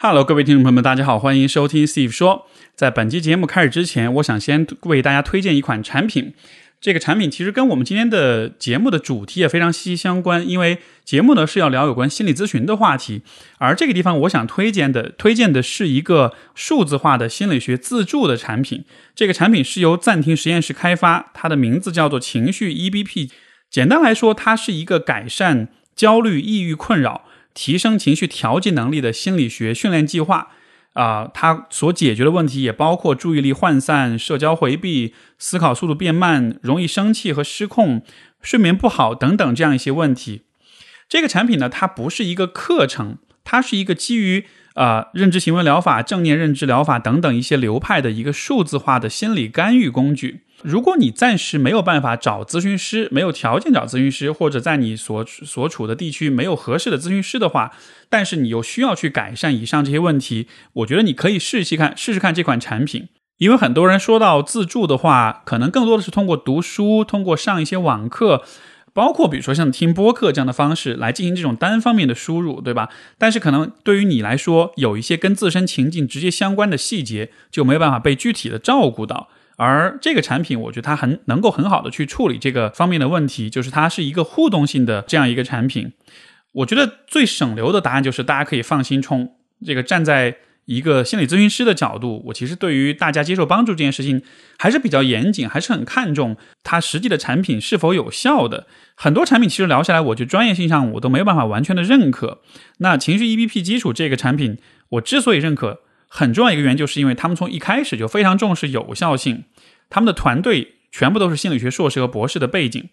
Hello，各位听众朋友们，大家好，欢迎收听 Steve 说。在本期节目开始之前，我想先为大家推荐一款产品。这个产品其实跟我们今天的节目的主题也非常息息相关，因为节目呢是要聊有关心理咨询的话题。而这个地方，我想推荐的推荐的是一个数字化的心理学自助的产品。这个产品是由暂停实验室开发，它的名字叫做情绪 EBP。简单来说，它是一个改善焦虑、抑郁困扰。提升情绪调节能力的心理学训练计划啊，它所解决的问题也包括注意力涣散、社交回避、思考速度变慢、容易生气和失控、睡眠不好等等这样一些问题。这个产品呢，它不是一个课程，它是一个基于啊认知行为疗法、正念认知疗法等等一些流派的一个数字化的心理干预工具。如果你暂时没有办法找咨询师，没有条件找咨询师，或者在你所所处的地区没有合适的咨询师的话，但是你又需要去改善以上这些问题，我觉得你可以试试看，试试看这款产品。因为很多人说到自助的话，可能更多的是通过读书，通过上一些网课，包括比如说像听播客这样的方式来进行这种单方面的输入，对吧？但是可能对于你来说，有一些跟自身情境直接相关的细节就没有办法被具体的照顾到。而这个产品，我觉得它很能够很好的去处理这个方面的问题，就是它是一个互动性的这样一个产品。我觉得最省流的答案就是大家可以放心充。这个站在一个心理咨询师的角度，我其实对于大家接受帮助这件事情还是比较严谨，还是很看重它实际的产品是否有效的。很多产品其实聊下来，我觉得专业性上我都没有办法完全的认可。那情绪 EBP 基础这个产品，我之所以认可。很重要一个原因，就是因为他们从一开始就非常重视有效性，他们的团队全部都是心理学硕士和博士的背景。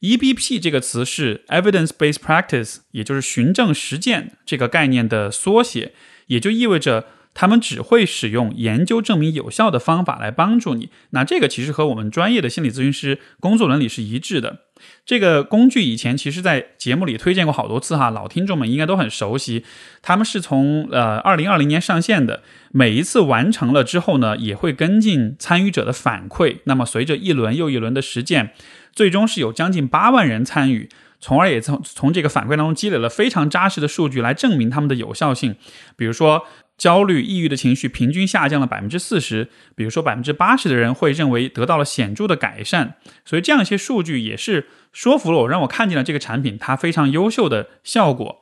EBP 这个词是 Evidence-based practice，也就是循证实践这个概念的缩写，也就意味着。他们只会使用研究证明有效的方法来帮助你。那这个其实和我们专业的心理咨询师工作伦理是一致的。这个工具以前其实，在节目里推荐过好多次哈，老听众们应该都很熟悉。他们是从呃二零二零年上线的，每一次完成了之后呢，也会跟进参与者的反馈。那么随着一轮又一轮的实践，最终是有将近八万人参与，从而也从从这个反馈当中积累了非常扎实的数据来证明他们的有效性。比如说。焦虑、抑郁的情绪平均下降了百分之四十，比如说百分之八十的人会认为得到了显著的改善，所以这样一些数据也是说服了我，让我看见了这个产品它非常优秀的效果。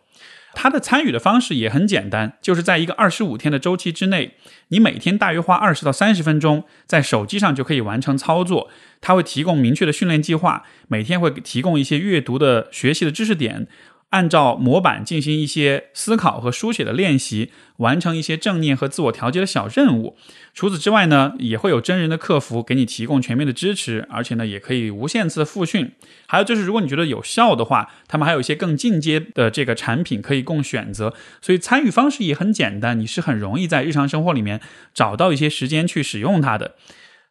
它的参与的方式也很简单，就是在一个二十五天的周期之内，你每天大约花二十到三十分钟，在手机上就可以完成操作。它会提供明确的训练计划，每天会提供一些阅读的学习的知识点。按照模板进行一些思考和书写的练习，完成一些正念和自我调节的小任务。除此之外呢，也会有真人的客服给你提供全面的支持，而且呢，也可以无限次复训。还有就是，如果你觉得有效的话，他们还有一些更进阶的这个产品可以供选择。所以参与方式也很简单，你是很容易在日常生活里面找到一些时间去使用它的。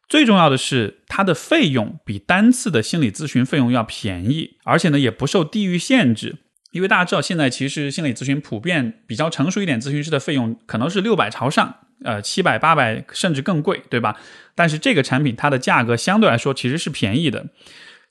最重要的是，它的费用比单次的心理咨询费用要便宜，而且呢，也不受地域限制。因为大家知道，现在其实心理咨询普遍比较成熟一点，咨询师的费用可能是六百朝上，呃，七百、八百甚至更贵，对吧？但是这个产品它的价格相对来说其实是便宜的，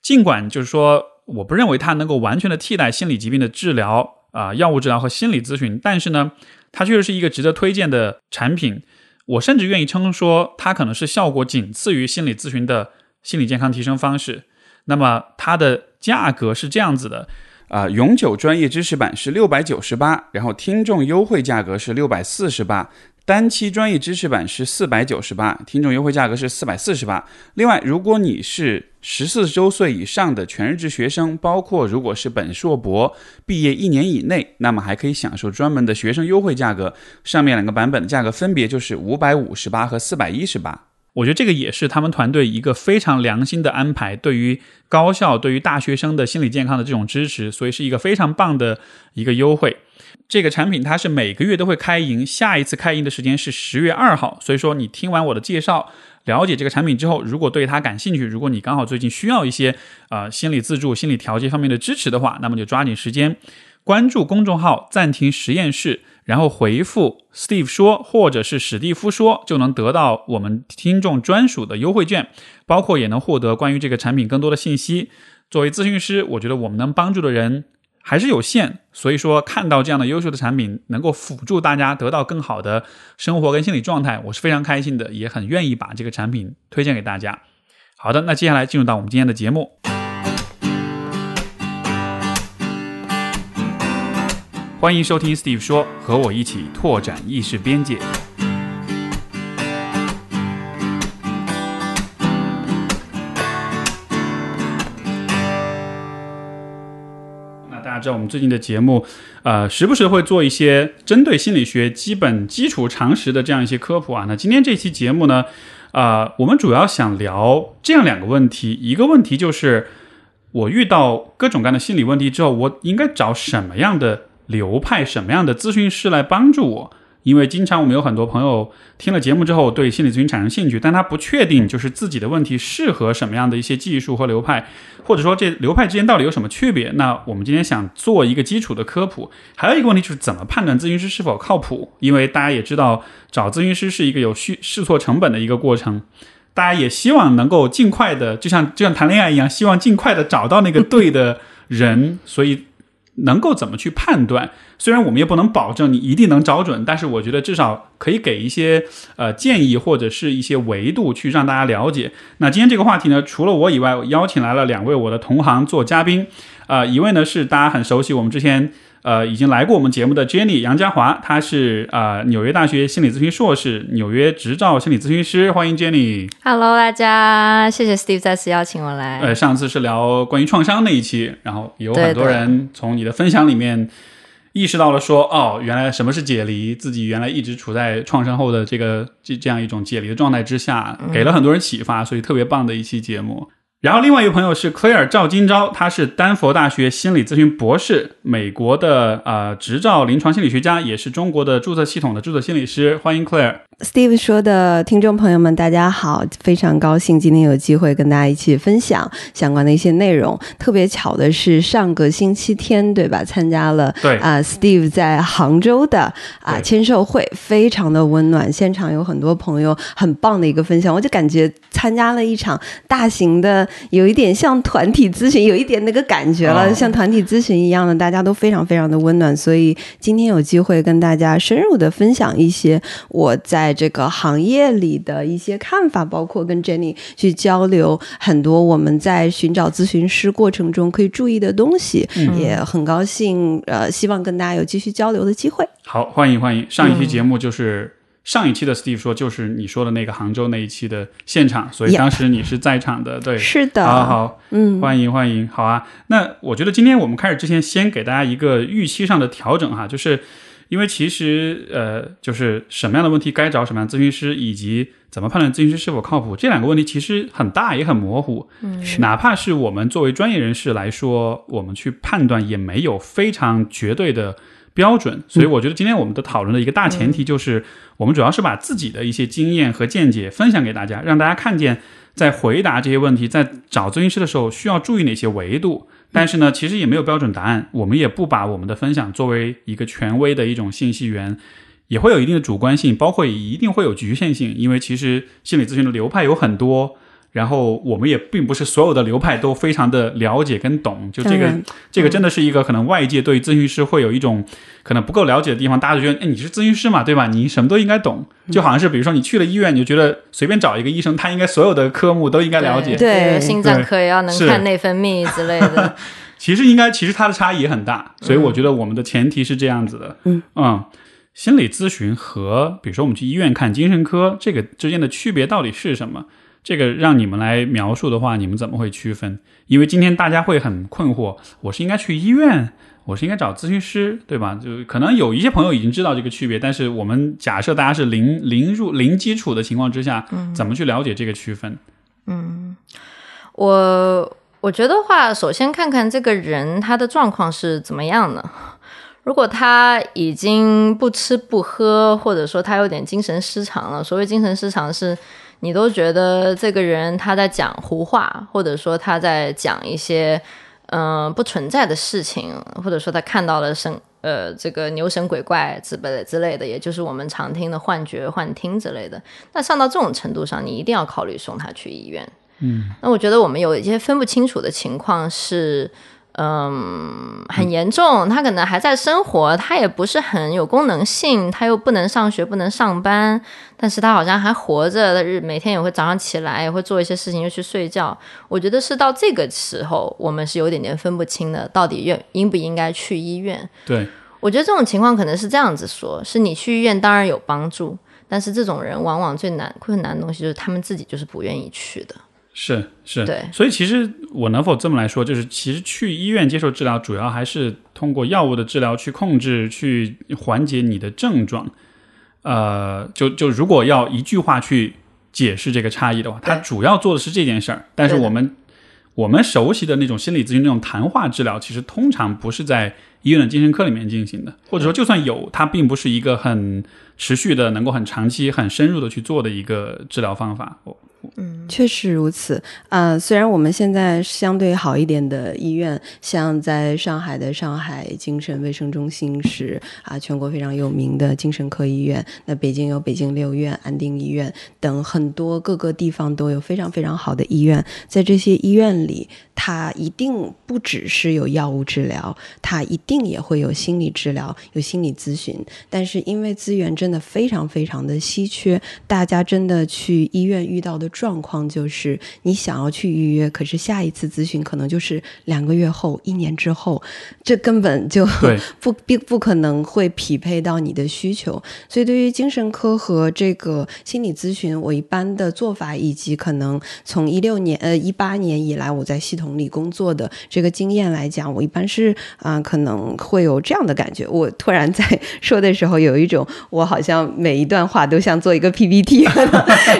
尽管就是说，我不认为它能够完全的替代心理疾病的治疗啊，药物治疗和心理咨询，但是呢，它确实是一个值得推荐的产品。我甚至愿意称说，它可能是效果仅次于心理咨询的心理健康提升方式。那么它的价格是这样子的。啊，永久专业知识版是六百九十八，然后听众优惠价格是六百四十八，单期专业知识版是四百九十八，听众优惠价格是四百四十八。另外，如果你是十四周岁以上的全日制学生，包括如果是本硕博毕业一年以内，那么还可以享受专门的学生优惠价格，上面两个版本的价格分别就是五百五十八和四百一十八。我觉得这个也是他们团队一个非常良心的安排，对于高校、对于大学生的心理健康的这种支持，所以是一个非常棒的一个优惠。这个产品它是每个月都会开营，下一次开营的时间是十月二号。所以说，你听完我的介绍，了解这个产品之后，如果对它感兴趣，如果你刚好最近需要一些呃心理自助、心理调节方面的支持的话，那么就抓紧时间关注公众号“暂停实验室”。然后回复 Steve 说，或者是史蒂夫说，就能得到我们听众专属的优惠券，包括也能获得关于这个产品更多的信息。作为咨询师，我觉得我们能帮助的人还是有限，所以说看到这样的优秀的产品能够辅助大家得到更好的生活跟心理状态，我是非常开心的，也很愿意把这个产品推荐给大家。好的，那接下来进入到我们今天的节目。欢迎收听 Steve 说，和我一起拓展意识边界。那大家知道，我们最近的节目，呃，时不时会做一些针对心理学基本基础常识的这样一些科普啊。那今天这期节目呢，啊，我们主要想聊这样两个问题，一个问题就是我遇到各种各样的心理问题之后，我应该找什么样的？流派什么样的咨询师来帮助我？因为经常我们有很多朋友听了节目之后对心理咨询产生兴趣，但他不确定就是自己的问题适合什么样的一些技术和流派，或者说这流派之间到底有什么区别？那我们今天想做一个基础的科普。还有一个问题就是怎么判断咨询师是否靠谱？因为大家也知道找咨询师是一个有需试错成本的一个过程，大家也希望能够尽快的，就像就像谈恋爱一样，希望尽快的找到那个对的人，所以。能够怎么去判断？虽然我们也不能保证你一定能找准，但是我觉得至少可以给一些呃建议或者是一些维度去让大家了解。那今天这个话题呢，除了我以外，邀请来了两位我的同行做嘉宾，啊，一位呢是大家很熟悉，我们之前。呃，已经来过我们节目的 Jenny 杨家华，她是啊纽约大学心理咨询硕士，纽约执照心理咨询师。欢迎 Jenny。Hello，大家，谢谢 Steve 再次邀请我来。呃，上次是聊关于创伤那一期，然后有很多人从你的分享里面意识到了说，哦，原来什么是解离，自己原来一直处在创伤后的这个这这样一种解离的状态之下，给了很多人启发，所以特别棒的一期节目。然后另外一个朋友是 Claire 赵金钊，他是丹佛大学心理咨询博士，美国的呃执照临床心理学家，也是中国的注册系统的注册心理师。欢迎 Claire。Steve 说的听众朋友们，大家好，非常高兴今天有机会跟大家一起分享相关的一些内容。特别巧的是，上个星期天，对吧？参加了对啊，Steve 在杭州的啊签售会，非常的温暖，现场有很多朋友，很棒的一个分享，我就感觉参加了一场大型的，有一点像团体咨询，有一点那个感觉了，像团体咨询一样的，大家都非常非常的温暖。所以今天有机会跟大家深入的分享一些我在。这个行业里的一些看法，包括跟 Jenny 去交流很多我们在寻找咨询师过程中可以注意的东西，也很高兴，呃，希望跟大家有继续交流的机会。好，欢迎欢迎！上一期节目就是上一期的 Steve 说，就是你说的那个杭州那一期的现场，所以当时你是在场的，对，是的，好好，嗯，欢迎欢迎，好啊。那我觉得今天我们开始之前，先给大家一个预期上的调整哈，就是。因为其实，呃，就是什么样的问题该找什么样的咨询师，以及怎么判断咨询师是否靠谱，这两个问题其实很大也很模糊。嗯，哪怕是我们作为专业人士来说，我们去判断也没有非常绝对的标准。所以，我觉得今天我们的讨论的一个大前提就是，我们主要是把自己的一些经验和见解分享给大家，让大家看见在回答这些问题，在找咨询师的时候需要注意哪些维度。但是呢，其实也没有标准答案，我们也不把我们的分享作为一个权威的一种信息源，也会有一定的主观性，包括也一定会有局限性，因为其实心理咨询的流派有很多。然后我们也并不是所有的流派都非常的了解跟懂，就这个这个真的是一个可能外界对咨询师会有一种可能不够了解的地方，大家就觉得哎你是咨询师嘛，对吧？你什么都应该懂，就好像是比如说你去了医院，你就觉得随便找一个医生，他应该所有的科目都应该了解，对，心脏科也要能看内分泌之类的。其实应该其实它的差异也很大，所以我觉得我们的前提是这样子的，嗯。嗯，心理咨询和比如说我们去医院看精神科这个之间的区别到底是什么？这个让你们来描述的话，你们怎么会区分？因为今天大家会很困惑，我是应该去医院，我是应该找咨询师，对吧？就可能有一些朋友已经知道这个区别，但是我们假设大家是零零入零基础的情况之下，怎么去了解这个区分？嗯，我我觉得话，首先看看这个人他的状况是怎么样的。如果他已经不吃不喝，或者说他有点精神失常了，所谓精神失常是。你都觉得这个人他在讲胡话，或者说他在讲一些嗯不存在的事情，或者说他看到了神呃这个牛神鬼怪之类之类的，也就是我们常听的幻觉、幻听之类的。那上到这种程度上，你一定要考虑送他去医院。嗯，那我觉得我们有一些分不清楚的情况是。嗯，很严重，他可能还在生活，他也不是很有功能性，他又不能上学，不能上班，但是他好像还活着，日每天也会早上起来，也会做一些事情，又去睡觉。我觉得是到这个时候，我们是有点点分不清的，到底愿应不应该去医院。对，我觉得这种情况可能是这样子说，是你去医院当然有帮助，但是这种人往往最难困难的东西就是他们自己就是不愿意去的。是是，对所以其实我能否这么来说，就是其实去医院接受治疗，主要还是通过药物的治疗去控制、去缓解你的症状。呃，就就如果要一句话去解释这个差异的话，它主要做的是这件事儿。但是我们我们熟悉的那种心理咨询那种谈话治疗，其实通常不是在医院的精神科里面进行的，或者说就算有，它并不是一个很持续的、能够很长期、很深入的去做的一个治疗方法。嗯。确实如此，呃，虽然我们现在相对好一点的医院，像在上海的上海精神卫生中心是啊全国非常有名的精神科医院，那北京有北京六院、安定医院等很多各个地方都有非常非常好的医院，在这些医院里，它一定不只是有药物治疗，它一定也会有心理治疗、有心理咨询，但是因为资源真的非常非常的稀缺，大家真的去医院遇到的状况就是，你想要去预约，可是下一次咨询可能就是两个月后、一年之后，这根本就 不并不可能会匹配到你的需求。所以，对于精神科和这个心理咨询，我一般的做法，以及可能从一六年呃一八年以来我在系统里工作的这个经验来讲，我一般是啊、可能会有这样的感觉。我突然在说的时候，有一种我好像每一段话都像做一个 PPT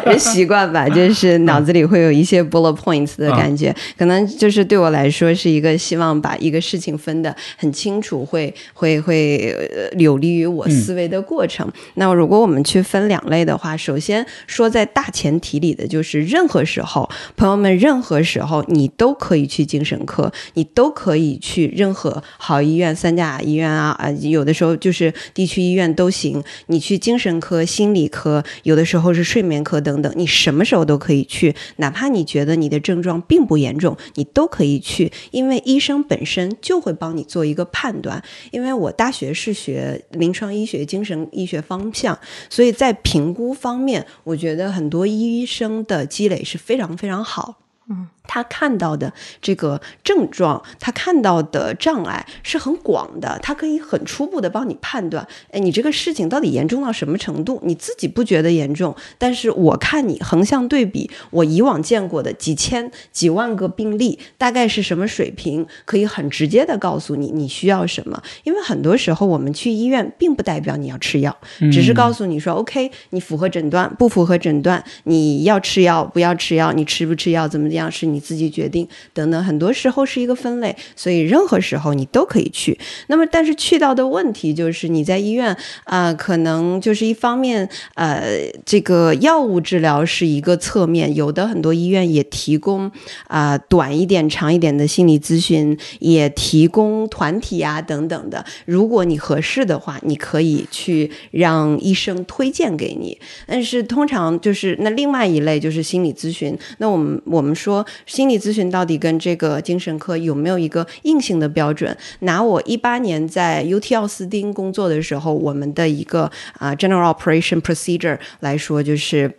的 习惯吧，就是脑子里会有一些 bullet points 的感觉，可能就是对我来说是一个希望把一个事情分得很清楚，会会会呃有利于我思维的过程。那如果我们去分两类的话，首先说在大前提里的就是任何时候，朋友们，任何时候你都可以去精神科，你都可以去任何好医院、三甲医院啊啊，有的时候就是地区医院都行。你去精神科、心理科，有的时候是睡眠科等等，你什么时候都可以去，哪怕你觉得你的症状并不严重，你都可以去，因为医生本身就会帮你做一个判断。因为我大学是学临床医学、精神医学方向，所以在评估方面，我觉得很多医生的积累是非常非常好。嗯，他看到的这个症状，他看到的障碍是很广的，他可以很初步的帮你判断，哎，你这个事情到底严重到什么程度？你自己不觉得严重，但是我看你横向对比，我以往见过的几千、几万个病例，大概是什么水平，可以很直接的告诉你你需要什么。因为很多时候我们去医院，并不代表你要吃药，只是告诉你说、OK，你符合诊断，不符合诊断，你要吃药，不要吃药，你吃不吃药，怎么样是你你自己决定，等等。很多时候是一个分类，所以任何时候你都可以去。那么，但是去到的问题就是你在医院啊、可能就是一方面，呃，这个药物治疗是一个侧面，有的很多医院也提供啊、短一点、长一点的心理咨询，也提供团体啊等等的。如果你合适的话，你可以去让医生推荐给你。但是通常就是那另外一类就是心理咨询。那我们我们说心理咨询到底跟这个精神科有没有一个硬性的标准？拿我一八年在 UT 奥斯汀工作的时候，我们的一个啊、general operation procedure 来说，就是。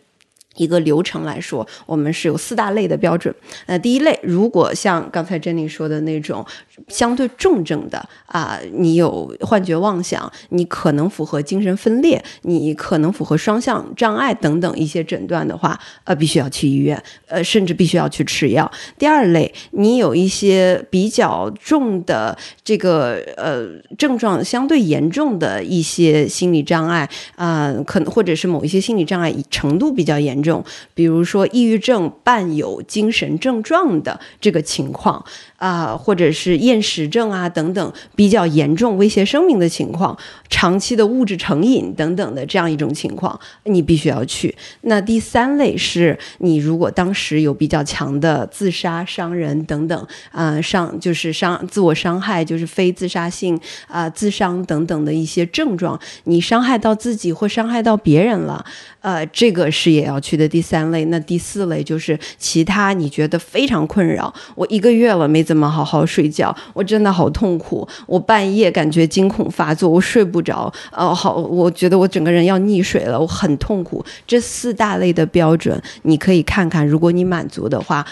一个流程来说，我们是有四大类的标准。呃，第一类，如果像刚才珍妮说的那种相对重症的啊、你有幻觉妄想，你可能符合精神分裂，你可能符合双向障碍等等一些诊断的话，呃，必须要去医院，呃，甚至必须要去吃药。第二类，你有一些比较重的这个呃症状相对严重的一些心理障碍啊、可能或者是某一些心理障碍程度比较严重，比如说抑郁症伴有精神症状的这个情况啊、或者是厌食症啊等等比较严重威胁生命的情况，长期的物质成瘾等等的这样一种情况，你必须要去。那第三类是你如果当时有比较强的自杀、伤人等等啊、伤就是伤自我伤害，就是非自杀性啊、自伤等等的一些症状，你伤害到自己或伤害到别人了，呃，这个是也要去的第三类，那第四类就是其他你觉得非常困扰。我一个月了没怎么好好睡觉，我真的好痛苦，我半夜感觉惊恐发作，我睡不着，哦，好，我觉得我整个人要溺水了，我很痛苦。这四大类的标准，你可以看看，如果你满足的话，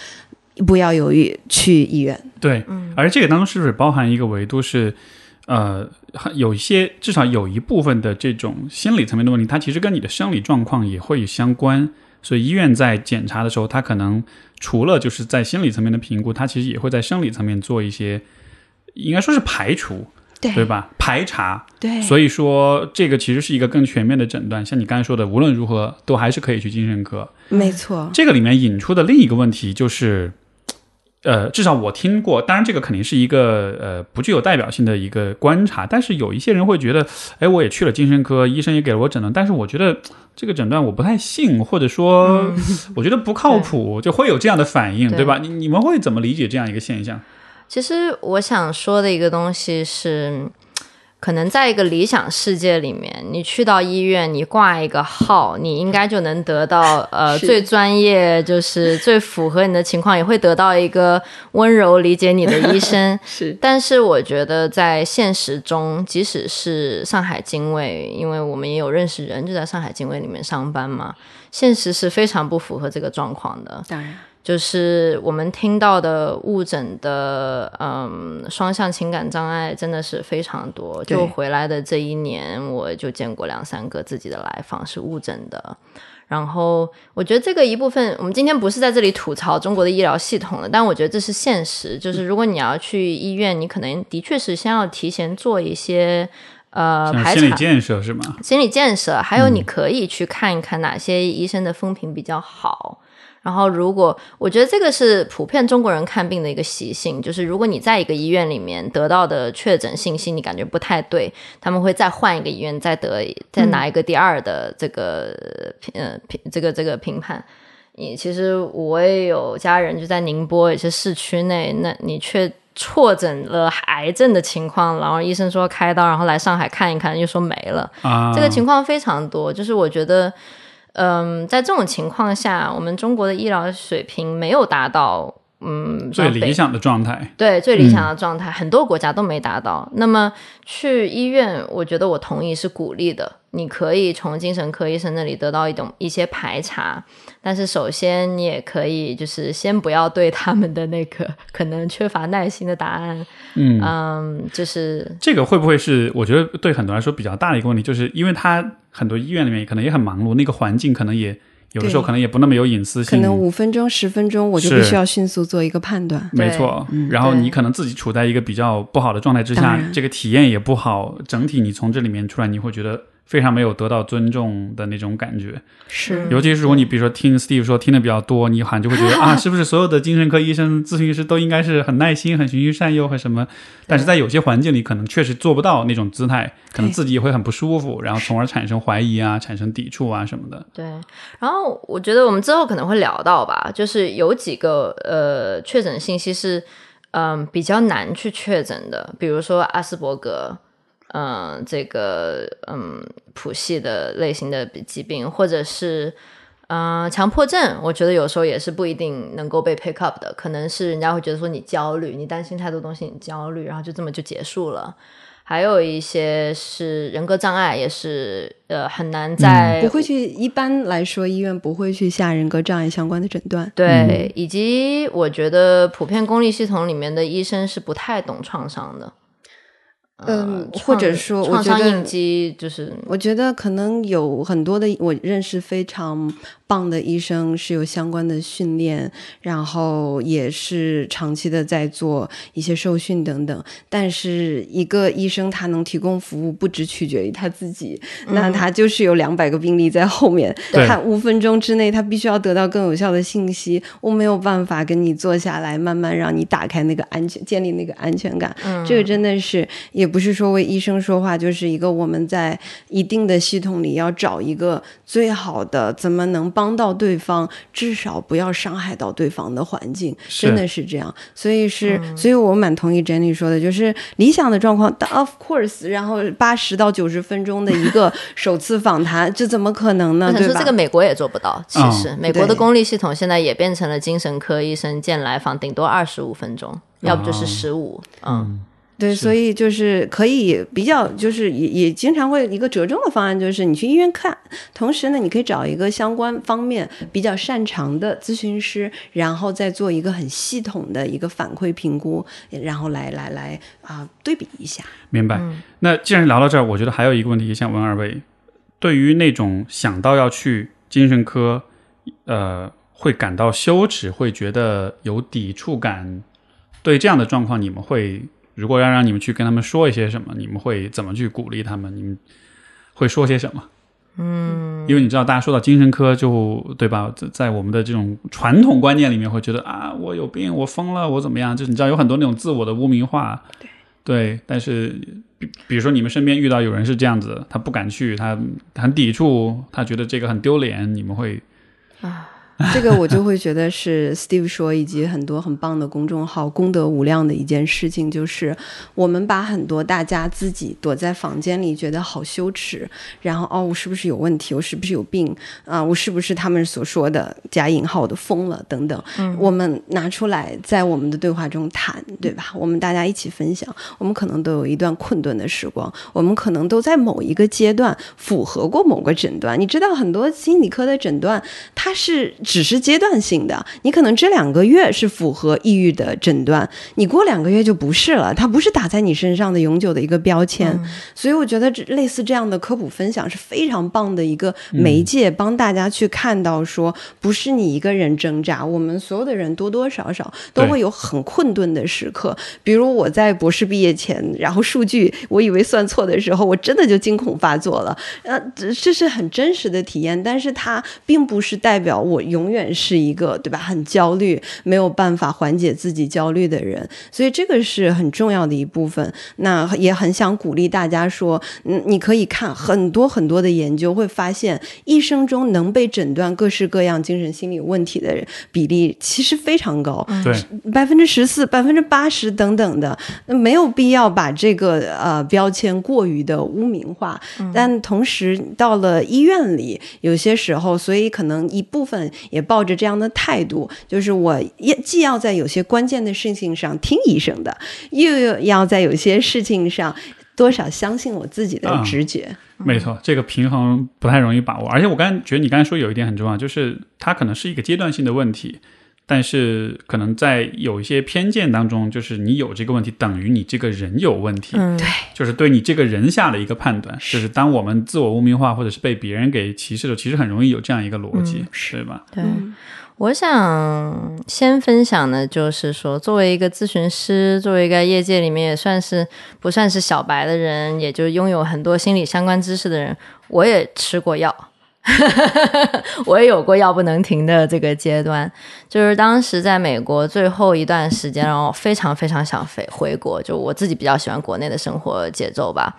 不要犹豫去医院。对，而这个当中是不是包含一个维度是，呃，有一些至少有一部分的这种心理层面的问题，它其实跟你的生理状况也会相关。所以医院在检查的时候，他可能除了就是在心理层面的评估，他其实也会在生理层面做一些，应该说是排除，对对吧？排查。对，所以说这个其实是一个更全面的诊断。像你刚才说的，无论如何都还是可以去精神科。没错，这个里面引出的另一个问题就是，呃，至少我听过，当然这个肯定是一个呃不具有代表性的一个观察，但是有一些人会觉得，哎，我也去了精神科，医生也给了我诊断，但是我觉得这个诊断我不太信，或者说 我觉得不靠谱，就会有这样的反应，对对吧？你你们会怎么理解这样一个现象？其实我想说的一个东西是，可能在一个理想世界里面，你去到医院，你挂一个号，你应该就能得到 呃最专业，就是最符合你的情况，也会得到一个温柔理解你的医生。是但是我觉得在现实中，即使是上海精卫，因为我们也有认识人就在上海精卫里面上班嘛，现实是非常不符合这个状况的。当然，就是我们听到的误诊的，嗯，双向情感障碍真的是非常多。就回来的这一年，我就见过两三个自己的来访是误诊的。然后，我觉得这个一部分，我们今天不是在这里吐槽中国的医疗系统了，但我觉得这是现实。就是如果你要去医院，你可能的确是先要提前做一些呃排查、心理建设是吗？心理建设，还有你可以去看一看哪些医生的风评比较好。然后，如果我觉得这个是普遍中国人看病的一个习性，就是如果你在一个医院里面得到的确诊信息你感觉不太对，他们会再换一个医院，再得再拿一个第二的这个评呃评这个这个评判。你其实我也有家人就在宁波，也是市区内，那你却错诊了癌症的情况，然后医生说开刀，然后来上海看一看，又说没了。啊，这个情况非常多，就是我觉得，嗯，在这种情况下，我们中国的医疗水平没有达到，嗯，最理想的状态。对最理想的状态，很多国家都没达到。那么去医院，我觉得我同意是鼓励的，你可以从精神科医生那里得到一种一些排查，但是首先你也可以就是先不要对他们的那个 可能缺乏耐心的答案，嗯。嗯，就是这个会不会是我觉得对很多人来说比较大的一个问题，就是因为他很多医院里面可能也很忙碌，那个环境可能也有的时候可能也不那么有隐私性，可能五分钟、十分钟，我就必须要迅速做一个判断。没错。然后你可能自己处在一个比较不好的状态之下，这个体验也不好，整体你从这里面出来，你会觉得非常没有得到尊重的那种感觉。是尤其是如果你比如说听 Steve 说听的比较多，你好像就会觉得 啊，是不是所有的精神科医生、咨询师都应该是很耐心、很循循善诱和什么？但是在有些环境里，可能确实做不到那种姿态，可能自己也会很不舒服，然后从而产生怀疑啊、产生抵触啊什么的。对，然后我觉得我们之后可能会聊到吧，就是有几个呃确诊信息是嗯、比较难去确诊的，比如说阿斯伯格，嗯、这个嗯谱系的类型的疾病，或者是。嗯，强迫症，我觉得有时候也是不一定能够被 pick up 的，可能是人家会觉得说你焦虑，你担心太多东西，你焦虑，然后就这么就结束了。还有一些是人格障碍，也是呃很难在、不会去，一般来说医院不会去下人格障碍相关的诊断。对，以及我觉得普遍公立系统里面的医生是不太懂创伤的。嗯，或者说，我觉得就是我觉得可能有很多的我认识非常棒的医生是有相关的训练，然后也是长期的在做一些受训等等。但是一个医生他能提供服务，不只取决于他自己，那他就是有两百个病例在后面，他五分钟之内他必须要得到更有效的信息。我没有办法跟你坐下来，慢慢让你打开那个安全，建立那个安全感。这个真的是也不是说为医生说话，就是一个我们在一定的系统里要找一个最好的，怎么能帮到对方，至少不要伤害到对方的环境，真的是这样。所以是，所以我蛮同意 Jenny 说的，就是理想的状况，Of course，然后八十到九十分钟的一个首次访谈，这怎么可能呢？对吧？这个美国也做不到。其实，美国的公立系统现在也变成了精神科医生见来访顶多二十五分钟，要不就是十五。嗯。对，所以就是可以比较，就是也也经常会一个折中的方案，就是你去医院看，同时呢，你可以找一个相关方面比较擅长的咨询师，然后再做一个很系统的一个反馈评估，然后来来来啊对比一下。明白。那既然聊到这儿，我觉得还有一个问题想问二位：对于那种想到要去精神科，呃，会感到羞耻，会觉得有抵触感，对这样的状况，你们会？如果要让你们去跟他们说一些什么，你们会怎么去鼓励他们？你们会说些什么？嗯，因为你知道，大家说到精神科，就对吧？在在我们的这种传统观念里面，会觉得啊，我有病，我疯了，我怎么样？就是你知道，有很多那种自我的污名化。对对，但是比比如说，你们身边遇到有人是这样子，他不敢去，他很抵触，他觉得这个很丢脸，你们会啊。这个我就会觉得是 Steve 说，以及很多很棒的公众号功德无量的一件事情，就是我们把很多大家自己躲在房间里觉得好羞耻，然后哦，我是不是有问题？我是不是有病啊？我是不是他们所说的加引号的疯了等等？我们拿出来在我们的对话中谈，对吧？我们大家一起分享，我们可能都有一段困顿的时光，我们可能都在某一个阶段符合过某个诊断。你知道，很多心理科的诊断，它是。只是阶段性的，你可能这两个月是符合抑郁的诊断，你过两个月就不是了，它不是打在你身上的永久的一个标签。所以我觉得这类似这样的科普分享是非常棒的一个媒介，帮大家去看到说，不是你一个人挣扎，我们所有的人多多少少都会有很困顿的时刻。比如我在博士毕业前，然后数据我以为算错的时候，我真的就惊恐发作了。呃，这是很真实的体验，但是它并不是代表我永远是一个对吧？很焦虑，没有办法缓解自己焦虑的人，所以这个是很重要的一部分。那也很想鼓励大家说，嗯，你可以看很多很多的研究，会发现一生中能被诊断各式各样精神心理问题的人比例其实非常高，对，百分之十四、百分之八十等等的，没有必要把这个呃标签过于的污名化。但同时到了医院里，有些时候，所以可能一部分。也抱着这样的态度，就是我也既要在有些关键的事情上听医生的，又要在有些事情上多少相信我自己的直觉。没错，这个平衡不太容易把握。而且我刚才觉得你刚才说有一点很重要，就是它可能是一个阶段性的问题。但是可能在有一些偏见当中，就是你有这个问题等于你这个人有问题，对，就是对你这个人下的一个判断。就是当我们自我污名化或者是被别人给歧视的时候，其实很容易有这样一个逻辑，是吧？对，我想先分享的就是说，作为一个咨询师，作为一个业界里面也算是不算是小白的人，也就拥有很多心理相关知识的人，我也吃过药。我也有过药不能停的这个阶段，就是当时在美国最后一段时间，然后非常非常想飞回国，就我自己比较喜欢国内的生活节奏吧。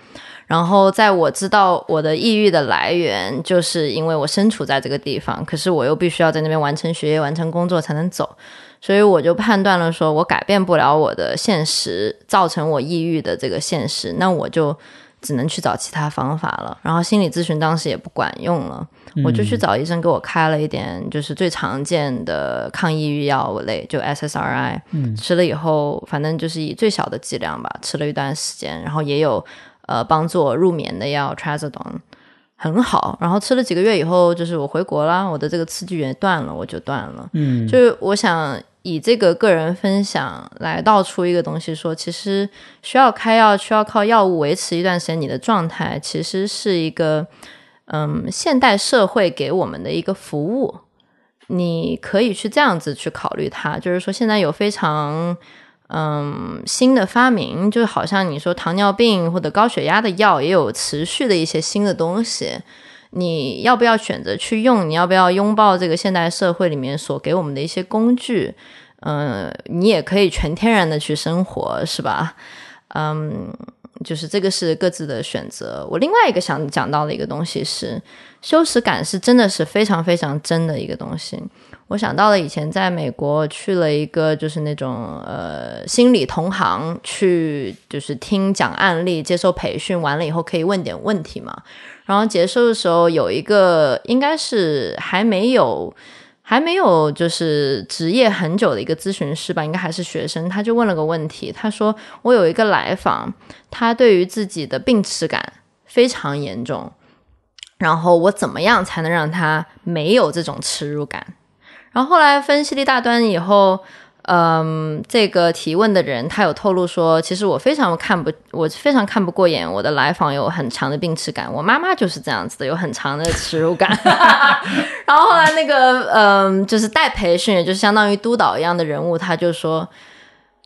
然后在我知道我的抑郁的来源，就是因为我身处在这个地方，可是我又必须要在那边完成学业、完成工作才能走，所以我就判断了，说我改变不了我的现实，造成我抑郁的这个现实，那我就。只能去找其他方法了，然后心理咨询当时也不管用了，我就去找医生给我开了一点，就是最常见的抗抑郁药物类，就 SSRI，吃了以后，反正就是以最小的剂量吧，吃了一段时间，然后也有呃帮助我入眠的药 Trazodone，很好，然后吃了几个月以后，就是我回国啦，我的这个刺激源断了，我就断了，嗯，就是我想。以这个个人分享来道出一个东西，说其实需要开药，需要靠药物维持一段时间你的状态，其实是一个嗯现代社会给我们的一个服务。你可以去这样子去考虑它，就是说现在有非常嗯新的发明，就好像你说糖尿病或者高血压的药，也有持续的一些新的东西。你要不要选择去用？你要不要拥抱这个现代社会里面所给我们的一些工具？嗯，你也可以全天然的去生活，是吧？嗯，就是这个是各自的选择。我另外一个想讲到的一个东西是，羞耻感是真的是非常非常真的一个东西。我想到了以前在美国去了一个就是那种呃心理同行去就是听讲案例、接受培训，完了以后可以问点问题嘛。然后结束的时候有一个应该是还没有。还没有就是职业很久的一个咨询师吧，应该还是学生。他就问了个问题，他说：“我有一个来访，他对于自己的病耻感非常严重，然后我怎么样才能让他没有这种耻辱感？”然后后来分析了一大段以后。嗯，这个提问的人他有透露说，其实我非常看不，我非常看不过眼。我的来访有很强的病耻感，我妈妈就是这样子的，有很强的耻辱感。然后后来那个，嗯，就是带培训，就是相当于督导一样的人物，他就说，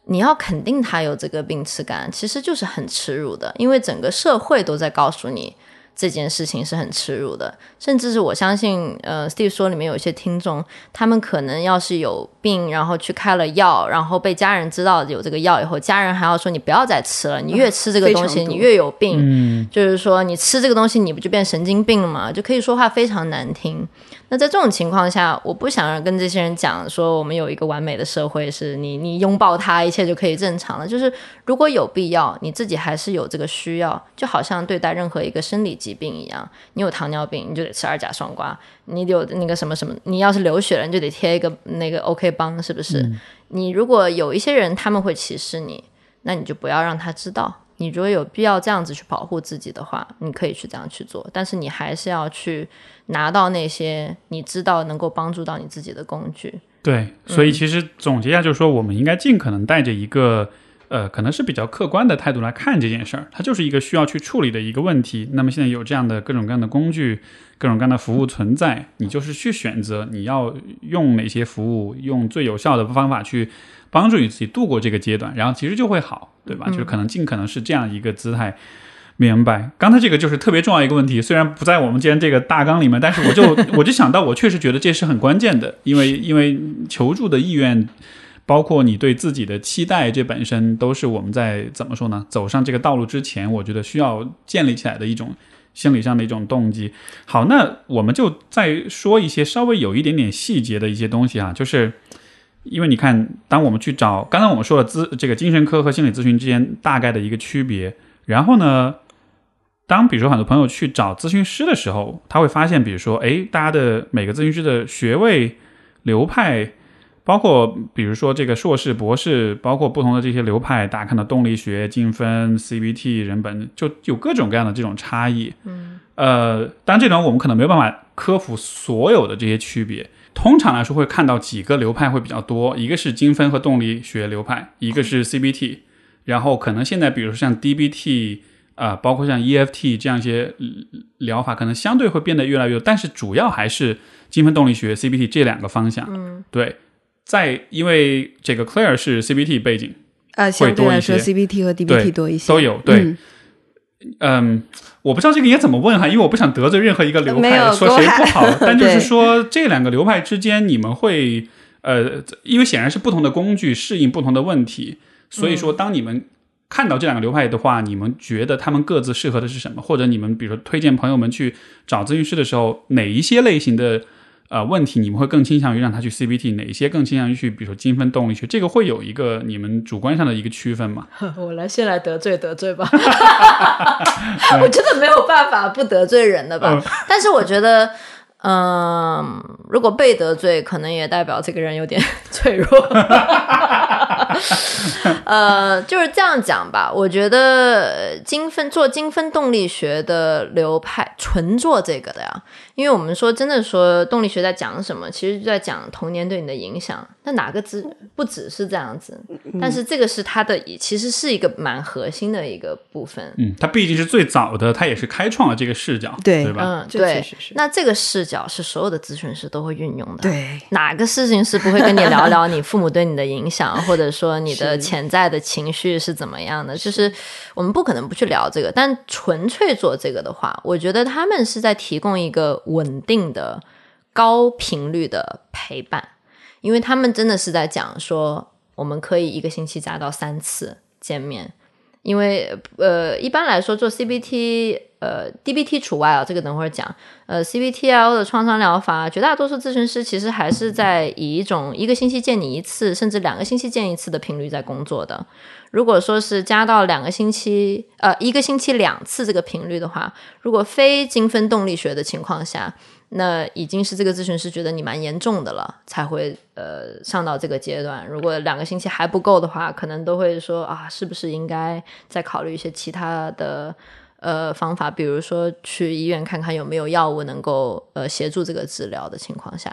你要肯定他有这个病耻感，其实就是很耻辱的，因为整个社会都在告诉你。这件事情是很耻辱的，甚至是我相信，呃，Steve 说里面有一些听众，他们可能要是有病，然后去开了药，然后被家人知道有这个药以后，家人还要说你不要再吃了，你越吃这个东西，你越有病。嗯，就是说你吃这个东西，你不就变神经病了吗？就可以说话非常难听。那在这种情况下，我不想跟这些人讲说我们有一个完美的社会，是你你拥抱它，一切就可以正常了。就是如果有必要，你自己还是有这个需要，就好像对待任何一个生理疾病一样，你有糖尿病，你就得吃二甲双胍；你有那个什么什么，你要是流血了，你就得贴一个那个 OK 帮，是不是？你如果有一些人他们会歧视你，那你就不要让他知道。你如果有必要这样子去保护自己的话，你可以去这样去做，但是你还是要去拿到那些你知道能够帮助到你自己的工具。对，所以其实总结一下，就是说我们应该尽可能带着一个呃，可能是比较客观的态度来看这件事儿，它就是一个需要去处理的一个问题。那么现在有这样的各种各样的工具、各种各样的服务存在，你就是去选择你要用哪些服务，用最有效的方法去。帮助你自己度过这个阶段，然后其实就会好，对吧？就是可能尽可能是这样一个姿态。明白。刚才这个就是特别重要一个问题，虽然不在我们今天这个大纲里面，但是我就 我就想到，我确实觉得这是很关键的，因为因为求助的意愿，包括你对自己的期待，这本身都是我们在怎么说呢？走上这个道路之前，我觉得需要建立起来的一种心理上的一种动机。好，那我们就再说一些稍微有一点点细节的一些东西啊，就是。因为你看，当我们去找，刚才我们说了咨这个精神科和心理咨询之间大概的一个区别，然后呢，当比如说很多朋友去找咨询师的时候，他会发现，比如说，哎，大家的每个咨询师的学位流派，包括比如说这个硕士、博士，包括不同的这些流派，大家看到动力学、精分、CBT、人本，就有各种各样的这种差异。嗯，呃，当然这种我们可能没有办法科普所有的这些区别。通常来说，会看到几个流派会比较多，一个是精分和动力学流派，一个是 CBT，然后可能现在比如说像 DBT 啊，包括像 EFT 这样一些疗法，可能相对会变得越来越多，但是主要还是精分动力学 CBT 这两个方向。嗯，对，在因为这个 Claire 是 CBT 背景，啊，相对来说 CBT 和 DBT 多一些，都有对。嗯，我不知道这个应该怎么问哈，因为我不想得罪任何一个流派，说谁不好。但就是说，这两个流派之间，你们会呃，因为显然是不同的工具适应不同的问题，所以说当你们看到这两个流派的话，你们觉得他们各自适合的是什么？或者你们比如说推荐朋友们去找咨询师的时候，哪一些类型的？呃，问题你们会更倾向于让他去 CBT，哪些更倾向于去，比如说精分动力学，这个会有一个你们主观上的一个区分吗？我来先来得罪得罪吧，我真的没有办法不得罪人的吧？但是我觉得。嗯，如果被得罪，可能也代表这个人有点脆弱。呃，就是这样讲吧。我觉得精分做精分动力学的流派，纯做这个的呀。因为我们说真的说动力学在讲什么，其实就在讲童年对你的影响。那哪个字不只是这样子？但是这个是它的，其实是一个蛮核心的一个部分。嗯，它毕竟是最早的，它也是开创了这个视角，对对吧？嗯，对。那这个视角是所有的咨询师都会运用的。对，哪个事情是不会跟你聊聊你父母对你的影响，或者说你的潜在的情绪是怎么样的？就是我们不可能不去聊这个，但纯粹做这个的话，我觉得他们是在提供一个稳定的、高频率的陪伴。因为他们真的是在讲说，我们可以一个星期加到三次见面，因为呃，一般来说做 CBT，呃，DBT 除外啊，这个等会儿讲。呃 CBTL 的创伤疗法，绝大多数咨询师其实还是在以一种一个星期见你一次，甚至两个星期见一次的频率在工作的。如果说是加到两个星期，呃，一个星期两次这个频率的话，如果非精分动力学的情况下。那已经是这个咨询师觉得你蛮严重的了，才会呃上到这个阶段。如果两个星期还不够的话，可能都会说啊，是不是应该再考虑一些其他的呃方法，比如说去医院看看有没有药物能够呃协助这个治疗的情况下。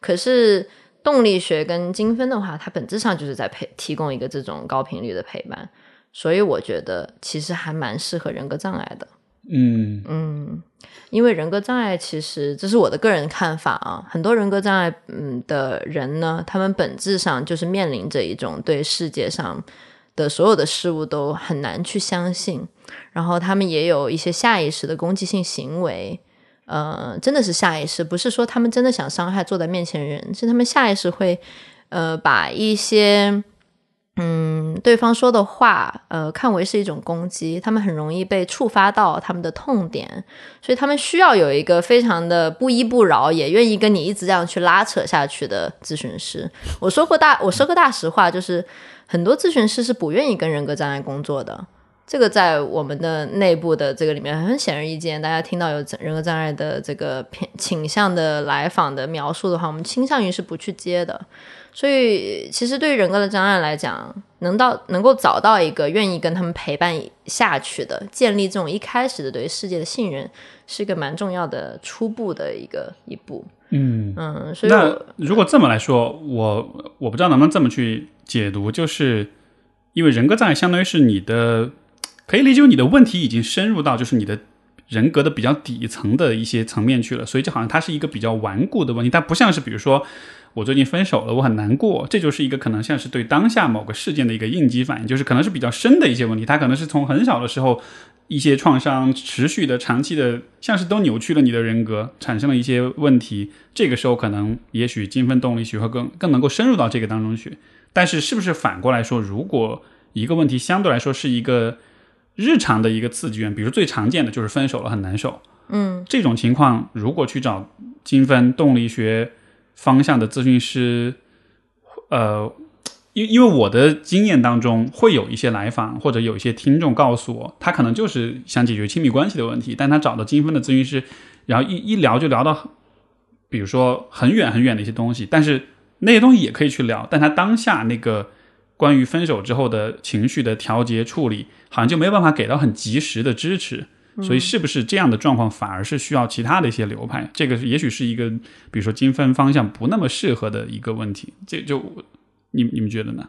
可是动力学跟精分的话，它本质上就是在陪提供一个这种高频率的陪伴，所以我觉得其实还蛮适合人格障碍的。嗯嗯。因为人格障碍，其实这是我的个人看法啊。很多人格障碍嗯的人呢，他们本质上就是面临着一种对世界上的所有的事物都很难去相信，然后他们也有一些下意识的攻击性行为，呃，真的是下意识，不是说他们真的想伤害坐在面前的人，是他们下意识会呃把一些。嗯，对方说的话，呃，看为是一种攻击，他们很容易被触发到他们的痛点，所以他们需要有一个非常的不依不饶，也愿意跟你一直这样去拉扯下去的咨询师。我说过大，我说个大实话，就是很多咨询师是不愿意跟人格障碍工作的。这个在我们的内部的这个里面很显而易见，大家听到有人格障碍的这个偏倾向的来访的描述的话，我们倾向于是不去接的。所以，其实对于人格的障碍来讲，能到能够找到一个愿意跟他们陪伴下去的，建立这种一开始的对世界的信任，是一个蛮重要的初步的一个一步。嗯嗯，所以那如果这么来说，我我不知道能不能这么去解读，就是因为人格障碍相当于是你的，可以理解你的问题已经深入到就是你的人格的比较底层的一些层面去了，所以就好像它是一个比较顽固的问题，它不像是比如说。我最近分手了，我很难过，这就是一个可能像是对当下某个事件的一个应激反应，就是可能是比较深的一些问题，它可能是从很小的时候一些创伤持续的、长期的，像是都扭曲了你的人格，产生了一些问题。这个时候可能也许精分动力学会更更能够深入到这个当中去。但是是不是反过来说，如果一个问题相对来说是一个日常的一个刺激源，比如最常见的就是分手了很难受，嗯，这种情况如果去找精分动力学。方向的咨询师，呃，因因为我的经验当中，会有一些来访或者有一些听众告诉我，他可能就是想解决亲密关系的问题，但他找到精分的咨询师，然后一一聊就聊到，比如说很远很远的一些东西，但是那些东西也可以去聊，但他当下那个关于分手之后的情绪的调节处理，好像就没有办法给到很及时的支持。所以，是不是这样的状况反而是需要其他的一些流派？这个也许是一个，比如说精分方向不那么适合的一个问题。这就你你们觉得呢？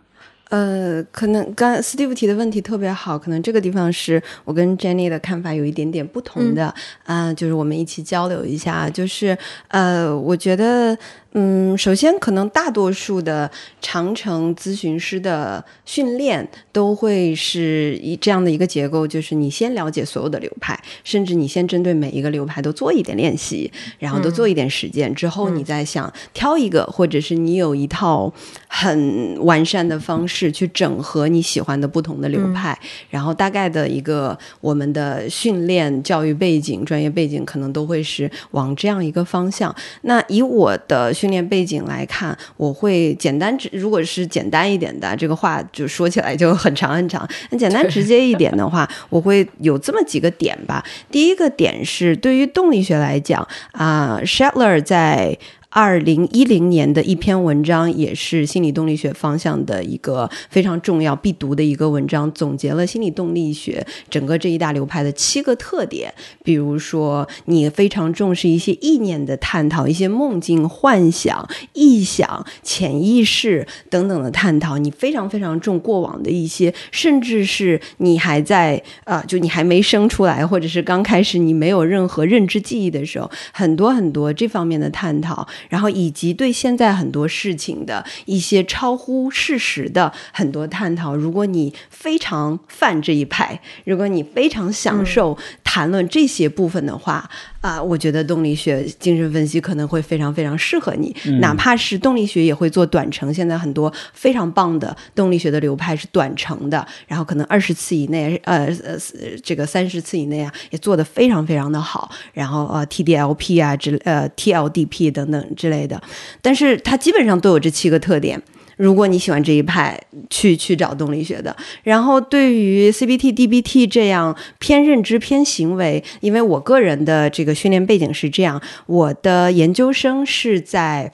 呃，可能刚 Steve 提的问题特别好，可能这个地方是我跟 Jenny 的看法有一点点不同的啊，就是我们一起交流一下。就是呃，我觉得。嗯，首先，可能大多数的长程咨询师的训练都会是以这样的一个结构，就是你先了解所有的流派，甚至你先针对每一个流派都做一点练习，然后都做一点实践，之后你再想挑一个，或者是你有一套很完善的方式去整合你喜欢的不同的流派，然后大概的一个我们的训练教育背景、专业背景可能都会是往这样一个方向。那以我的。训练背景来看，我会简单直，如果是简单一点的，这个话就说起来就很长很长。那简单直接一点的话，我会有这么几个点吧。第一个点是，对于动力学来讲啊，Shetler 在。二零一零年的一篇文章，也是心理动力学方向的一个非常重要必读的一个文章，总结了心理动力学整个这一大流派的七个特点。比如说，你非常重视一些意念的探讨，一些梦境、幻想、臆想、潜意识等等的探讨。你非常非常重过往的一些，甚至是你还在啊，就你还没生出来，或者是刚开始你没有任何认知记忆的时候，很多很多这方面的探讨。然后以及对现在很多事情的一些超乎事实的很多探讨，如果你非常泛这一派，如果你非常享受谈论这些部分的话，啊、我觉得动力学、精神分析可能会非常非常适合你。嗯哪怕是动力学也会做短程，现在很多非常棒的动力学的流派是短程的，然后可能二十次以内，呃呃，这个三十次以内啊，也做得非常非常的好。然后呃，TDLP 啊之呃 TLDP 等等之类的，但是它基本上都有这七个特点。如果你喜欢这一派，去去找动力学的。然后对于 CBT、DBT 这样偏认知、偏行为，因为我个人的这个训练背景是这样，我的研究生是在。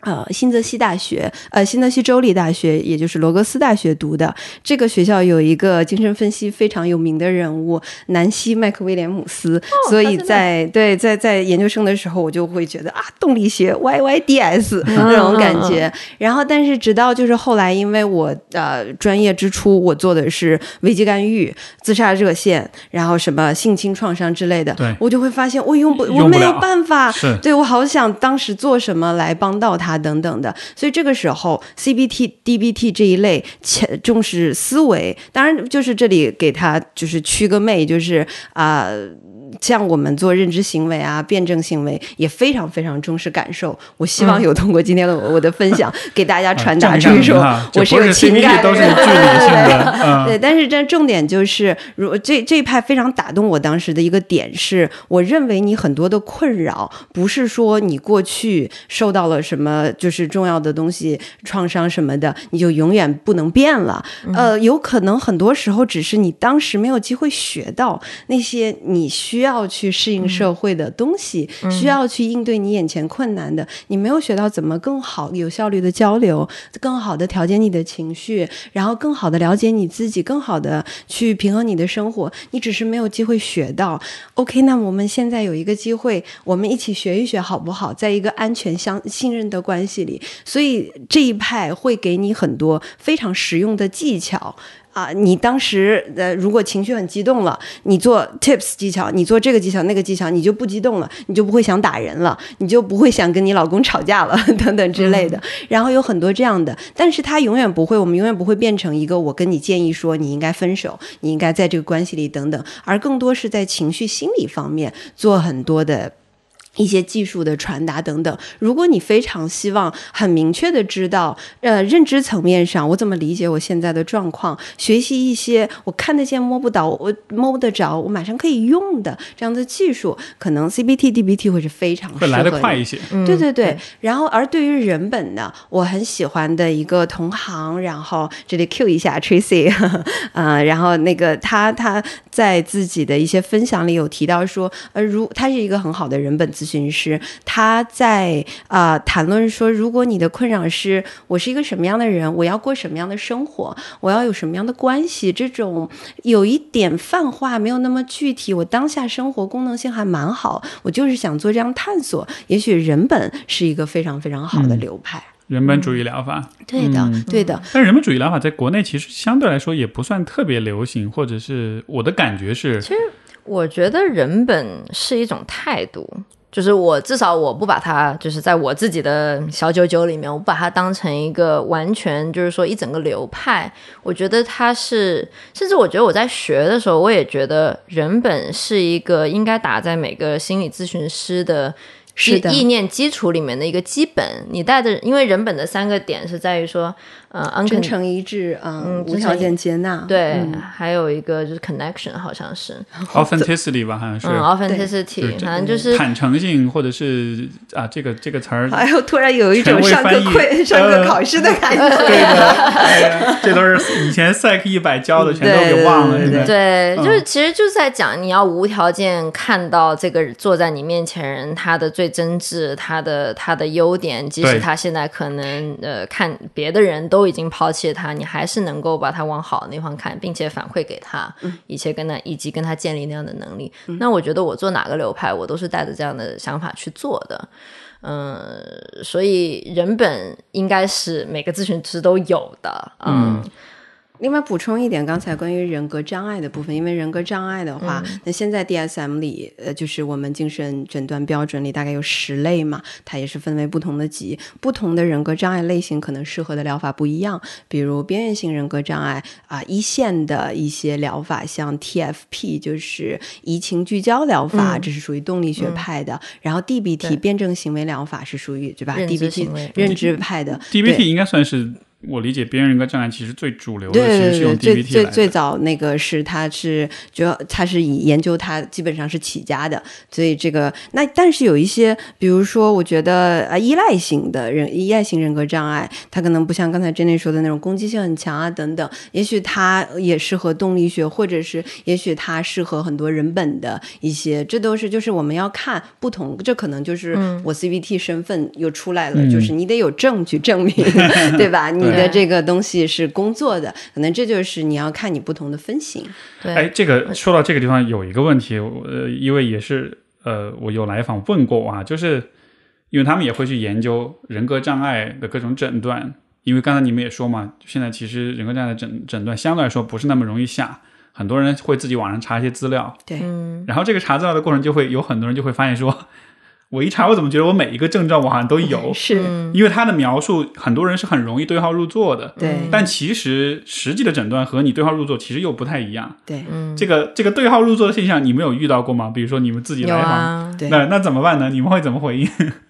呃，新泽西大学，呃，新泽西州立大学，也就是罗格斯大学读的。这个学校有一个精神分析非常有名的人物南希·麦克威廉姆斯，所以在对在在研究生的时候，我就会觉得啊，动力学 YYDS 那种感觉。然后，但是直到就是后来，因为我呃专业之初，我做的是危机干预、自杀热线，然后什么性侵创伤之类的对，我就会发现我用不我没有办法，对我好想当时做什么来帮到他啊等等的，所以这个时候 CBT、DBT 这一类前重视思维，当然就是这里给他就是去个魅，就是啊。像我们做认知行为啊、辩证行为，也非常非常重视感受。我希望有通过今天的我我的分享，给大家传达出一种啊我不是有情感的。对，但是这重点就是，如这这一派非常打动我当时的一个点是，我认为你很多的困扰不是说你过去受到了什么就是重要的东西创伤什么的，你就永远不能变了。呃，有可能很多时候只是你当时没有机会学到那些你需要去适应社会的东西，需要去应对你眼前困难的，你没有学到怎么更好、有效率的交流，更好的调节你的情绪，然后更好的了解你自己，更好的去平衡你的生活。你只是没有机会学到。OK，那么我们现在有一个机会，我们一起学一学好不好？在一个安全相信任的关系里，所以这一派会给你很多非常实用的技巧。啊，你当时呃，如果情绪很激动了，你做 tips 技巧，你做这个技巧那个技巧，你就不激动了，你就不会想打人了，你就不会想跟你老公吵架了，等等之类的。然后有很多这样的，但是他永远不会，我们永远不会变成一个我跟你建议说你应该分手，你应该在这个关系里等等，而更多是在情绪心理方面做很多的。一些技术的传达等等。如果你非常希望很明确的知道，呃，认知层面上我怎么理解我现在的状况，学习一些我看得见摸不到、我摸得着、我马上可以用的这样的技术，可能 CBT、DBT 会是非常会来得适合你快一些。对对对，然后而对于人本呢，我很喜欢的一个同行，然后这里 Q 一下 Tracy，呃，然后那个他他在自己的一些分享里有提到说，呃，如他是一个很好的人本咨询师，他在啊、呃谈论说，如果你的困扰是我是一个什么样的人，我要过什么样的生活，我要有什么样的关系，这种有一点泛化，没有那么具体，我当下生活功能性还蛮好，我就是想做这样探索，也许人本是一个非常非常好的流派。人本主义疗法，对的，嗯对的，但人本主义疗法在国内其实相对来说也不算特别流行，或者是我的感觉是，其实我觉得人本是一种态度，就是我至少我不把它，就是在我自己的小九九里面，我不把它当成一个完全就是说一整个流派。我觉得它是，甚至我觉得我在学的时候，我也觉得人本是一个应该打在每个心理咨询师的。是的意念基础里面的一个基本，你带的，因为人本的三个点是在于说，呃真诚一致，嗯，嗯无条件接纳，对，嗯还有一个就是 connection，好像是，authenticity 吧，好像是。嗯，authenticity，反正就是坦诚性，或者是啊，这个这个词儿，哎呦，突然有一种上课会、上课呃考试的感觉。这都是以前 Psych 一百教的，全都给忘了。现在对，嗯就是其实就是在讲你要无条件看到这个坐在你面前人他的最真挚，他的他的优点，即使他现在可能呃看别的人都已经抛弃了他，你还是能够把他往好的地方看，并且反馈给他，以且跟他以及跟他建立那样的能力。那我觉得我做哪个流派，我都是带着这样的想法去做的。嗯，所以人本应该是每个咨询师都有的。嗯，另外补充一点，刚才关于人格障碍的部分，因为人格障碍的话，那现在 DSM 里，呃，就是我们精神诊断标准里大概有十类嘛，它也是分为不同的级，不同的人格障碍类型可能适合的疗法不一样。比如边缘性人格障碍啊，一线的一些疗法，像 TFP 就是移情聚焦疗法，这是属于动力学派的。然后 DBT 辩证行为疗法是属于对吧？DBT 认知派的，DBT 应该算是。我理解边缘人格障碍其实最主流的其实是用 DBT 最最最早那个是他是主要他是以研究它基本上是起家的，所以这个那但是有一些比如说我觉得啊依赖型的人依赖型人格障碍，他可能不像刚才 Jenny 说的那种攻击性很强啊等等，也许他也适合动力学，或者是也许他适合很多人本的一些，这都是就是我们要看不同，这可能就是我 CBT 身份又出来了，就是你得有证据证明，对吧？你。你的这个东西是工作的，可能这就是你要看你不同的分型。对哎，这个说到这个地方有一个问题，呃，因为也是呃，我有来访问过我啊，就是因为他们也会去研究人格障碍的各种诊断，因为刚才你们也说嘛，现在其实人格障碍的诊诊断相对来说不是那么容易下，很多人会自己网上查一些资料，对，然后这个查资料的过程就会有很多人就会发现说。我一查，我怎么觉得我每一个症状我好像都有？是，因为他的描述，很多人是很容易对号入座的。对，但其实实际的诊断和你对号入座其实又不太一样。对，嗯，这个这个对号入座的现象，你们有遇到过吗？比如说你们自己来访，那那怎么办呢？你们会怎么回应？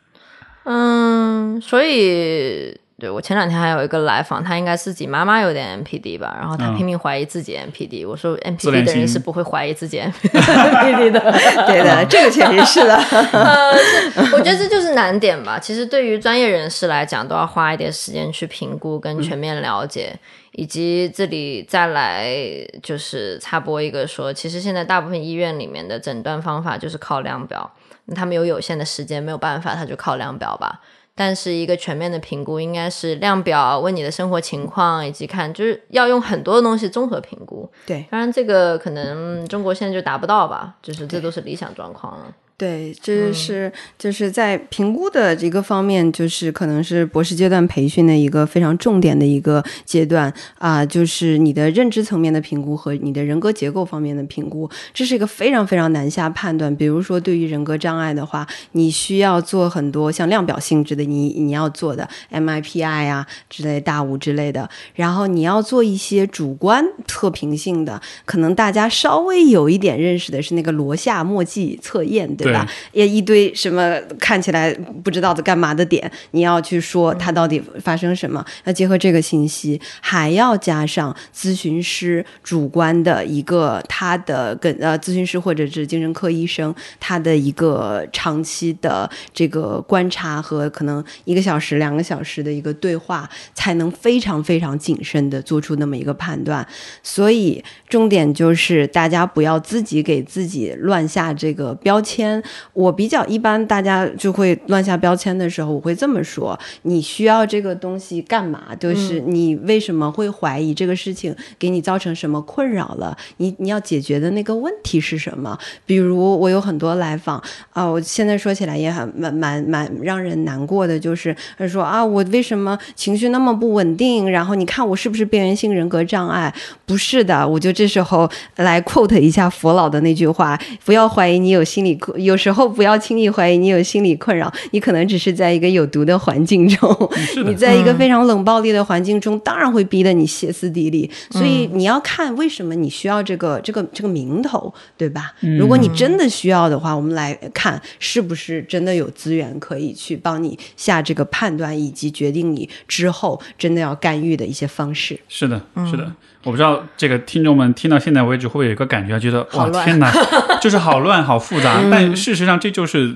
嗯，所以。对我前两天还有一个来访，他应该自己妈妈有点 NPD 吧，然后他拼命怀疑自己 NPD。我说 NPD 的人是不会怀疑自己 NPD 的，对的，这个确实是的。我觉得这就是难点吧。其实对于专业人士来讲，都要花一点时间去评估跟全面了解，以及这里再来就是插播一个说，其实现在大部分医院里面的诊断方法就是靠量表，他们有有限的时间，没有办法，他就靠量表吧。但是一个全面的评估应该是量表，问你的生活情况，以及看就是要用很多的东西综合评估。对，当然这个可能中国现在就达不到吧，就是这都是理想状况了。对，这是就是在评估的一个方面，就是可能是博士阶段培训的一个非常重点的一个阶段啊，就是你的认知层面的评估和你的人格结构方面的评估，这是一个非常非常难下判断。比如说，对于人格障碍的话，你需要做很多像量表性质的，你你要做的 MIPI 啊之类大五之类的，然后你要做一些主观测评性的，可能大家稍微有一点认识的是那个罗夏墨迹测验，对。也一堆什么看起来不知道的干嘛的点，你要去说它到底发生什么？要结合这个信息，还要加上咨询师主观的一个他的跟呃咨询师或者是精神科医生他的一个长期的这个观察和可能一个小时两个小时的一个对话，才能非常非常谨慎的做出那么一个判断。所以重点就是大家不要自己给自己乱下这个标签。我比较一般，大家就会乱下标签的时候，我会这么说：你需要这个东西干嘛？就是你为什么会怀疑这个事情给你造成什么困扰了？你你要解决的那个问题是什么？比如我有很多来访啊，我现在说起来也很蛮蛮蛮让人难过的，就是他说啊，我为什么情绪那么不稳定？然后你看我是不是边缘性人格障碍？不是的，我就这时候来 quote 一下佛老的那句话：不要怀疑你有心理有。有时候不要轻易怀疑你有心理困扰，你可能只是在一个有毒的环境中，你在一个非常冷暴力的环境中，当然会逼得你歇斯底里。所以你要看为什么你需要这个这个这个名头，对吧？如果你真的需要的话，我们来看是不是真的有资源可以去帮你下这个判断，以及决定你之后真的要干预的一些方式。是的，是的。我不知道这个听众们听到现在为止会不会有一个感觉，觉得哇天哪，就是好乱好复杂。但事实上，这就是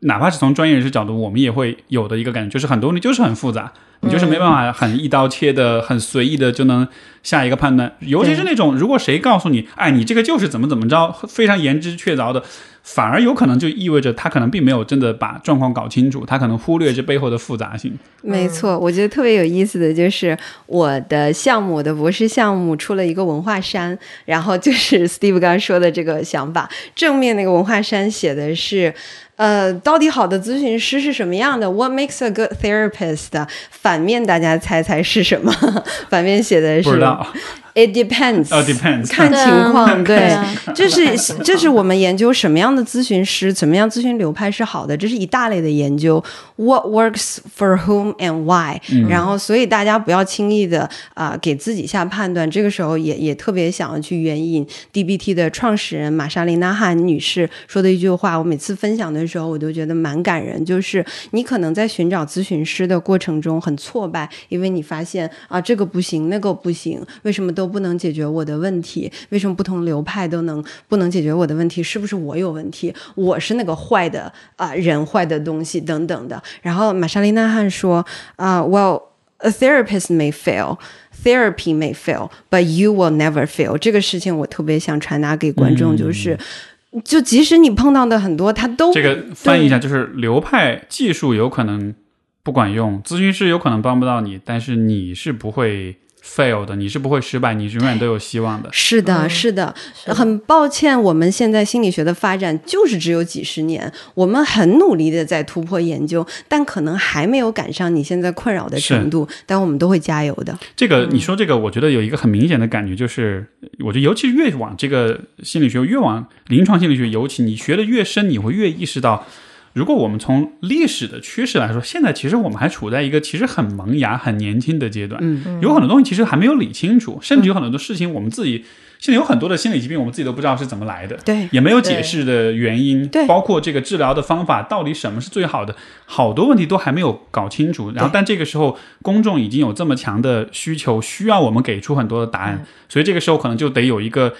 哪怕是从专业人士角度，我们也会有的一个感觉，就是很多问题就是很复杂，你就是没办法很一刀切的、很随意的就能下一个判断。尤其是那种如果谁告诉你，哎，你这个就是怎么怎么着，非常言之确凿的。反而有可能就意味着他可能并没有真的把状况搞清楚，他可能忽略这背后的复杂性。没错，我觉得特别有意思的就是我的项目，我的博士项目出了一个文化衫，然后就是 Steve 刚刚说的这个想法，正面那个文化衫写的是，呃，到底好的咨询师是什么样的？What makes a good therapist？反面大家猜猜是什么？反面写的是。It depends，哦，depends，看情况。对，这是这是我们研究什么样的咨询师，怎么样咨询流派是好的，这是一大类的研究。What works for whom and why？然后，所以大家不要轻易的啊给自己下判断。这个时候也也特别想要去援引 DBT 的创始人玛莎琳娜汉女士说的一句话。我每次分享的时候，我都觉得蛮感人。就是你可能在寻找咨询师的过程中很挫败，因为你发现啊这个不行，那个不行，为什么都不能解决我的问题？为什么不同流派都能不能解决我的问题？是不是我有问题？我是那个坏的啊人坏的东西等等的。然后玛莎琳娜汉说啊，Well a therapist may fail, therapy may fail, but you will never fail。这个事情我特别想传达给观众，就是就即使你碰到的很多，他都这个翻译一下，就是流派技术有可能不管用，咨询师有可能帮不到你，但是你是不会。Fail 的，你是不会失败，你永远都有希望的。是的，是的，很抱歉，我们现在心理学的发展就是只有几十年，我们很努力的在突破研究，但可能还没有赶上你现在困扰的程度，但我们都会加油的。这个你说这个，我觉得有一个很明显的感觉，就是我觉得尤其是越往这个心理学，越往临床心理学，尤其你学的越深，你会越意识到。如果我们从历史的趋势来说，现在其实我们还处在一个其实很萌芽、很年轻的阶段，嗯，有很多东西其实还没有理清楚，甚至有很多的事情我们自己现在有很多的心理疾病，我们自己都不知道是怎么来的，对，也没有解释的原因，对，包括这个治疗的方法到底什么是最好的，好多问题都还没有搞清楚。然后，但这个时候公众已经有这么强的需求，需要我们给出很多的答案，所以这个时候可能就得有一个。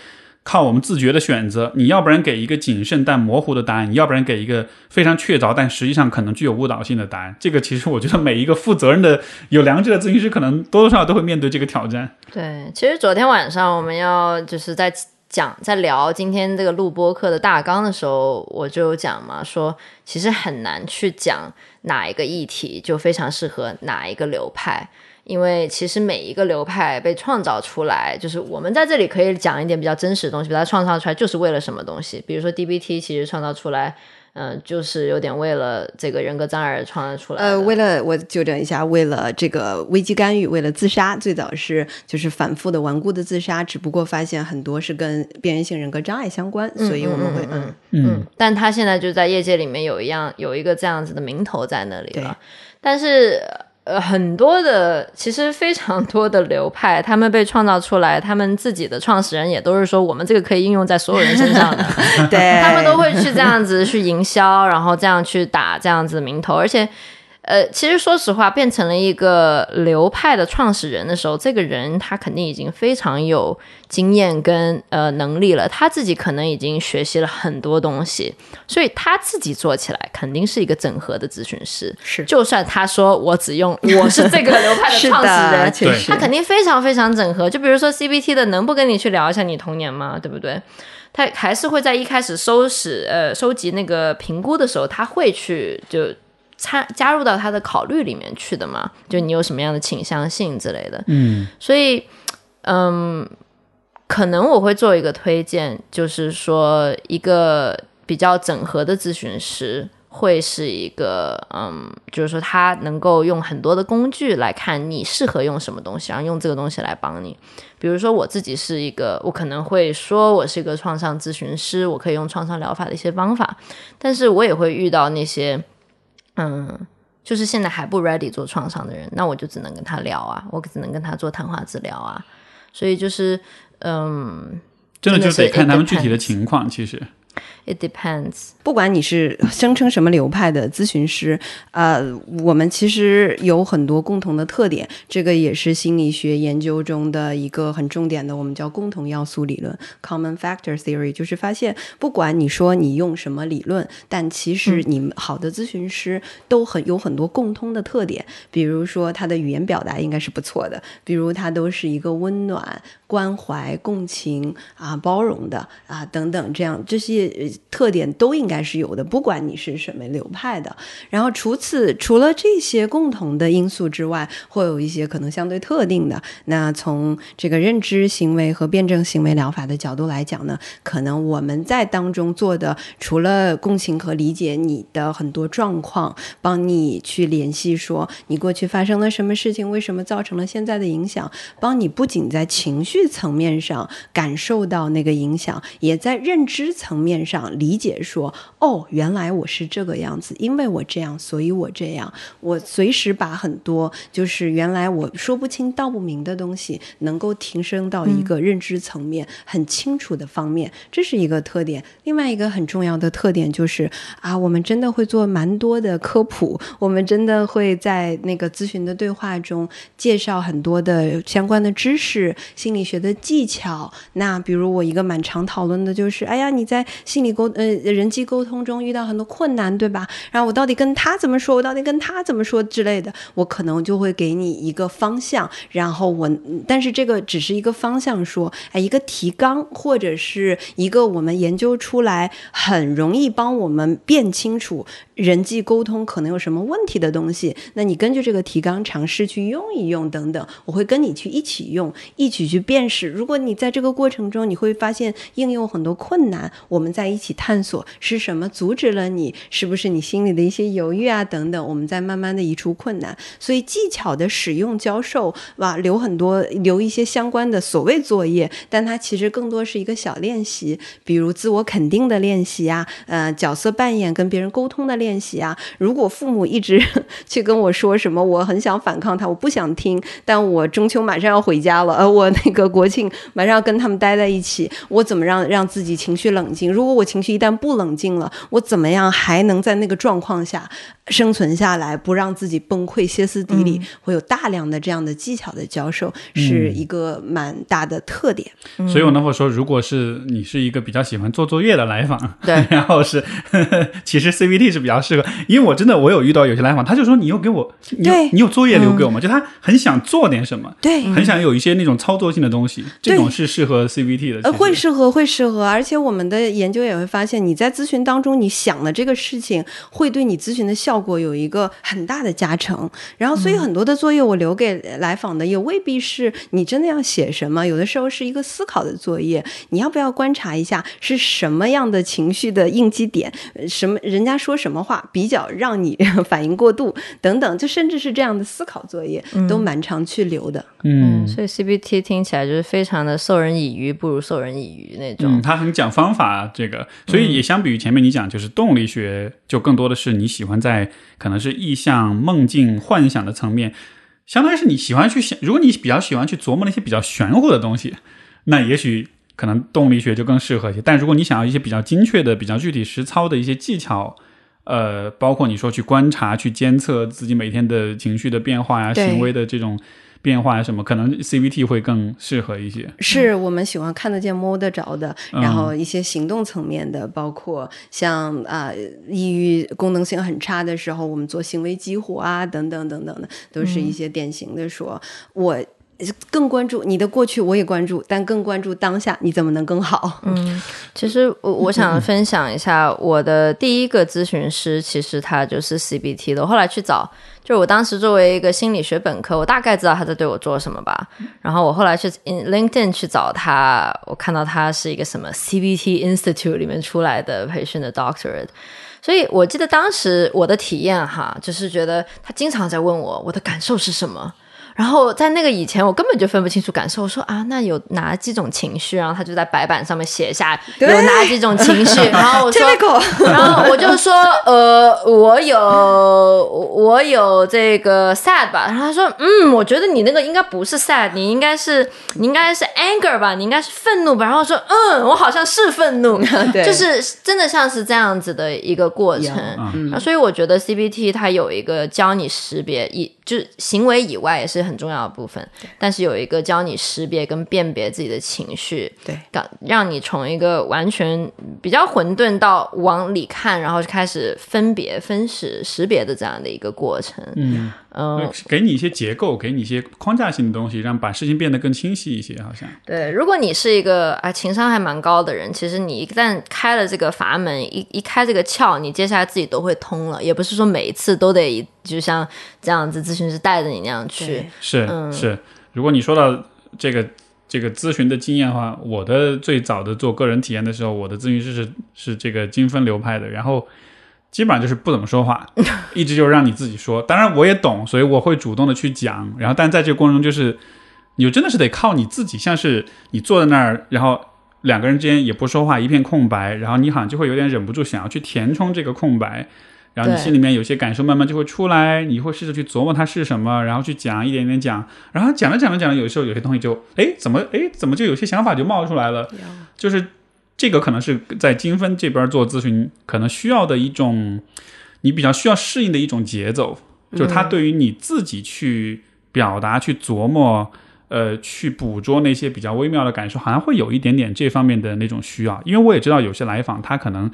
靠我们自觉的选择，你要不然给一个谨慎但模糊的答案，你要不然给一个非常确凿但实际上可能具有误导性的答案。这个其实我觉得每一个负责任的、有良知的咨询师，可能多多少少都会面对这个挑战。对，其实昨天晚上我们要就是在讲、在聊今天这个录播课的大纲的时候，我就讲嘛，说其实很难去讲哪一个议题就非常适合哪一个流派。因为其实每一个流派被创造出来，就是我们在这里可以讲一点比较真实的东西，把它创造出来就是为了什么东西？比如说 DBT，其实创造出来，嗯，就是有点为了这个人格障碍而创造出来。呃，为了我纠正一下，为了这个危机干预，为了自杀，最早是就是反复的顽固的自杀，只不过发现很多是跟边缘性人格障碍相关，所以我们会嗯嗯，但他现在就在业界里面有一样有一个这样子的名头在那里了，但是。呃，很多的，其实非常多的流派，他们被创造出来，他们自己的创始人也都是说，我们这个可以应用在所有人身上的，对他们都会去这样子去营销，然后这样去打这样子名头，而且。呃，其实说实话，变成了一个流派的创始人的时候，这个人他肯定已经非常有经验跟呃能力了，他自己可能已经学习了很多东西，所以他自己做起来肯定是一个整合的咨询师。是，就算他说我只用我是这个流派的创始人，他肯定非常非常整合。就比如说 CBT 的，能不跟你去聊一下你童年吗？对不对？他还是会在一开始收拾呃收集那个评估的时候，他会去就。参加入到他的考虑里面去的嘛？就你有什么样的倾向性之类的。嗯，所以，嗯，可能我会做一个推荐，就是说一个比较整合的咨询师会是一个，嗯，就是说他能够用很多的工具来看你适合用什么东西，然后用这个东西来帮你。比如说我自己是一个，我可能会说我是一个创伤咨询师，我可以用创伤疗法的一些方法，但是我也会遇到那些。嗯，就是现在还不 ready 做创伤的人，那我就只能跟他聊啊，我只能跟他做谈话治疗啊。所以就是，嗯，真的就得看他们具体的情况，其实。It depends。不管你是声称什么流派的咨询师，呃，我们其实有很多共同的特点。这个也是心理学研究中的一个很重点的，我们叫共同要素理论 （Common Factor Theory）。就是发现，不管你说你用什么理论，但其实你好的咨询师都很有很多共通的特点。比如说，他的语言表达应该是不错的；，比如他都是一个温暖、关怀、共情啊、包容的啊等等，这样这些。特点都应该是有的，不管你是什么流派的。然后除此除了这些共同的因素之外，会有一些可能相对特定的。那从这个认知行为和辩证行为疗法的角度来讲呢，可能我们在当中做的，除了共情和理解你的很多状况，帮你去联系说你过去发生了什么事情，为什么造成了现在的影响，帮你不仅在情绪层面上感受到那个影响，也在认知层面上理解说，哦，原来我是这个样子，因为我这样，所以我这样。我随时把很多就是原来我说不清道不明的东西，能够提升到一个认知层面很清楚的方面，这是一个特点。另外一个很重要的特点就是啊，我们真的会做蛮多的科普，我们真的会在那个咨询的对话中介绍很多的相关的知识、心理学的技巧。那比如我一个蛮常讨论的就是，哎呀，你在心理沟呃人际沟通中遇到很多困难，对吧？然后我到底跟他怎么说？我到底跟他怎么说之类的？我可能就会给你一个方向，然后我，但是这个只是一个方向，说，哎，一个提纲或者是一个我们研究出来很容易帮我们辨清楚。人际沟通可能有什么问题的东西，那你根据这个提纲尝试去用一用等等，我会跟你去一起用，一起去辨识。如果你在这个过程中你会发现应用很多困难，我们在一一起探索是什么阻止了你，是不是你心里的一些犹豫啊等等，我们再慢慢的移除困难。所以技巧的使用教授哇，留很多留一些相关的所谓作业，但它其实更多是一个小练习，比如自我肯定的练习啊，呃，角色扮演跟别人沟通的。练习啊！如果父母一直去跟我说什么，我很想反抗他，我不想听。但我中秋马上要回家了，呃，我那个国庆马上要跟他们待在一起，我怎么让让自己情绪冷静？如果我情绪一旦不冷静了，我怎么样还能在那个状况下生存下来，不让自己崩溃、歇斯底里？会有大量的这样的技巧的教授，是一个蛮大的特点。所以我那会说，如果是你是一个比较喜欢做作业的来访，对，然后是 其实 CVT 是比较。适合，因为我真的我有遇到有些来访，他就说你又给我，你有你有作业留给我吗？就他很想做点什么，对，很想有一些那种操作性的东西，这种是适合 CVT 的，呃，会适合，会适合，而且我们的研究也会发现，你在咨询当中你想的这个事情，会对你咨询的效果有一个很大的加成。然后，所以很多的作业我留给来访的，也未必是你真的要写什么，有的时候是一个思考的作业，你要不要观察一下是什么样的情绪的应激点，什么人家说什么。话比较让你 反应过度等等，就甚至是这样的思考作业都蛮常去留的。嗯，所以 CBT 听起来就是非常的授人以鱼不如授人以渔那种。嗯，他很讲方法，这个，所以也相比于前面你讲，就是动力学就更多的是你喜欢在可能是意象、梦境、幻想的层面，相当于是你喜欢去想。如果你比较喜欢去琢磨那些比较玄乎的东西，那也许。可能动力学就更适合一些。但如果你想要一些比较精确的、比较具体实操的一些技巧。呃，包括你说去观察、去监测自己每天的情绪的变化呀、行为的这种变化呀什么，可能 CVT 会更适合一些。是我们喜欢看得见、摸得着的，然后一些行动层面的，包括像啊，抑郁功能性很差的时候，我们做行为激活啊，等等等等的，都是一些典型的说，我。更关注你的过去，我也关注，但更关注当下，你怎么能更好？嗯，其实我我想分享一下我的第一个咨询师，其实他就是 CBT 的。后来去找，就是我当时作为一个心理学本科，我大概知道他在对我做什么吧。然后我后来去 LinkedIn 去找他，我看到他是一个什么 CBT Institute 里面出来的培训的 Doctorate，所以我记得当时我的体验哈，就是觉得他经常在问我我的感受是什么。然后在那个以前，我根本就分不清楚感受。我说啊，那有哪几种情绪？然后他就在白板上面写下有哪几种情绪。然后我说，然后我就说，呃，我有我有这个 sad 吧。然后他说，嗯，我觉得你那个应该不是 sad，你应该是你应该是 anger 吧，你应该是愤怒吧。然后说，嗯，我好像是愤怒，就是真的像是这样子的一个过程。所以我觉得 CBT 它有一个教你识别一。就是行为以外也是很重要的部分。但是有一个教你识别跟辨别自己的情绪，对，让让你从一个完全比较混沌到往里看，然后就开始分别、分识、识别的这样的一个过程。嗯嗯，给你一些结构，给你一些框架性的东西，让把事情变得更清晰一些，好像。对，如果你是一个啊情商还蛮高的人，其实你一旦开了这个阀门，一一开这个窍，你接下来自己都会通了。也不是说每一次都得就像这样子，咨询师带着你那样去。是、嗯是，如果你说到这个这个咨询的经验的话，我的最早的做个人体验的时候，我的咨询师是是这个精分流派的，然后基本上就是不怎么说话，一直就让你自己说。当然我也懂，所以我会主动的去讲，然后但在这个过程中，就是你就真的是得靠你自己，像是你坐在那儿，然后。两个人之间也不说话，一片空白，然后你好像就会有点忍不住想要去填充这个空白，然后你心里面有些感受慢慢就会出来，你会试着去琢磨它是什么，然后去讲，一点点讲，然后讲着讲着讲着，有时候有些东西就哎怎么哎怎么就有些想法就冒出来了，就是这个可能是在金分这边做咨询可能需要的一种你比较需要适应的一种节奏，就是他对于你自己去表达、去琢磨。呃，去捕捉那些比较微妙的感受，好像会有一点点这方面的那种需要。因为我也知道有些来访，他可能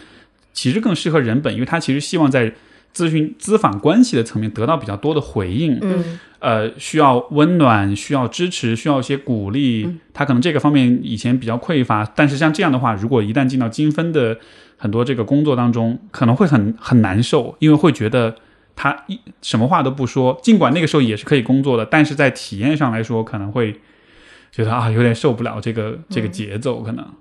其实更适合人本，因为他其实希望在咨询咨访关系的层面得到比较多的回应。嗯，呃，需要温暖，需要支持，需要一些鼓励。他可能这个方面以前比较匮乏，但是像这样的话，如果一旦进到精分的很多这个工作当中，可能会很很难受，因为会觉得他一什么话都不说，尽管那个时候也是可以工作的，但是在体验上来说，可能会觉得啊有点受不了这个这个节奏，可能。嗯，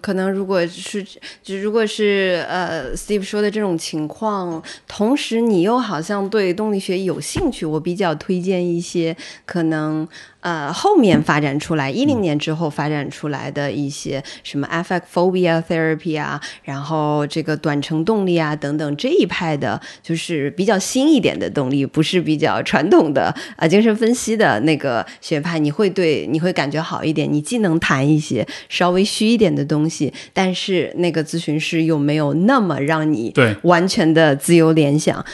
可能如果是就如果是呃，Steve 说的这种情况，同时你又好像对动力学有兴趣，我比较推荐一些可能呃后面发展出来，一零年之后发展出来的一些什么 affect phobia therapy 啊，然后这个短程动力啊等等这一派的，就是比较新一点的动力，不是比较传统的啊、精神分析的那个学派，你会对你会感觉好一点，你既能谈一些稍微虚一点的东西，但是那个咨询师又没有那么让你对完全的自由联想。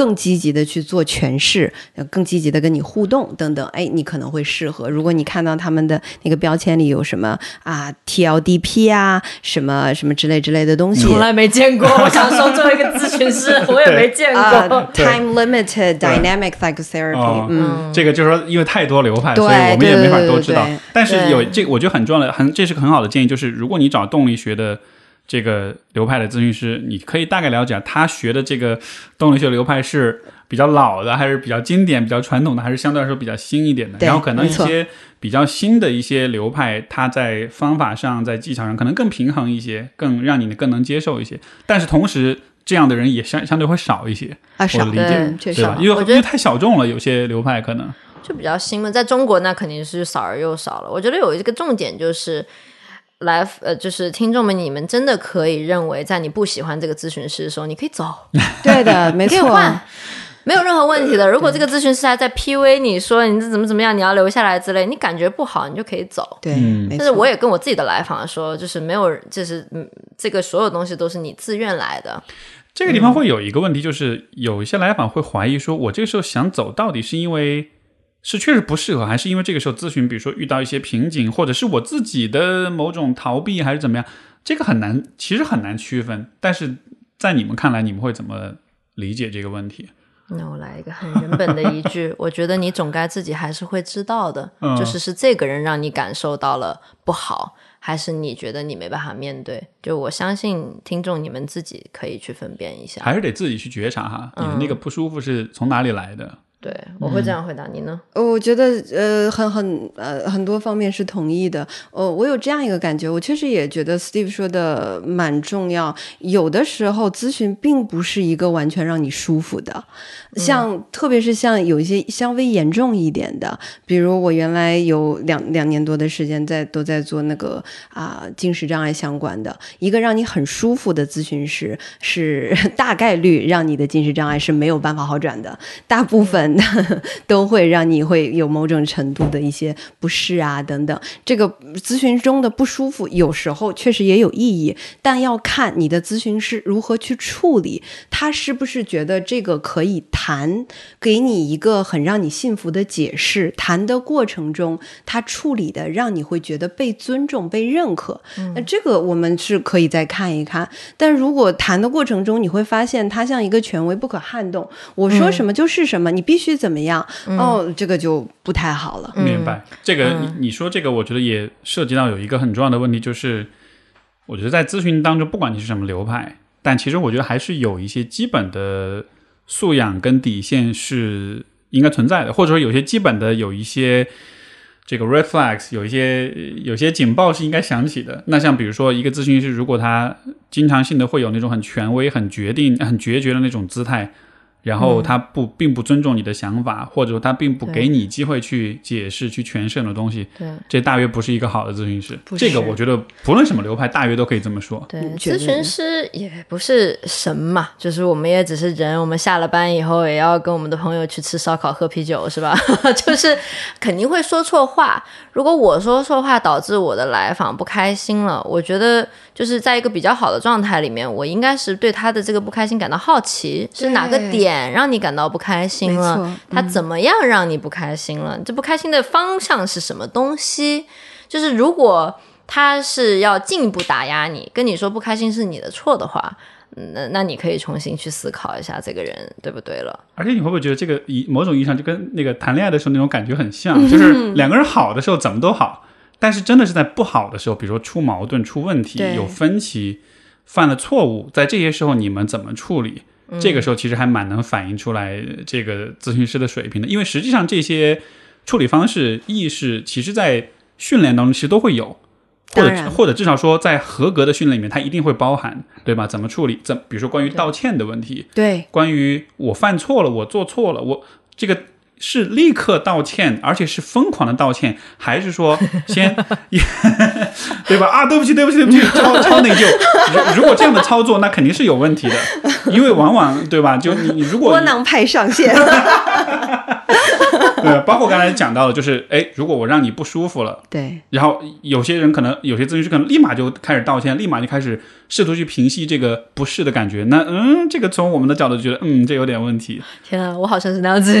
更积极的去做诠释，呃更积极的跟你互动等等，哎，你可能会适合。如果你看到他们的那个标签里有什么啊 TLDP 啊，什么什么之类之类的东西，从来没见过。我想说，作为一个咨询师，我也没见啊、过。t i m e limited dynamic psychotherapy，、哦嗯，这个就是说，因为太多流派，对所以我们也没法都知道对对对。但是有这个，我觉得很重要的，很这是个很好的建议，就是如果你找动力学的这个流派的咨询师，你可以大概了解他学的这个动力学流派是比较老的，还是比较经典、比较传统的，还是相对来说比较新一点的。然后可能一些比较新的一些流派，它在方法上、在技巧上可能更平衡一些，更让你更能接受一些。但是同时，这样的人也相相对会少一些，啊，少对吧？因为因为太小众了，有些流派可能。就比较新嘛，在中国那肯定是少而又少了。我觉得有一个重点就是。来，呃，就是听众们，你们真的可以认为，在你不喜欢这个咨询师的时候，你可以走，对的，没错，可以换，没有任何问题的。如果这个咨询师还在 PUA 你说你这怎么怎么样，你要留下来之类，你感觉不好，你就可以走。对，嗯没错。但是我也跟我自己的来访说，就是没有，就是嗯，这个所有东西都是你自愿来的。这个地方会有一个问题，就是有一些来访会怀疑说，我这个时候想走，到底是因为是确实不适合，还是因为这个时候咨询，比如说遇到一些瓶颈，或者是我自己的某种逃避，还是怎么样？这个很难，其实很难区分。但是在你们看来，你们会怎么理解这个问题？那我来一个很原本的一句，我觉得你总该自己还是会知道的，嗯就是是这个人让你感受到了不好，还是你觉得你没办法面对？就我相信听众你们自己可以去分辨一下。还是得自己去觉察哈，你的那个不舒服是从哪里来的？对，我会这样回答你呢。我觉得呃很很呃很多方面是同意的。呃，我有这样一个感觉，我确实也觉得 Steve 说的蛮重要。有的时候咨询并不是一个完全让你舒服的，像、特别是像有一些稍微严重一点的，比如我原来有两两年多的时间在都在做那个啊、进食障碍相关的，一个让你很舒服的咨询师是 大概率让你的进食障碍是没有办法好转的，大部分 都会让你会有某种程度的一些不适啊等等。这个咨询中的不舒服，有时候确实也有意义，但要看你的咨询师如何去处理，他是不是觉得这个可以谈，给你一个很让你信服的解释。谈的过程中，他处理的让你会觉得被尊重、被认可。那这个我们是可以再看一看。但如果谈的过程中，你会发现他像一个权威，不可撼动，我说什么就是什么，你必须怎么样？哦，这个就不太好了。明白这个，你你说这个，我觉得也涉及到有一个很重要的问题，就是我觉得在咨询当中，不管你是什么流派，但其实我觉得还是有一些基本的素养跟底线是应该存在的，或者说有些基本的有一些这个 red flags，有一些有些警报是应该响起的。那像比如说一个咨询师，如果他经常性的会有那种很权威、很决定、很决绝的那种姿态。然后他不并不尊重你的想法，或者说他并不给你机会去解释、去诠释的东西。对，这大约不是一个好的咨询师。这个我觉得不论什么流派，大约都可以这么说。对，咨询师也不是神嘛，就是我们也只是人，我们下了班以后也要跟我们的朋友去吃烧烤、喝啤酒，是吧？就是肯定会说错话。如果我说错话导致我的来访不开心了，我觉得就是在一个比较好的状态里面，我应该是对他的这个不开心感到好奇，是哪个对点让你感到不开心了？他怎么样让你不开心了？这不开心的方向是什么东西？就是如果他是要进一步打压你，跟你说不开心是你的错的话，嗯那那你可以重新去思考一下这个人对不对了。而且你会不会觉得这个以某种意义上就跟那个谈恋爱的时候那种感觉很像，就是两个人好的时候怎么都好，但是真的是在不好的时候，比如说出矛盾、出问题、有分歧、犯了错误，在这些时候你们怎么处理？这个时候其实还蛮能反映出来这个咨询师的水平的，因为实际上这些处理方式意识，其实在训练当中其实都会有。或者或者至少说，在合格的训练里面，它一定会包含，对吧？怎么处理？怎比如说关于道歉的问题，对，关于我犯错了，我做错了，我这个是立刻道歉，而且是疯狂的道歉，还是说先，对吧？啊，对不起，对不起，对不起，超超内疚。如如果这样的操作，那肯定是有问题的，因为往往对吧？就你你如果窝囊派上线。对，包括刚才讲到的，就是哎，如果我让你不舒服了。对，然后有些人可能有些咨询师可能立马就开始道歉，立马就开始试图去平息这个不适的感觉。那嗯，这个从我们的角度觉得，嗯，这有点问题。天啊，我好像是那样子，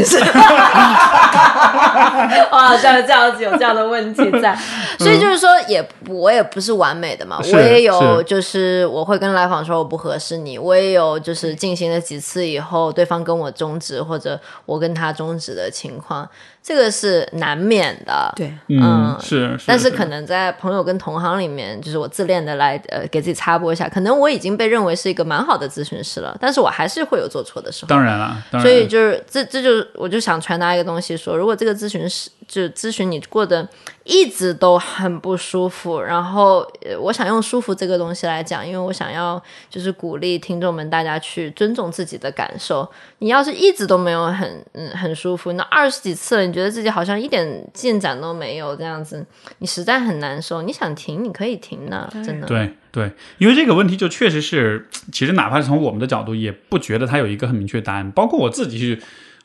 我好像这样子有这样的问题在，所以就是说也，我也不是完美的嘛，我也有就是我会跟来访说我不合适你，我也有就是进行了几次以后，对方跟我终止或者我跟他终止的情况，这个是难免的，对，嗯是，但是可能在朋友跟同行里面，就是我自恋的来呃给自己插播一下，可能我已经被认为是一个蛮好的咨询师了，但是我还是会有做错的时候。当然了，当然。所以就是这这就是我就想传达一个东西说，如果这个咨询师就咨询你过得一直都很不舒服，然后呃我想用舒服这个东西来讲，因为我想要就是鼓励听众们大家去尊重自己的感受。你要是一直都没有很嗯很舒服，那二十几次了，你觉得自己好像一点进展都没有这样子，你实在很难受。你想停，你可以停的，真的。对对，因为这个问题就确实是，其实哪怕是从我们的角度，也不觉得它有一个很明确答案。包括我自己是，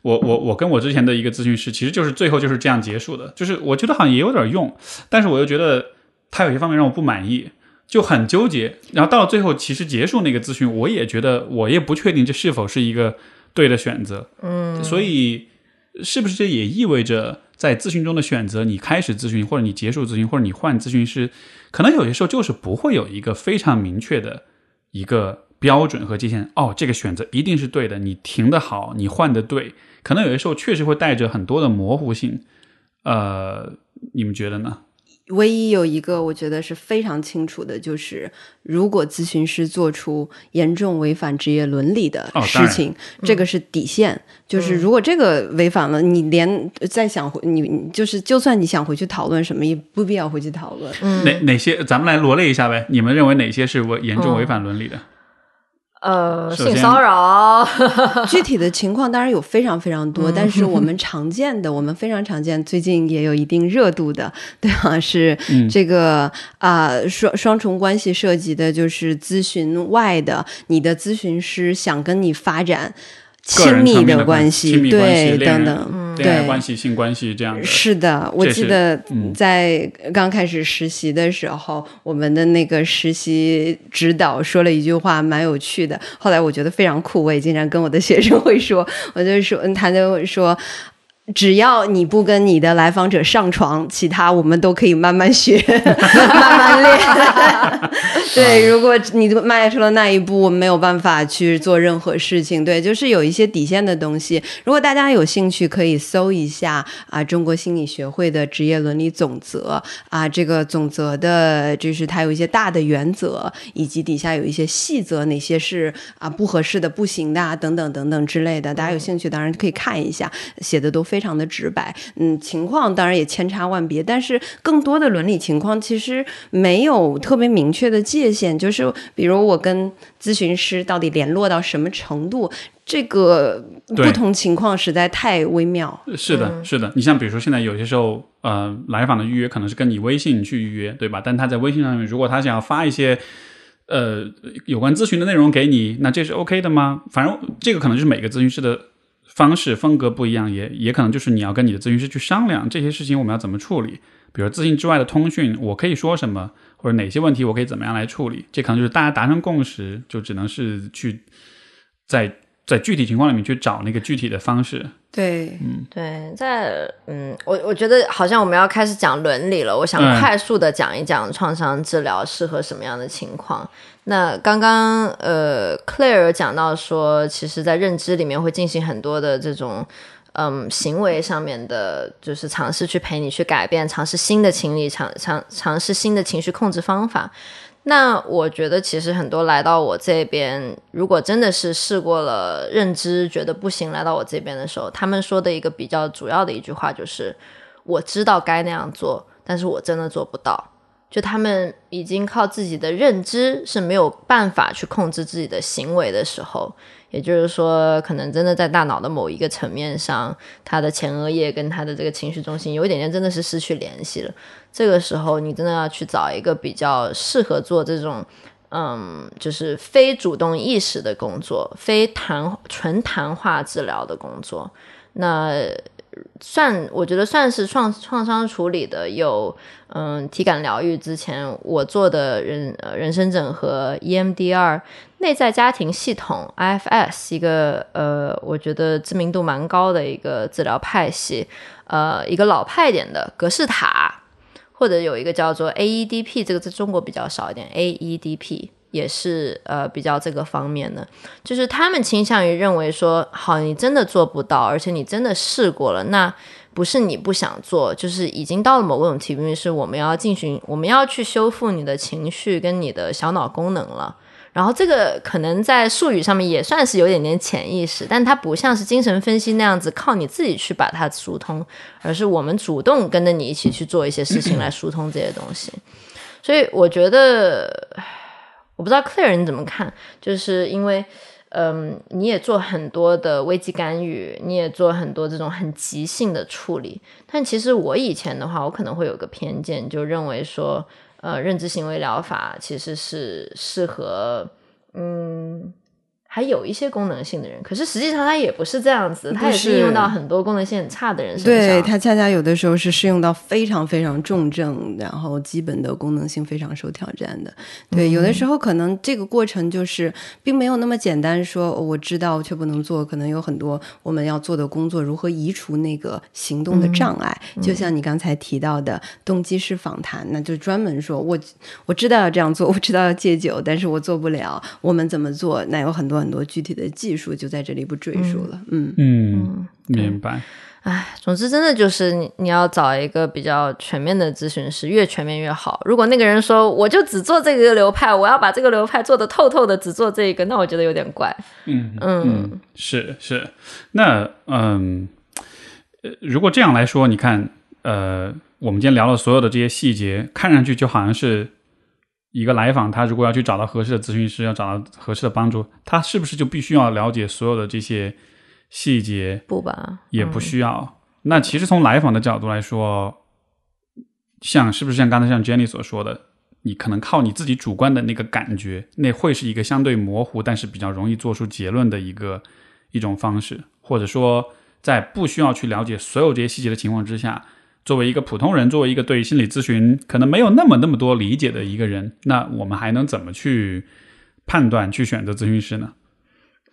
我我我跟我之前的一个咨询师，其实就是最后就是这样结束的。就是我觉得好像也有点用，但是我又觉得他有些方面让我不满意，就很纠结。然后到了最后，其实结束那个咨询，我也觉得我也不确定这是否是一个对的选择。嗯，所以是不是这也意味着？在咨询中的选择，你开始咨询，或者你结束咨询，或者你换咨询师，可能有些时候就是不会有一个非常明确的一个标准和界限。哦，这个选择一定是对的，你停的好，你换的对，可能有些时候确实会带着很多的模糊性。呃，你们觉得呢？唯一有一个我觉得是非常清楚的，就是如果咨询师做出严重违反职业伦理的事情，这个是底线。就是如果这个违反了，你连再想回你你就是，就算你想回去讨论什么，也不必要回去讨论。哪哪些？咱们来罗列一下呗。你们认为哪些是违严重违反伦理的？呃，性骚扰，具体的情况当然有非常非常多，但是我们常见的，我们非常常见，最近也有一定热度的，对吧？是这个啊、双双重关系涉及的，就是咨询外的，你的咨询师想跟你发展。亲密的关系、亲密关系等等。恋爱关系、性关系这样的，是的。我记得在刚开始实习的时候，我们的那个实习指导说了一句话，蛮有趣的。后来我觉得非常酷，我也经常跟我的学生会说，我就说，他就说。只要你不跟你的来访者上床，其他我们都可以慢慢学，慢慢练。对，如果你迈出了那一步，我们没有办法去做任何事情。对，就是有一些底线的东西。如果大家有兴趣，可以搜一下啊，中国心理学会的职业伦理总则啊，这个总则的，就是它有一些大的原则，以及底下有一些细则，哪些是啊不合适的、不行的啊，等等等等之类的。大家有兴趣，当然可以看一下，写的都非。非常的直白，嗯，情况当然也千差万别，但是更多的伦理情况其实没有特别明确的界限，就是比如我跟咨询师到底联络到什么程度，这个不同情况实在太微妙。是的，是的，你像比如说现在有些时候，呃，来访的预约可能是跟你微信去预约，对吧？但他在微信上面，如果他想要发一些呃有关咨询的内容给你，那这是 OK 的吗？反正这个可能就是每个咨询师的。方式风格不一样，也也可能就是你要跟你的咨询师去商量这些事情，我们要怎么处理？比如咨询之外的通讯，我可以说什么，或者哪些问题我可以怎么样来处理？这可能就是大家达成共识，就只能是去在在具体情况里面去找那个具体的方式。对，嗯，对，在嗯，我我觉得好像我们要开始讲伦理了。我想快速的讲一讲创伤治疗适合什么样的情况。那刚刚呃，Claire 讲到说，其实，在认知里面会进行很多的这种嗯行为上面的，就是尝试去陪你去改变，尝试新的情理，尝尝尝试新的情绪控制方法。那我觉得，其实很多来到我这边，如果真的是试过了认知，觉得不行，来到我这边的时候，他们说的一个比较主要的一句话就是：我知道该那样做，但是我真的做不到。就他们已经靠自己的认知是没有办法去控制自己的行为的时候，也就是说，可能真的在大脑的某一个层面上，他的前额叶跟他的这个情绪中心有一点点真的是失去联系了。这个时候，你真的要去找一个比较适合做这种，嗯，就是非主动意识的工作，非谈纯谈话治疗的工作。那算，我觉得算是创创伤处理的有。嗯，体感疗愈之前我做的人呃人生整合 EMDR 内在家庭系统 IFS 一个呃，我觉得知名度蛮高的一个治疗派系，呃，一个老派点的格式塔，或者有一个叫做 AEDP，这个在中国比较少一点，AEDP 也是呃比较这个方面的，就是他们倾向于认为说，好，你真的做不到，而且你真的试过了，那。不是你不想做，就是已经到了某种体病，是我们要进行，我们要去修复你的情绪跟你的小脑功能了。然后这个可能在术语上面也算是有点点潜意识，但它不像是精神分析那样子靠你自己去把它疏通，而是我们主动跟着你一起去做一些事情来疏通这些东西。所以我觉得，我不知道 Clare 你怎么看，就是因为。嗯，你也做很多的危机干预，你也做很多这种很急性的处理。但其实我以前的话，我可能会有个偏见，就认为说，呃，认知行为疗法其实是适合，嗯。还有一些功能性的人，可是实际上他也不是这样子，他也是应用到很多功能性很差的人身上。对，他恰恰有的时候是适用到非常非常重症，然后基本的功能性非常受挑战的。对，有的时候可能这个过程就是并没有那么简单，说我知道却不能做，可能有很多我们要做的工作，如何移除那个行动的障碍。就像你刚才提到的动机式访谈，那就专门说我我知道要这样做，我知道要戒酒，但是我做不了，我们怎么做？那有很多。很多具体的技术就在这里不赘述了。嗯嗯，明白。哎，总之真的就是你你要找一个比较全面的咨询师，越全面越好。如果那个人说我就只做这个流派，我要把这个流派做的透透的，只做这个，那我觉得有点怪。嗯嗯，是是。那嗯，如果这样来说，你看，呃，我们今天聊了所有的这些细节，看上去就好像是。一个来访，他如果要去找到合适的咨询师，要找到合适的帮助，他是不是就必须要了解所有的这些细节？不吧，也不需要。那其实从来访的角度来说，像是不是像刚才像 Jenny 所说的，你可能靠你自己主观的那个感觉，那会是一个相对模糊，但是比较容易做出结论的一个。一种方式，或者说在不需要去了解所有这些细节的情况之下，作为一个普通人，作为一个对心理咨询可能没有那么那么多理解的一个人，那我们还能怎么去判断、去选择咨询师呢？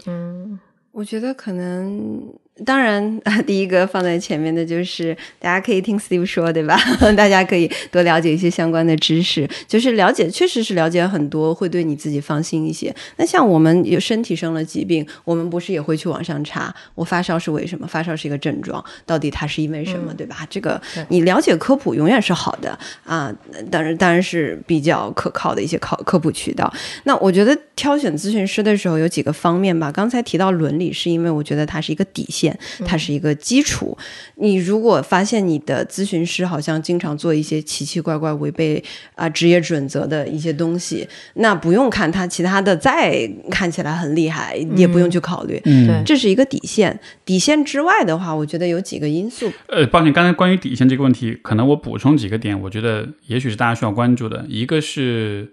嗯，我觉得可能。当然，第一个放在前面的就是大家可以听 Steve 说，对吧？大家可以多了解一些相关的知识，就是了解，确实是了解很多，会对你自己放心一些。那像我们有身体生了疾病，我们不是也会去网上查，我发烧是为什么？发烧是一个症状，到底它是因为什么，对吧？这个你了解科普永远是好的啊，当然当然是比较可靠的一些考科普渠道。那我觉得挑选咨询师的时候有几个方面吧。刚才提到伦理，是因为我觉得它是一个底线。它是一个基础。你如果发现你的咨询师好像经常做一些奇奇怪怪、违背啊职业准则的一些东西，那不用看他其他的再看起来很厉害，也不用去考虑。嗯，这是一个底线。底线之外的话，我觉得有几个因素。呃，抱歉，刚才关于底线这个问题，可能我补充几个点，我觉得也许是大家需要关注的。一个是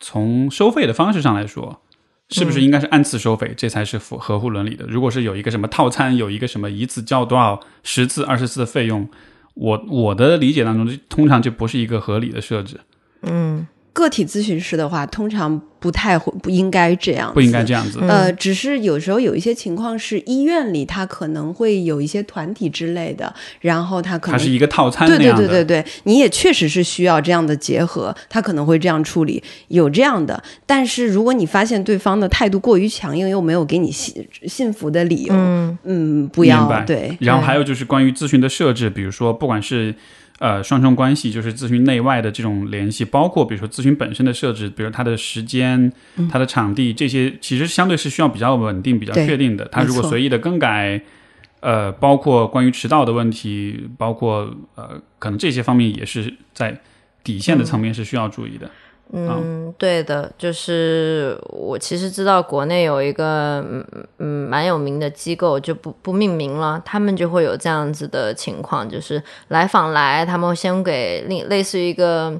从收费的方式上来说。是不是应该是按次收费？这才是符合乎伦理的。如果是有一个什么套餐，有一个什么一次交多少十次、二十次的费用，我我的理解当中，通常就不是一个合理的设置。嗯。个体咨询师的话，通常不太会不应该这样，不应该这样子。呃，只是有时候有一些情况是医院里他可能会有一些团体之类的，然后他可能它是一个套餐对对对对对，你也确实是需要这样的结合，他可能会这样处理，有这样的。但是如果你发现对方的态度过于强硬，又没有给你信信服的理由，嗯嗯，不要对。然后还有就是关于咨询的设置，比如说不管是。呃，双重关系就是咨询内外的这种联系，包括比如说咨询本身的设置，比如它的时间、它的场地这些，其实相对是需要比较稳定、比较确定的。它如果随意的更改，呃，包括关于迟到的问题，包括呃，可能这些方面也是在底线的层面是需要注意的。嗯，嗯对的，就是我其实知道国内有一个嗯嗯蛮有名的机构，就不不命名了，他们就会有这样子的情况，就是来访来，他们先给类类似于一个。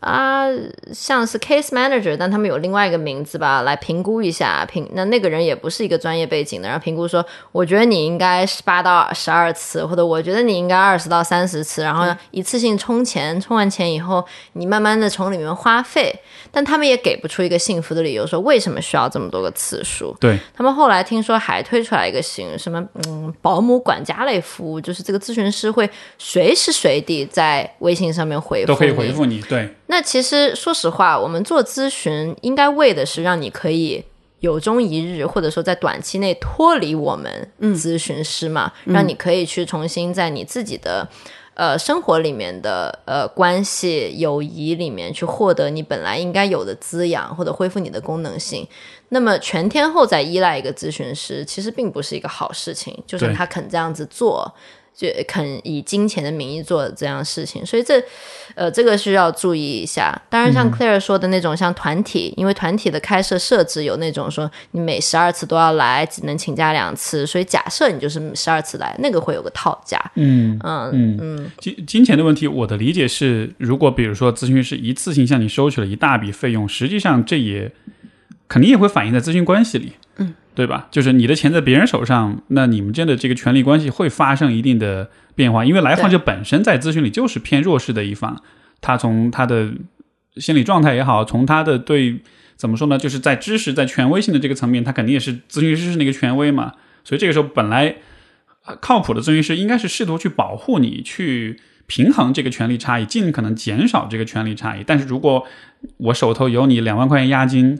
啊，像是 case manager，但他们有另外一个名字吧，来评估一下评。那那个人也不是一个专业背景的，然后评估说，我觉得你应该十八到十二次，或者我觉得你应该二十到三十次，然后一次性充钱，充完钱以后，你慢慢的从里面花费。但他们也给不出一个幸福的理由，说为什么需要这么多个次数？对他们后来听说还推出来一个新什么嗯保姆管家类服务，就是这个咨询师会随时随地在微信上面回复，都可以回复你。对。那其实说实话，我们做咨询应该为的是让你可以有终一日，或者说在短期内脱离我们咨询师嘛，让你可以去重新在你自己的呃生活里面的呃关系友谊里面去获得你本来应该有的滋养，或者恢复你的功能性。那么全天候在依赖一个咨询师，其实并不是一个好事情，就算他肯这样子做。就肯以金钱的名义做这样事情，所以这，呃，这个需要注意一下。当然，像 Claire 说的那种，像团体，因为团体的开设设置有那种说你每十二次都要来，只能请假两次，所以假设你就是十二次来，那个会有个套价。嗯嗯嗯嗯。金金钱的问题，我的理解是，如果比如说咨询师一次性向你收取了一大笔费用，实际上这也肯定也会反映在咨询关系里。嗯。对吧？就是你的钱在别人手上，那你们间的这个权利关系会发生一定的变化，因为来访者本身在咨询里就是偏弱势的一方，他从他的心理状态也好，从他的对怎么说呢，就是在知识在权威性的这个层面，他肯定也是咨询师是那个权威嘛，所以这个时候本来靠谱的咨询师应该是试图去保护你，去平衡这个权利差异，尽可能减少这个权利差异。但是如果我手头有你两万块钱押金。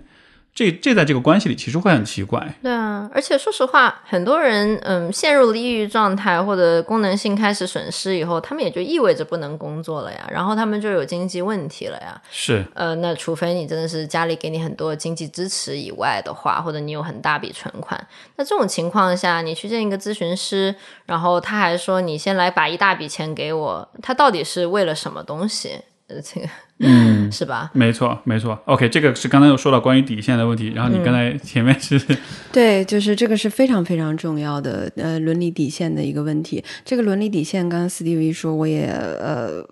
这这在这个关系里其实会很奇怪。对啊，而且说实话，很多人嗯陷入了抑郁状态或者功能性开始损失以后，他们也就意味着不能工作了呀，然后他们就有经济问题了呀。是。呃，那除非你真的是家里给你很多经济支持以外的话，或者你有很大笔存款，那这种情况下，你去见一个咨询师，然后他还说你先来把一大笔钱给我，他到底是为了什么东西？呃，这个。嗯，是吧？没错，没错。OK，这个是刚才又说到关于底线的问题，然后你刚才前面是，对，就是这个是非常非常重要的呃伦理底线的一个问题。这个伦理底线，刚刚斯蒂维说，我也呃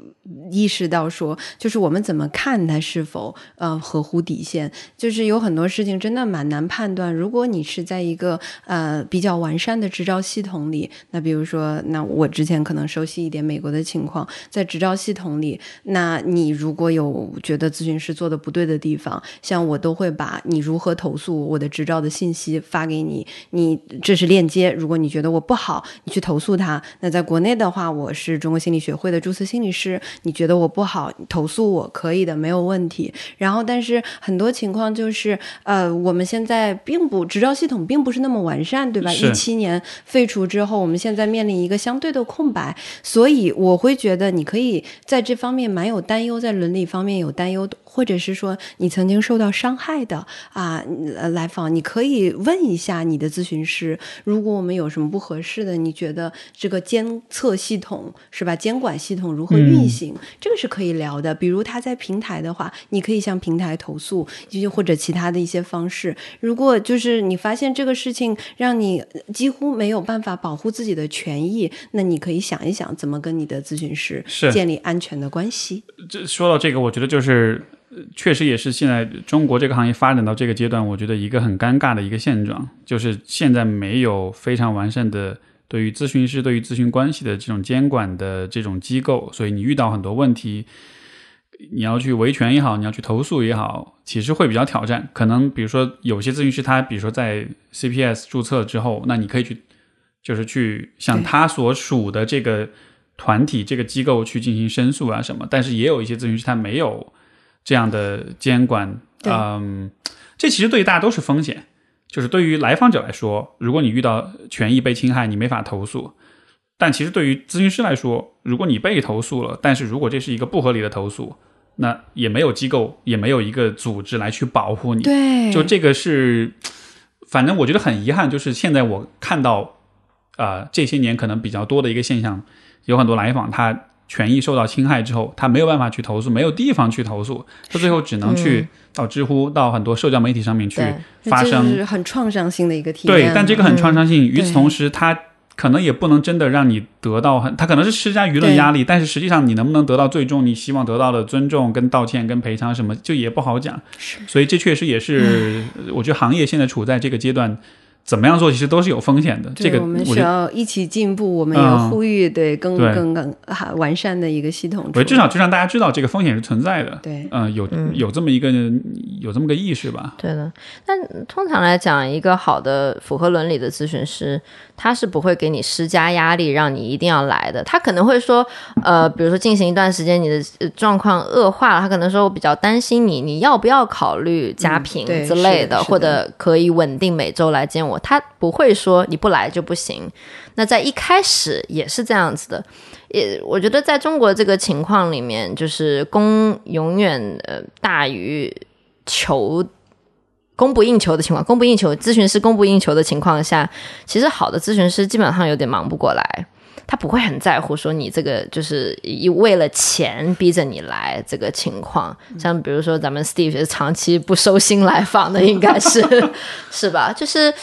意识到说，就是我们怎么看它是否呃合乎底线，就是有很多事情真的蛮难判断。如果你是在一个呃比较完善的执照系统里，那比如说，那我之前可能熟悉一点美国的情况，在执照系统里，那你如果有觉得咨询师做的不对的地方，像我都会把你如何投诉我的执照的信息发给你，你这是链接。如果你觉得我不好，你去投诉他。那在国内的话，我是中国心理学会的注册心理师，你觉得我不好，投诉我可以的，没有问题。然后，但是很多情况就是，呃，我们现在并不执照系统并不是那么完善，对吧？一七年废除之后，我们现在面临一个相对的空白，所以我会觉得你可以在这方面蛮有担忧，在伦理方面有担忧，或者是说你曾经受到伤害的啊，呃来访，你可以问一下你的咨询师，如果我们有什么不合适的，你觉得这个监测系统是吧？监管系统如何运行，这个是可以聊的。比如他在平台的话，你可以向平台投诉，就或者其他的一些方式。如果就是你发现这个事情让你几乎没有办法保护自己的权益，那你可以想一想怎么跟你的咨询师建立安全的关系。这说到这个，我觉得就是呃确实也是现在中国这个行业发展到这个阶段，我觉得一个很尴尬的一个现状，就是现在没有非常完善的对于咨询师、对于咨询关系的这种监管的这种机构，所以你遇到很多问题。你要去维权也好，你要去投诉也好，其实会比较挑战。可能比如说有些咨询师他，比如说在 CPS 注册之后，那你可以去，就是去向他所属的这个团体、这个机构去进行申诉啊什么。但是也有一些咨询师他没有这样的监管，嗯，这其实对于大家都是风险。就是对于来访者来说，如果你遇到权益被侵害，你没法投诉。但其实对于咨询师来说，如果你被投诉了，但是如果这是一个不合理的投诉，那也没有机构，也没有一个组织来去保护你。对，就这个是，反正我觉得很遗憾，就是现在我看到，呃，这些年可能比较多的一个现象，有很多来访他权益受到侵害之后，他没有办法去投诉，没有地方去投诉，他最后只能去到知乎、到很多社交媒体上面去发声。这是很创伤性的一个体验。对，但这个很创伤性。与此同时，他可能也不能真的让你得到很，他可能是施加舆论压力，但是实际上你能不能得到最终你希望得到的尊重、跟道歉、跟赔偿什么，就也不好讲。所以这确实也是，我觉得行业现在处在这个阶段，怎么样做其实都是有风险的。这个对我们需。要一起进步，我们也嗯呼吁对更对更更啊完善的一个系统出来。我觉得至少就让大家知道这个风险是存在的，对嗯、有有这么一个有这么个意识吧，对的，但通常来讲，一个好的符合伦理的咨询师，他是不会给你施加压力，让你一定要来的。他可能会说，呃，比如说进行一段时间，你的呃状况恶化了，他可能说我比较担心你，你要不要考虑加贫嗯对之类的，是的的或者可以稳定每周来见我。他不会说你不来就不行。那在一开始也是这样子的。也我觉得在中国这个情况里面，就是供永远呃大于求。供不应求的情况，供不应求，咨询师供不应求的情况下，其实好的咨询师基本上有点忙不过来，他不会很在乎说你这个就是一为了钱逼着你来这个情况。像比如说咱们 Steve 是长期不收新来访的，应该是 是吧？就是。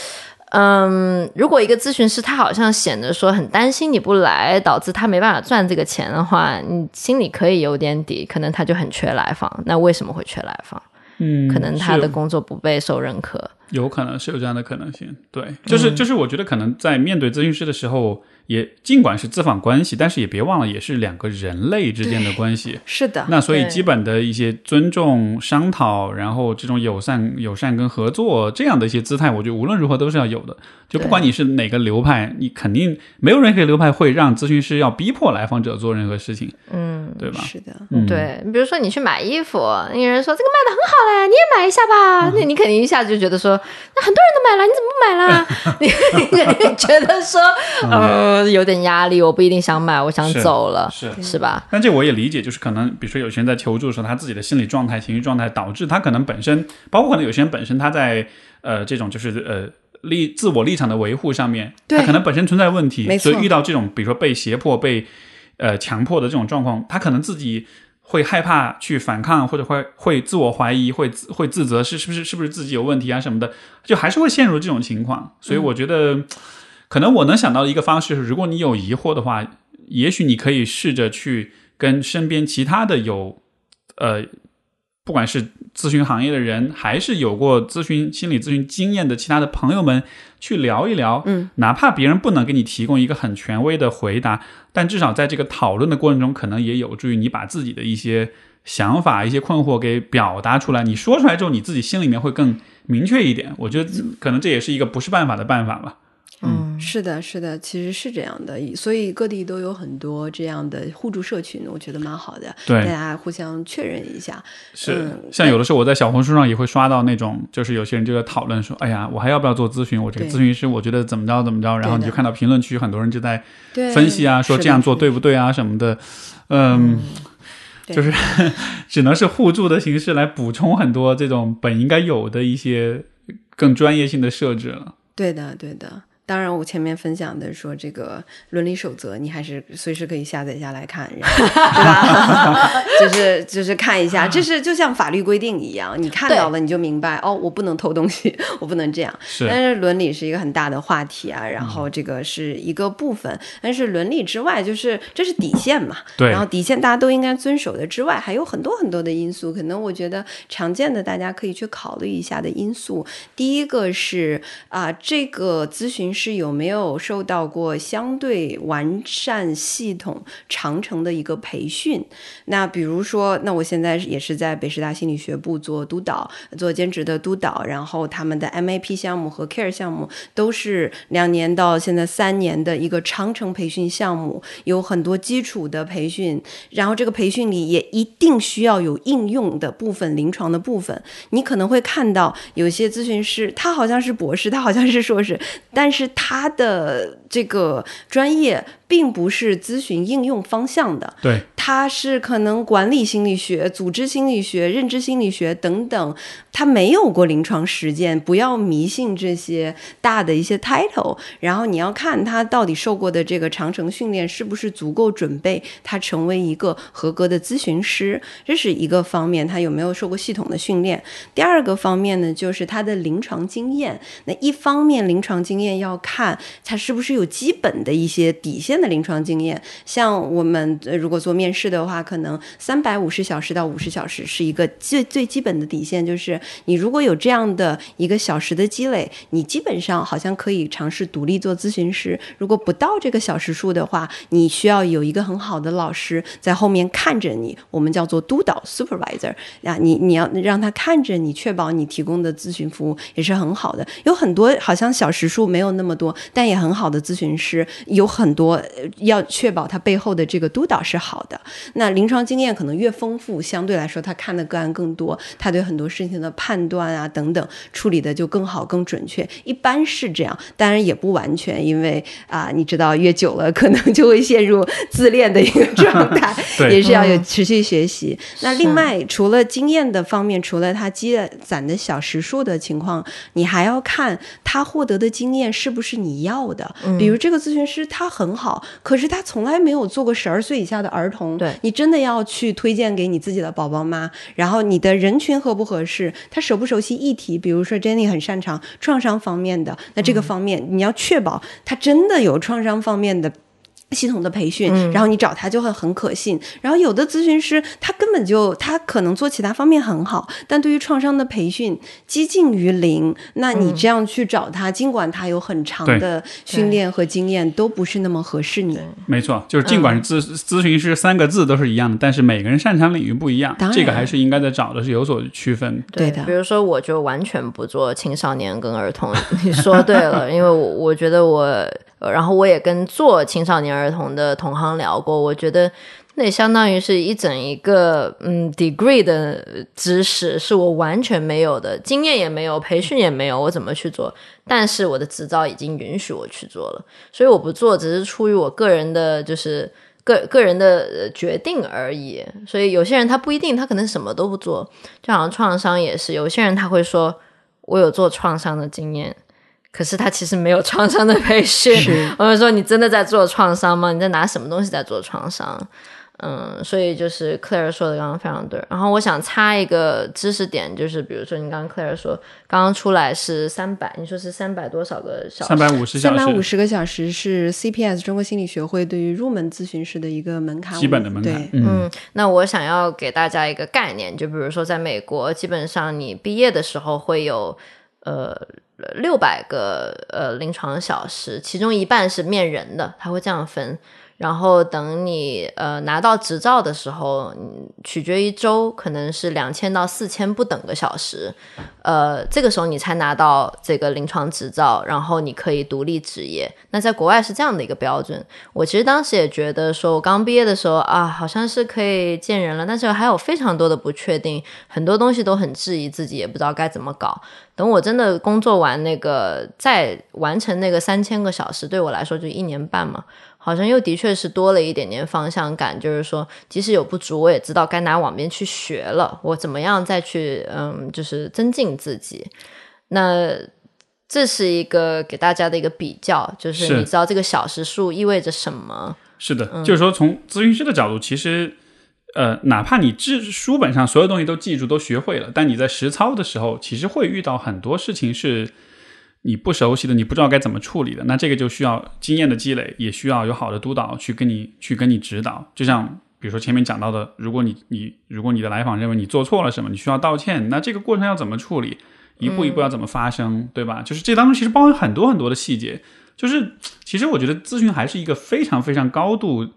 嗯，如果一个咨询师他好像显得说很担心你不来，导致他没办法赚这个钱的话，你心里可以有点底，可能他就很缺来访。那为什么会缺来访？嗯，可能他的工作不被受认可。有可能是有这样的可能性，对，就是、就是，我觉得可能在面对咨询师的时候，也尽管是资访关系，但是也别忘了，也是两个人类之间的关系。是的，那所以基本的一些尊重、商讨，然后这种友善、友善跟合作这样的一些姿态，我觉得无论如何都是要有的。就不管你是哪个流派，你肯定没有任何流派会让咨询师要逼迫来访者做任何事情，嗯，对吧？是的，嗯，对，比如说你去买衣服，那个人说这个卖的很好嘞，你也买一下吧，那你肯定一下子就觉得说，那很多人都买了，你怎么不买啦？你 你肯定觉得说，呃，有点压力，我不一定想买，我想走了，是。是吧？但这我也理解，就是可能，比如说有些人在求助的时候，他自己的心理状态、情绪状态，导致他可能本身，包括可能有些人本身他在呃这种就是呃立自我立场的维护上面，他可能本身存在问题，所以遇到这种比如说被胁迫、被呃强迫的这种状况，他可能自己会害怕去反抗，或者会会自我怀疑，会自会自责，是是不是是不是自己有问题啊什么的，就还是会陷入这种情况。所以我觉得，可能我能想到的一个方式是，如果你有疑惑的话，也许你可以试着去跟身边其他的有呃，不管是咨询行业的人，还是有过咨询心理咨询经验的其他的朋友们去聊一聊。嗯，哪怕别人不能给你提供一个很权威的回答，但至少在这个讨论的过程中，可能也有助于你把自己的一些想法、一些困惑给表达出来。你说出来之后，你自己心里面会更明确一点。我觉得可能这也是一个不是办法的办法吧。嗯，是的，是的，其实是这样的，所以各地都有很多这样的互助社群，我觉得蛮好的，对大家互相确认一下。是嗯，像有的时候我在小红书上也会刷到那种，就是有些人就在讨论说，哎呀，我还要不要做咨询？我这个咨询师我觉得怎么着怎么着，然后你就看到评论区很多人就在分析啊，说这样做对不对啊什么的，嗯，对就是 只能是互助的形式来补充很多这种本应该有的一些更专业性的设置了。对的，对的。当然，我前面分享的说这个伦理守则，你还是随时可以下载下来看，然后 对吧？就是就是看一下，这是就像法律规定一样，你看到了你就明白哦，我不能偷东西，我不能这样。是但是伦理是一个很大的话题啊，然后这个是一个部分，但是伦理之外，就是这是底线嘛。对然后底线大家都应该遵守的之外，还有很多很多的因素，可能我觉得常见的大家可以去考虑一下的因素。第一个是啊、这个咨询是有没有受到过相对完善系统、长程的一个培训？那比如说，那我现在也是在北师大心理学部做督导，做兼职的督导，然后他们的 MAP 项目和 Care 项目都是两年到现在三年的一个长程培训项目，有很多基础的培训，然后这个培训里也一定需要有应用的部分、临床的部分。你可能会看到有些咨询师，他好像是博士，他好像是硕士，但是他的这个专业并不是咨询应用方向的。对，他是可能管理心理学、组织心理学、认知心理学等等，他没有过临床实践。不要迷信这些大的一些 title，然后你要看他到底受过的这个长程训练是不是足够准备他成为一个合格的咨询师，这是一个方面，他有没有受过系统的训练。第二个方面呢，就是他的临床经验。那一方面，临床经验要看他是不是有基本的一些底线的临床经验。像我们如果做面试的话，可能三百五十小时到五十小时是一个最最基本的底线，就是你如果有这样的一个小时的积累，你基本上好像可以尝试独立做咨询师。如果不到这个小时数的话，你需要有一个很好的老师在后面看着你，我们叫做督导 supervisor 啊，你你要让他看着你，确保你提供的咨询服务也是很好的。有很多好像小时数没有那么多，但也很好的咨询师，有很多要确保他背后的这个督导是好的。那临床经验可能越丰富，相对来说他看的个案更多，他对很多事情的判断啊等等处理的就更好更准确。一般是这样，当然也不完全，因为啊、你知道越久了可能就会陷入自恋的一个状态，也是要有持续学习。那另外，除了经验的方面，除了他积攒的小时数的情况，你还要看他获得的经验是不是你要的。比如这个咨询师他很好，可是他从来没有做过十二岁以下的儿童，对。你真的要去推荐给你自己的宝宝妈，然后你的人群合不合适，他熟不熟悉议题，比如说 Jenny 很擅长创伤方面的，那这个方面你要确保他真的有创伤方面的。系统的培训，然后你找他就会很可信。然后有的咨询师他根本就他可能做其他方面很好，但对于创伤的培训接近于零。那你这样去找他，尽管他有很长的训练和经验，都不是那么合适你。没错，就是尽管是咨、咨询师三个字都是一样的，但是每个人擅长领域不一样这个还是应该在找的是有所区分。对的比如说，我就完全不做青少年跟儿童。你说对了，因为我我觉得我，然后我也跟做青少年儿童的同行聊过，我觉得那相当于是一整一个嗯 degree 的知识，是我完全没有的，经验也没有，培训也没有，我怎么去做？但是我的执照已经允许我去做了，所以我不做，只是出于我个人的，就是。个个人的决定而已，所以有些人他不一定，他可能什么都不做，就好像创伤也是，有些人他会说，我有做创伤的经验，可是他其实没有创伤的培训。我们说，你真的在做创伤吗？你在拿什么东西在做创伤？嗯，所以就是 Claire 说的刚刚非常对。然后我想插一个知识点，就是比如说你刚刚 Claire 说刚刚出来是三百，你说是三百多少个小时？三百五十小时，三百五十个小时是 CPS 中国心理学会对于入门咨询师的一个门槛，基本的门槛。对，嗯，那我想要给大家一个概念，就比如说在美国，基本上你毕业的时候会有呃六百个呃临床小时，其中一半是面人的，他会这样分。然后等你呃拿到执照的时候，取决于州，可能是两千到四千不等个小时，呃，这个时候你才拿到这个临床执照，然后你可以独立执业。那在国外是这样的一个标准。我其实当时也觉得，说我刚毕业的时候啊，好像是可以见人了，但是还有非常多的不确定，很多东西都很质疑自己，也不知道该怎么搞。等我真的工作完那个，再完成那个三千个小时，对我来说就一年半嘛。好像又的确是多了一点点方向感，就是说，即使有不足，我也知道该拿往边去学了，我怎么样再去，嗯，就是增进自己。那这是一个给大家的一个比较，就是你知道这个小时数意味着什么？是的，就是说从咨询师的角度，其实，呃，哪怕你知书本上所有东西都记住、都学会了，但你在实操的时候，其实会遇到很多事情是。你不熟悉的，你不知道该怎么处理的，那这个就需要经验的积累，也需要有好的督导去跟你去跟你指导。就像比如说前面讲到的，如果你你如果你的来访认为你做错了什么，你需要道歉，那这个过程要怎么处理，一步一步要怎么发生，对吧？就是这当中其实包含很多很多的细节。就是其实我觉得咨询还是一个非常非常高度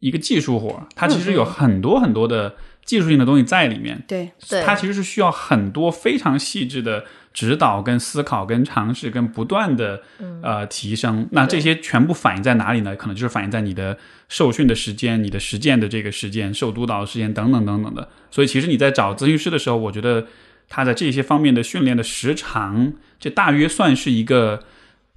一个技术活，它其实有很多很多的技术性的东西在里面。对，它其实是需要很多非常细致的。指导、跟思考、跟尝试、跟不断的呃提升，那这些全部反映在哪里呢？可能就是反映在你的受训的时间、你的实践的这个时间、受督导的时间等等等等的。所以，其实你在找咨询师的时候，我觉得他在这些方面的训练的时长，这大约算是一个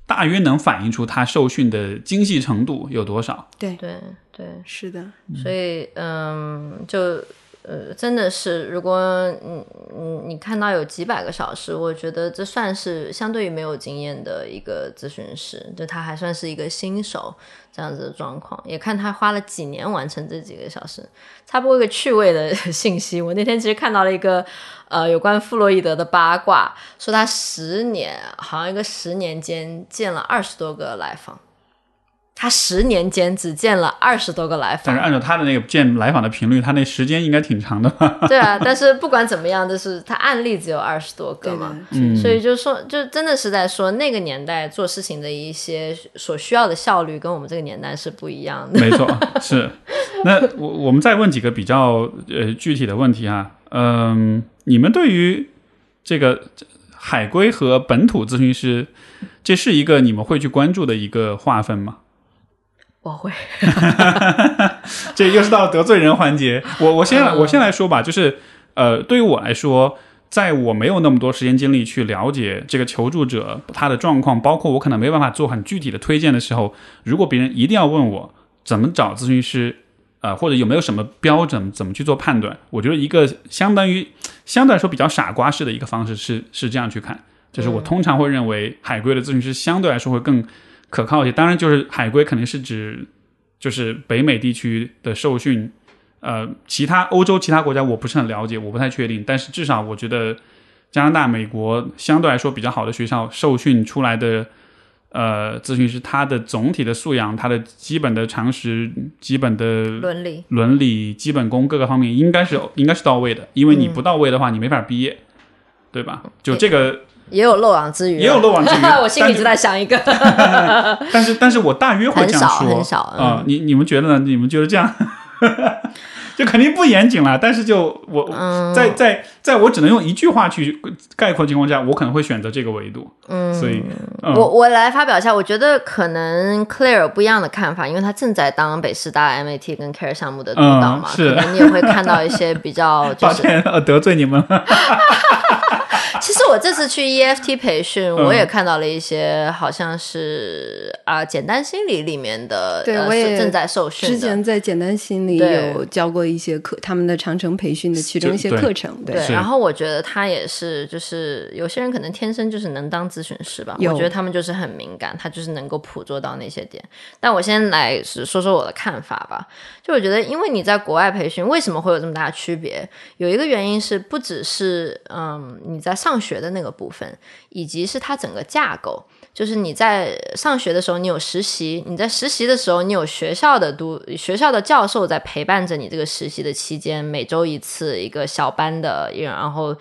大约能反映出他受训的精细程度有多少。对对对，是的。所以，嗯，就。呃，真的是，如果你你你看到有几百个小时，我觉得这算是相对于没有经验的一个咨询师，就他还算是一个新手这样子的状况。也看他花了几年完成这几个小时。差不多一个趣味的 信息，我那天其实看到了一个呃有关弗洛伊德的八卦，说他十年好像一个十年间见了二十多个来访。他十年间只见了二十多个来访，但是按照他的那个见来访的频率，他那时间应该挺长的吧？对啊，但是不管怎么样，就是他案例只有二十多个嘛，所以就说，就真的是在说那个年代做事情的一些所需要的效率，跟我们这个年代是不一样的。没错，是。那我我们再问几个比较呃具体的问题啊，嗯，你们对于这个海归和本土咨询师，这是一个你们会去关注的一个划分吗？我会，这又是到得罪人环节。我我先来我先来说吧，就是呃，对于我来说，在我没有那么多时间精力去了解这个求助者他的状况，包括我可能没办法做很具体的推荐的时候，如果别人一定要问我怎么找咨询师，呃，或者有没有什么标准，怎么去做判断，我觉得一个相当于相对来说比较傻瓜式的一个方式是是这样去看，就是我通常会认为海归的咨询师相对来说会更。可靠一些，当然就是海归肯定是指，就是北美地区的受训，呃，其他欧洲其他国家我不是很了解，我不太确定。但是至少我觉得加拿大、美国相对来说比较好的学校受训出来的，呃，咨询师他的总体的素养、他的基本的常识、基本的伦理、伦理、基本功各个方面应该是应该是到位的，因为你不到位的话，你没法毕业，对吧？就这个。也有漏网之鱼，也有漏网之鱼。我心里就在想一个，但是，但是我大约会这样说，很少啊。你你们觉得呢？你们觉得这样，就肯定不严谨了。但是，就我嗯在在在我只能用一句话去概括的情况下，我可能会选择这个维度。嗯，所以，我我来发表一下，我觉得可能 Claire 不一样的看法，因为他正在当北师大 MAT 跟 Care 项目的督导嘛，可能你也会看到一些比较，抱歉，得罪你们。我这次去 EFT 培训，我也看到了一些，好像是啊，简单心理里面的，对我也正在受训。之前在简单心理有教过一些课，他们的长城培训的其中一些课程。对，然后我觉得他也是，就是有些人可能天生就是能当咨询师吧。我觉得他们就是很敏感，他就是能够捕捉到那些点。但我先来说说我的看法吧。就我觉得，因为你在国外培训，为什么会有这么大的区别？有一个原因是，不只是嗯你在上学的那个部分，以及是它整个架构。就是你在上学的时候，你有实习；你在实习的时候，你有学校的督学校的教授在陪伴着你这个实习的期间，每周一次一个小班的，然后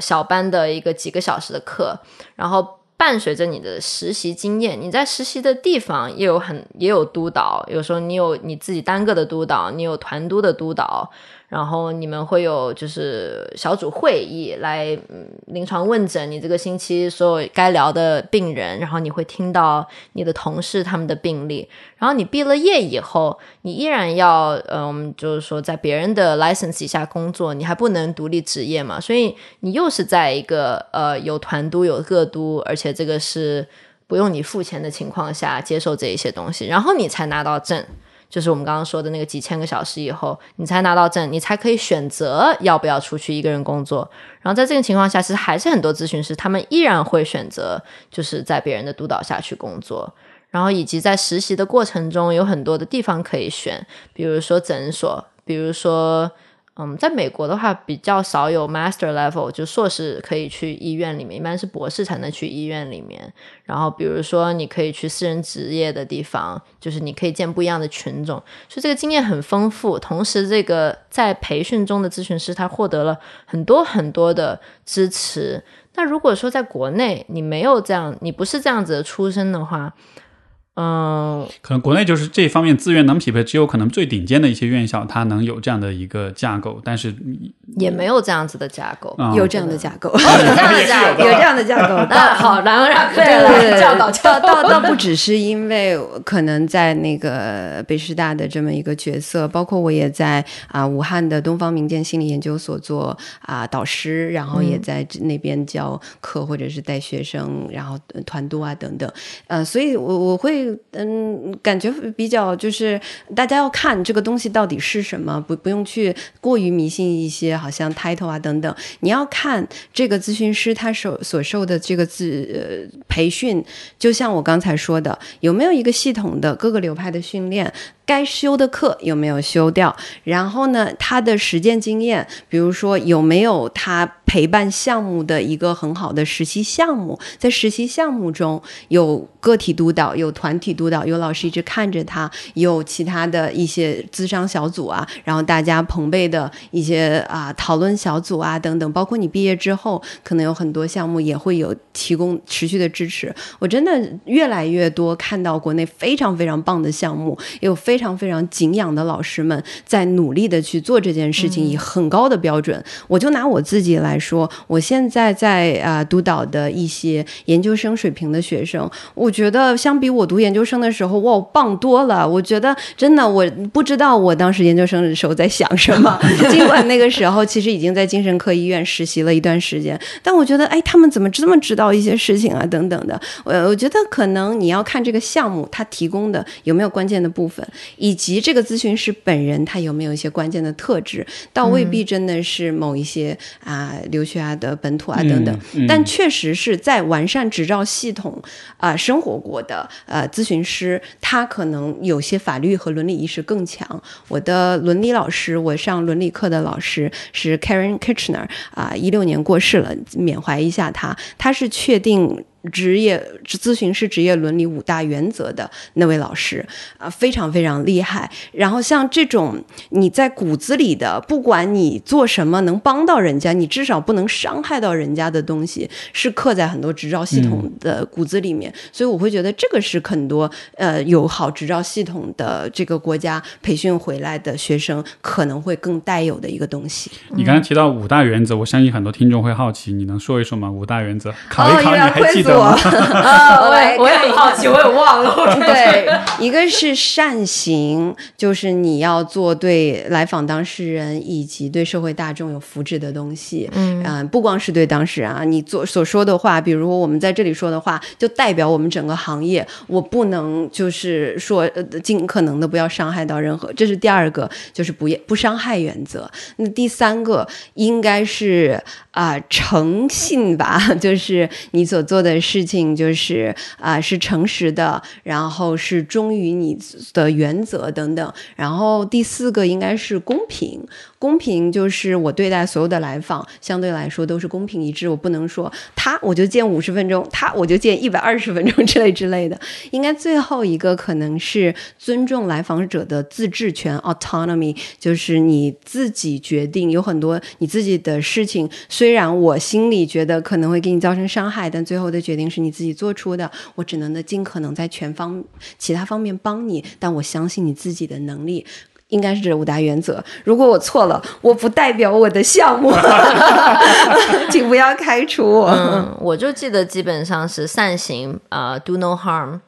小班的一个几个小时的课，然后。伴随着你的实习经验，你在实习的地方也有很也有督导，有时候你有你自己单个的督导，你有团督的督导。然后你们会有就是小组会议来嗯临床问诊，你这个星期所有该聊的病人，然后你会听到你的同事他们的病例。然后你毕了业以后，你依然要呃，我们就是说在别人的 license 底下工作，你还不能独立执业嘛，所以你又是在一个呃有团督有个督，而且这个是不用你付钱的情况下接受这一些东西，然后你才拿到证。就是我们刚刚说的那个几千个小时以后，你才拿到证，你才可以选择要不要出去一个人工作。然后在这个情况下，其实还是很多咨询师他们依然会选择就是在别人的督导下去工作。然后以及在实习的过程中，有很多的地方可以选，比如说诊所，比如说。嗯，在美国的话比较少有 master level，就硕士可以去医院里面，一般是博士才能去医院里面。然后比如说你可以去私人职业的地方，就是你可以见不一样的群众，所以这个经验很丰富。同时，这个在培训中的咨询师他获得了很多很多的支持。那如果说在国内你没有这样，你不是这样子的出身的话，嗯，可能国内就是这方面资源能匹配，只有可能最顶尖的一些院校，它能有这样的一个架构，但是也没有这样子的架构，有这样的架构，有这样的架构，有这样的架构。那好，然后让对对教导教导，倒不只是因为可能在那个北师大的这么一个角色，包括我也在啊武汉的东方民间心理研究所做啊导师，然后也在那边教课或者是带学生，然后团督啊等等，呃，所以我我会。嗯，感觉比较就是大家要看这个东西到底是什么，不不用去过于迷信一些，好像 title 啊等等。你要看这个咨询师他所所受的这个自培训，就像我刚才说的，有没有一个系统的各个流派的训练。该修的课有没有修掉？然后呢，他的实践经验，比如说有没有他陪伴项目的一个很好的实习项目？在实习项目中有个体督导，有团体督导，有老师一直看着他，有其他的一些咨商小组啊，然后大家朋辈的一些啊讨论小组啊等等。包括你毕业之后，可能有很多项目也会有提供持续的支持。我真的越来越多看到国内非常非常棒的项目，也有非。非常非常敬仰的老师们在努力的去做这件事情，以很高的标准。我就拿我自己来说，我现在在啊督导的一些研究生水平的学生，我觉得相比我读研究生的时候，哇，棒多了。我觉得真的，我不知道我当时研究生的时候在想什么。尽管那个时候其实已经在精神科医院实习了一段时间，但我觉得，哎，他们怎么这么知道一些事情啊？等等的。我我觉得可能你要看这个项目他提供的有没有关键的部分。以及这个咨询师本人他有没有一些关键的特质，倒未必真的是某一些啊留学啊的本土啊等等，但确实是在完善执照系统啊生活过的呃咨询师，他可能有些法律和伦理意识更强。我的伦理老师，我上伦理课的老师是 Karen Kitchener 啊，一六年过世了，缅怀一下他，他是确定。职业咨询师职业伦理五大原则的那位老师啊，非常非常厉害。然后像这种你在骨子里的，不管你做什么能帮到人家，你至少不能伤害到人家的东西，是刻在很多执照系统的骨子里面。所以我会觉得这个是很多呃有好执照系统的这个国家培训回来的学生可能会更带有的一个东西。你刚才提到五大原则，我相信很多听众会好奇，你能说一说吗？五大原则考一考，你还记得？个吗？啊，我也我也很好奇，我也忘了。对，一个是善行，就是你要做对来访当事人以及对社会大众有福祉的东西。嗯、呃，不光是对当事人啊，你做所说的话，比如我们在这里说的话，就代表我们整个行业。我不能就是说，呃，尽可能的不要伤害到任何，这是第二个，就是不不伤害原则。那第三个应该是啊、诚信吧，就是你所做的事情，就是啊、是诚实的，然后是忠于你的原则等等。然后第四个应该是公平，公平就是我对待所有的来访，相对来说都是公平一致。我不能说他我就见五十分钟，他我就见一百二十分钟之类之类的。应该最后一个可能是尊重来访者的自治权 （autonomy），就是你自己决定。有很多你自己的事情，虽然我心里觉得可能会给你造成伤害，但最后的决定是你自己做出的。我只能的尽可能在全方其他方面帮你，但我相信你自己的能力。应该是这五大原则。如果我错了，我不代表我的项目，请不要开除我。嗯，我就记得基本上是善行啊、呃、，do no harm，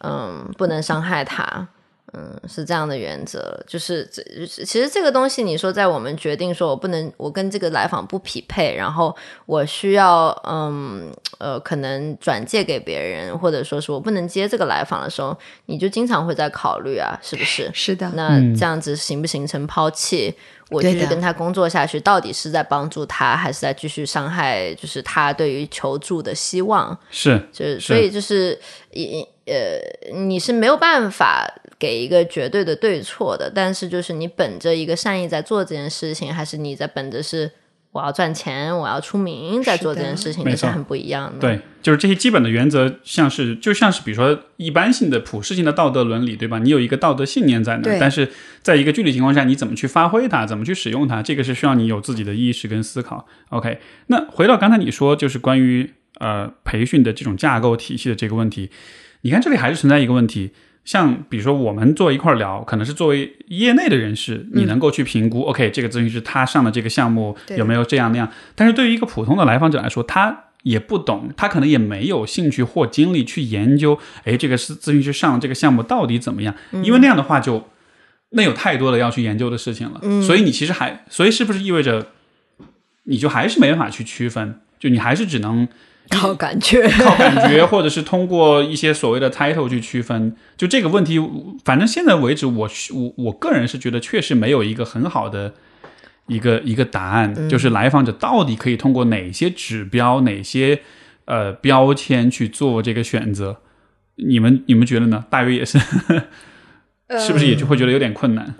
嗯，不能伤害他。嗯，是这样的原则，就是这其实这个东西，你说在我们决定说我不能，我跟这个来访不匹配，然后我需要嗯呃可能转借给别人，或者说是我不能接这个来访的时候，你就经常会在考虑啊，是不是？是的，那这样子形不形成抛弃？我继续跟他工作下去，到底是在帮助他，还是在继续伤害？就是他对于求助的希望，是，就是所以就是一呃，你是没有办法给一个绝对的对错的，但是就是你本着一个善意在做这件事情，还是你在本着是我要赚钱，我要出名在做这件事情，没错这是很不一样的。对，就是这些基本的原则，像是就像是比如说一般性的普世性的道德伦理，对吧？你有一个道德信念在那但是在一个具体情况下，你怎么去发挥它，怎么去使用它，这个是需要你有自己的意识跟思考。OK，那回到刚才你说，就是关于呃培训的这种架构体系的这个问题，你看这里还是存在一个问题。像比如说，我们坐一块聊，可能是作为业内的人士，你能够去评估、o k 这个咨询师他上的这个项目有没有这样那样。但是对于一个普通的来访者来说，他也不懂，他可能也没有兴趣或精力去研究，哎，这个是咨询师上的这个项目到底怎么样？因为那样的话就那有太多的要去研究的事情了。所以你其实还，所以是不是意味着你就还是没办法去区分？就你还是只能 靠感觉。靠感觉，或者是通过一些所谓的 title 去区分。就这个问题，反正现在为止，我我我个人是觉得确实没有一个很好的一个一个答案，就是来访者到底可以通过哪些指标、哪些呃标签去做这个选择。你们你们觉得呢？大约也是，是不是也就会觉得有点困难？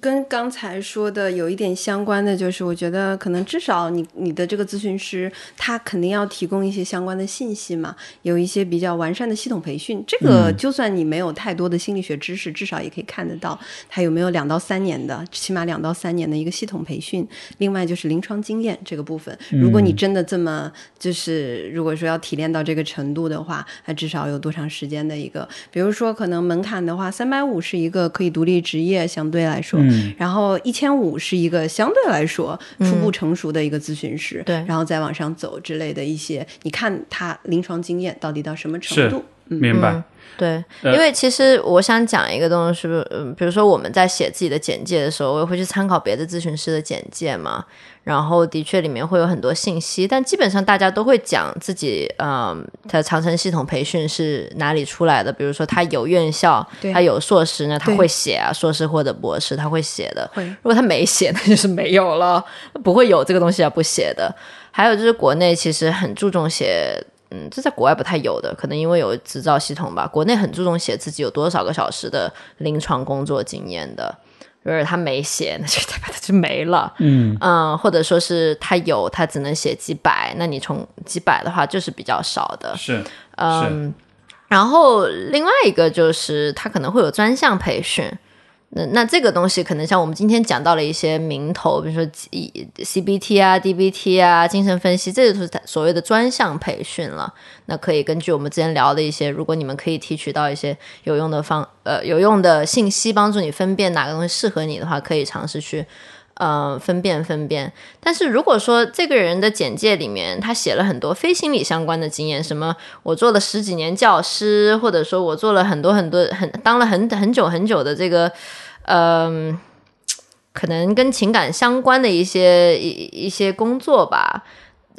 跟刚才说的有一点相关的，就是我觉得可能至少你你的这个咨询师他肯定要提供一些相关的信息嘛，有一些比较完善的系统培训。这个就算你没有太多的心理学知识，至少也可以看得到他有没有两到三年的，起码两到三年的一个系统培训。另外就是临床经验这个部分，如果你真的这么就是如果说要提炼到这个程度的话，那至少有多长时间的一个，比如说可能门槛的话，三百五是一个可以独立职业，相对来说。嗯，然后一千五是一个相对来说初步成熟的一个咨询师，对。然后再往上走之类的一些，你看他临床经验到底到什么程度？明白。嗯对，呃因为其实我想讲一个东西是，嗯，比如说我们在写自己的简介的时候，我也会去参考别的咨询师的简介嘛。然后的确里面会有很多信息，但基本上大家都会讲自己，嗯，他长城系统培训是哪里出来的。比如说他有院校，他有硕士呢，他会写啊，硕士或者博士他会写的。会如果他没写，那就是没有了，不会有这个东西啊，不写的。还有就是国内其实很注重写，嗯，这在国外不太有的，可能因为有执照系统吧。国内很注重写自己有多少个小时的临床工作经验的。如果他没写，那就代表他就没了。嗯嗯，或者说是他有，他只能写几百，那你从几百的话就是比较少的。是是嗯，然后另外一个就是他可能会有专项培训。那那这个东西可能像我们今天讲到了一些名头，比如说 CBT 啊、DBT 啊、精神分析，这就是所谓的专项培训了。那可以根据我们之前聊的一些，如果你们可以提取到一些有用的方呃有用的信息，帮助你分辨哪个东西适合你的话，可以尝试去呃，分辨分辨。但是如果说这个人的简介里面他写了很多非心理相关的经验，什么我做了十几年教师，或者说我做了很多很多很当了很很久很久的这个，嗯、可能跟情感相关的一些一一些工作吧。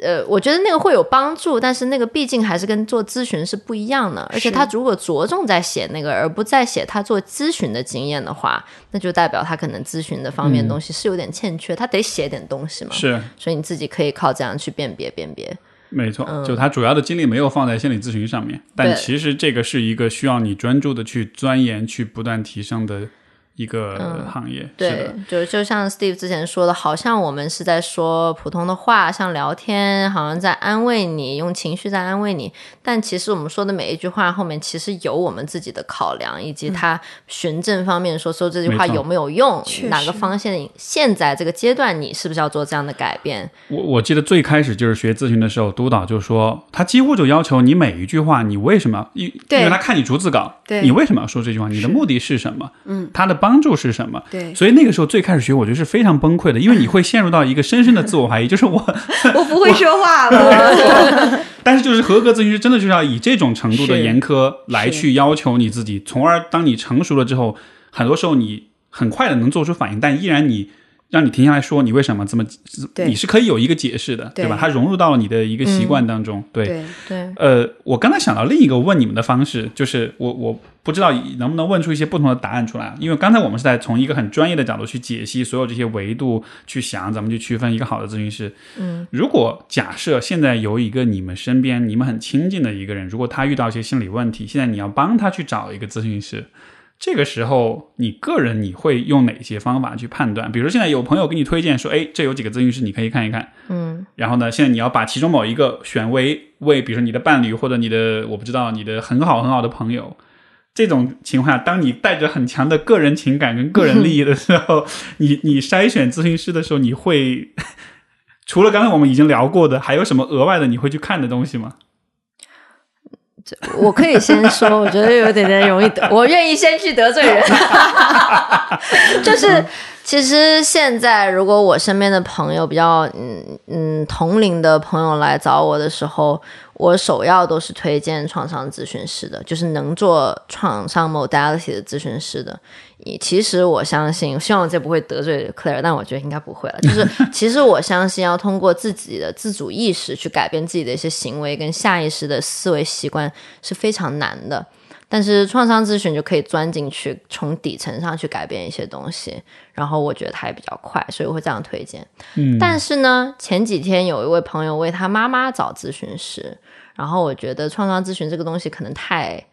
呃，我觉得那个会有帮助，但是那个毕竟还是跟做咨询是不一样的。而且他如果着重在写那个，而不再写他做咨询的经验的话，那就代表他可能咨询的方面东西是有点欠缺，他得写点东西嘛。是所以你自己可以靠这样去辨别辨别。没错，就他主要的精力没有放在心理咨询上面，但其实这个是一个需要你专注的去钻研、去不断提升的一个行业。是对的，，就就像 Steve 之前说的，好像我们是在说普通的话，像聊天，好像在安慰你，用情绪在安慰你。但其实我们说的每一句话后面，其实有我们自己的考量，以及他循证方面说说这句话有没有用，哪个方向，现在这个阶段你是不是要做这样的改变？我我记得最开始就是学咨询的时候，督导就说，他几乎就要求你每一句话，你为什么？因对因为他看你逐字稿，你为什么要说这句话？你的目的是什么？嗯，他的帮助是什么？对所以那个时候最开始学，我觉得是非常崩溃的，因为你会陷入到一个深深的自我怀疑，就是我，我不会说话了。但是就是合格咨询师真的就是要以这种程度的严苛来去要求你自己，从而当你成熟了之后，很多时候你很快的能做出反应，但依然你让你停下来说你为什么这么，你是可以有一个解释的，对对吧？它融入到了你的一个习惯当中，对。对，对，呃，我刚才想到另一个问你们的方式，就是我我不知道能不能问出一些不同的答案出来，因为刚才我们是在从一个很专业的角度去解析所有这些维度去想，怎么去区分一个好的咨询师。嗯，如果假设现在有一个你们身边你们很亲近的一个人，如果他遇到一些心理问题，现在你要帮他去找一个咨询师。这个时候，你个人你会用哪些方法去判断？比如现在有朋友给你推荐说，哎，这有几个咨询师你可以看一看，嗯，然后呢，现在你要把其中某一个选为为，比如说你的伴侣或者你的我不知道你的很好很好的朋友。这种情况下，当你带着很强的个人情感跟个人利益的时候，你你筛选咨询师的时候，你会 除了刚才我们已经聊过的，还有什么额外的你会去看的东西吗？我可以先说，我觉得有点点容易得，我愿意先去得罪人。就是其实现在，如果我身边的朋友比较嗯嗯同龄的朋友来找我的时候，我首要都是推荐创伤咨询师的，就是能做创伤 modality 的咨询师的。你其实我相信，希望我这不会得罪 Claire，但我觉得应该不会了。就是 其实我相信，要通过自己的自主意识去改变自己的一些行为跟下意识的思维习惯是非常难的。但是创伤咨询就可以钻进去，从底层上去改变一些东西，然后我觉得它也比较快，所以我会这样推荐。嗯，但是呢，前几天有一位朋友为他妈妈找咨询师，然后我觉得创伤咨询这个东西可能太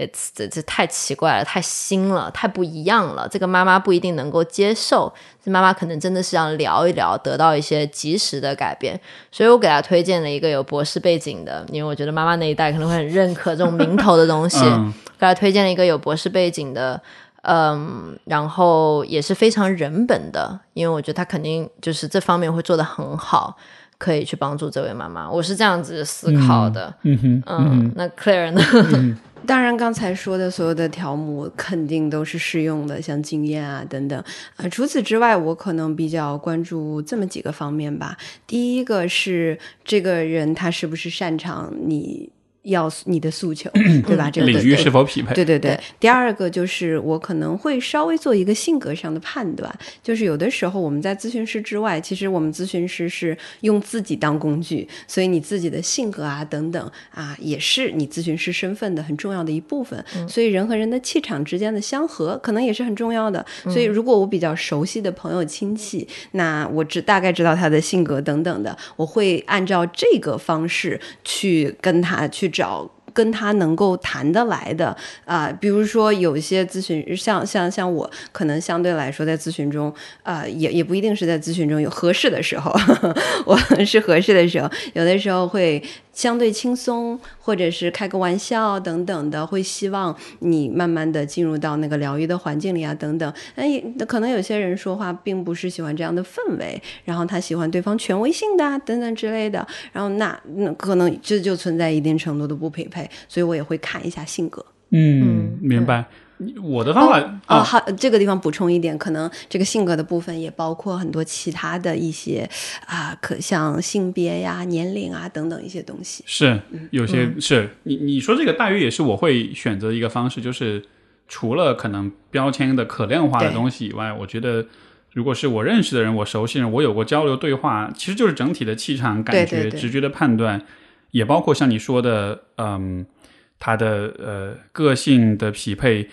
，it's 这这太奇怪了，太新了，太不一样了，这个妈妈不一定能够接受，这妈妈可能真的是要聊一聊，得到一些及时的改变，所以我给她推荐了一个有博士背景的，因为我觉得妈妈那一代可能会很认可这种名头的东西，嗯 给她推荐了一个有博士背景的。嗯，然后也是非常人本的，因为我觉得他肯定就是这方面会做得很好，可以去帮助这位妈妈。我是这样子思考的。嗯哼，嗯，那 Claire 呢？当然，刚才说的所有的条目肯定都是适用的，像经验啊等等。呃，除此之外，我可能比较关注这么几个方面吧。第一个是这个人他是不是擅长你要你的诉求，对吧？这个领域是否匹配？对对对对。第二个就是我可能会稍微做一个性格上的判断，就是有的时候我们在咨询师之外，其实我们咨询师是用自己当工具，所以你自己的性格啊等等啊，也是你咨询师身份的很重要的一部分。所以人和人的气场之间的相合，可能也是很重要的。所以如果我比较熟悉的朋友亲戚，那我知大概知道他的性格等等的，我会按照这个方式去跟他去找。跟他能够谈得来的啊、比如说有一些咨询，像像像我，可能相对来说在咨询中，呃，也也不一定是在咨询中有合适的时候，我是合适的时候，有的时候会相对轻松，或者是开个玩笑等等的，会希望你慢慢的进入到那个疗愈的环境里啊，等等。那也可能有些人说话并不是喜欢这样的氛围，然后他喜欢对方权威性的啊，等等之类的，然后那那可能这就存在一定程度的不匹配，所以我也会看一下性格。嗯，明白。我的方法哦，啊，好，这个地方补充一点，可能这个性格的部分也包括很多其他的一些啊，可像性别呀、年龄啊等等一些东西。是有些是你你说这个大约也是我会选择一个方式，就是除了可能标签的可量化的东西以外，我觉得如果是我认识的人、我熟悉的人，我有过交流对话，其实就是整体的气场、感觉、对对对直觉的判断，也包括像你说的，嗯，他的呃个性的匹配。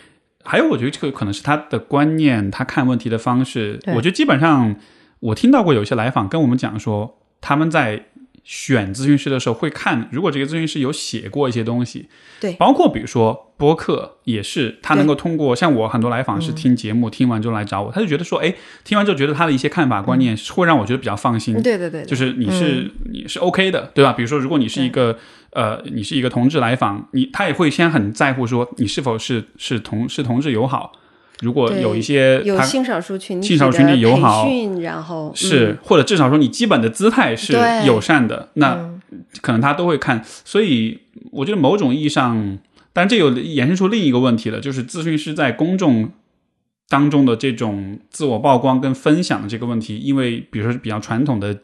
还有，我觉得这个可能是他的观念，他看问题的方式。我觉得基本上，我听到过有一些来访跟我们讲说，他们在选咨询师的时候会看，如果这个咨询师有写过一些东西，对包括比如说播客也是，他能够通过像我很多来访是听节目、听完之后来找我，他就觉得说，哎，听完之后觉得他的一些看法观念会让我觉得比较放心。对对对，对就是你是、你是 OK 的，对吧？比如说，如果你是一个呃，你是一个同志来访，你他也会先很在乎说你是否是是同是同志友好。如果有一些他有性少数群体性少数群体的友好是、嗯或者至少说你基本的姿态是友善的，那嗯可能他都会看。所以我觉得某种意义上，但然这有衍生出另一个问题了，就是咨询师在公众当中的这种自我曝光跟分享的这个问题，因为比如说是比较传统的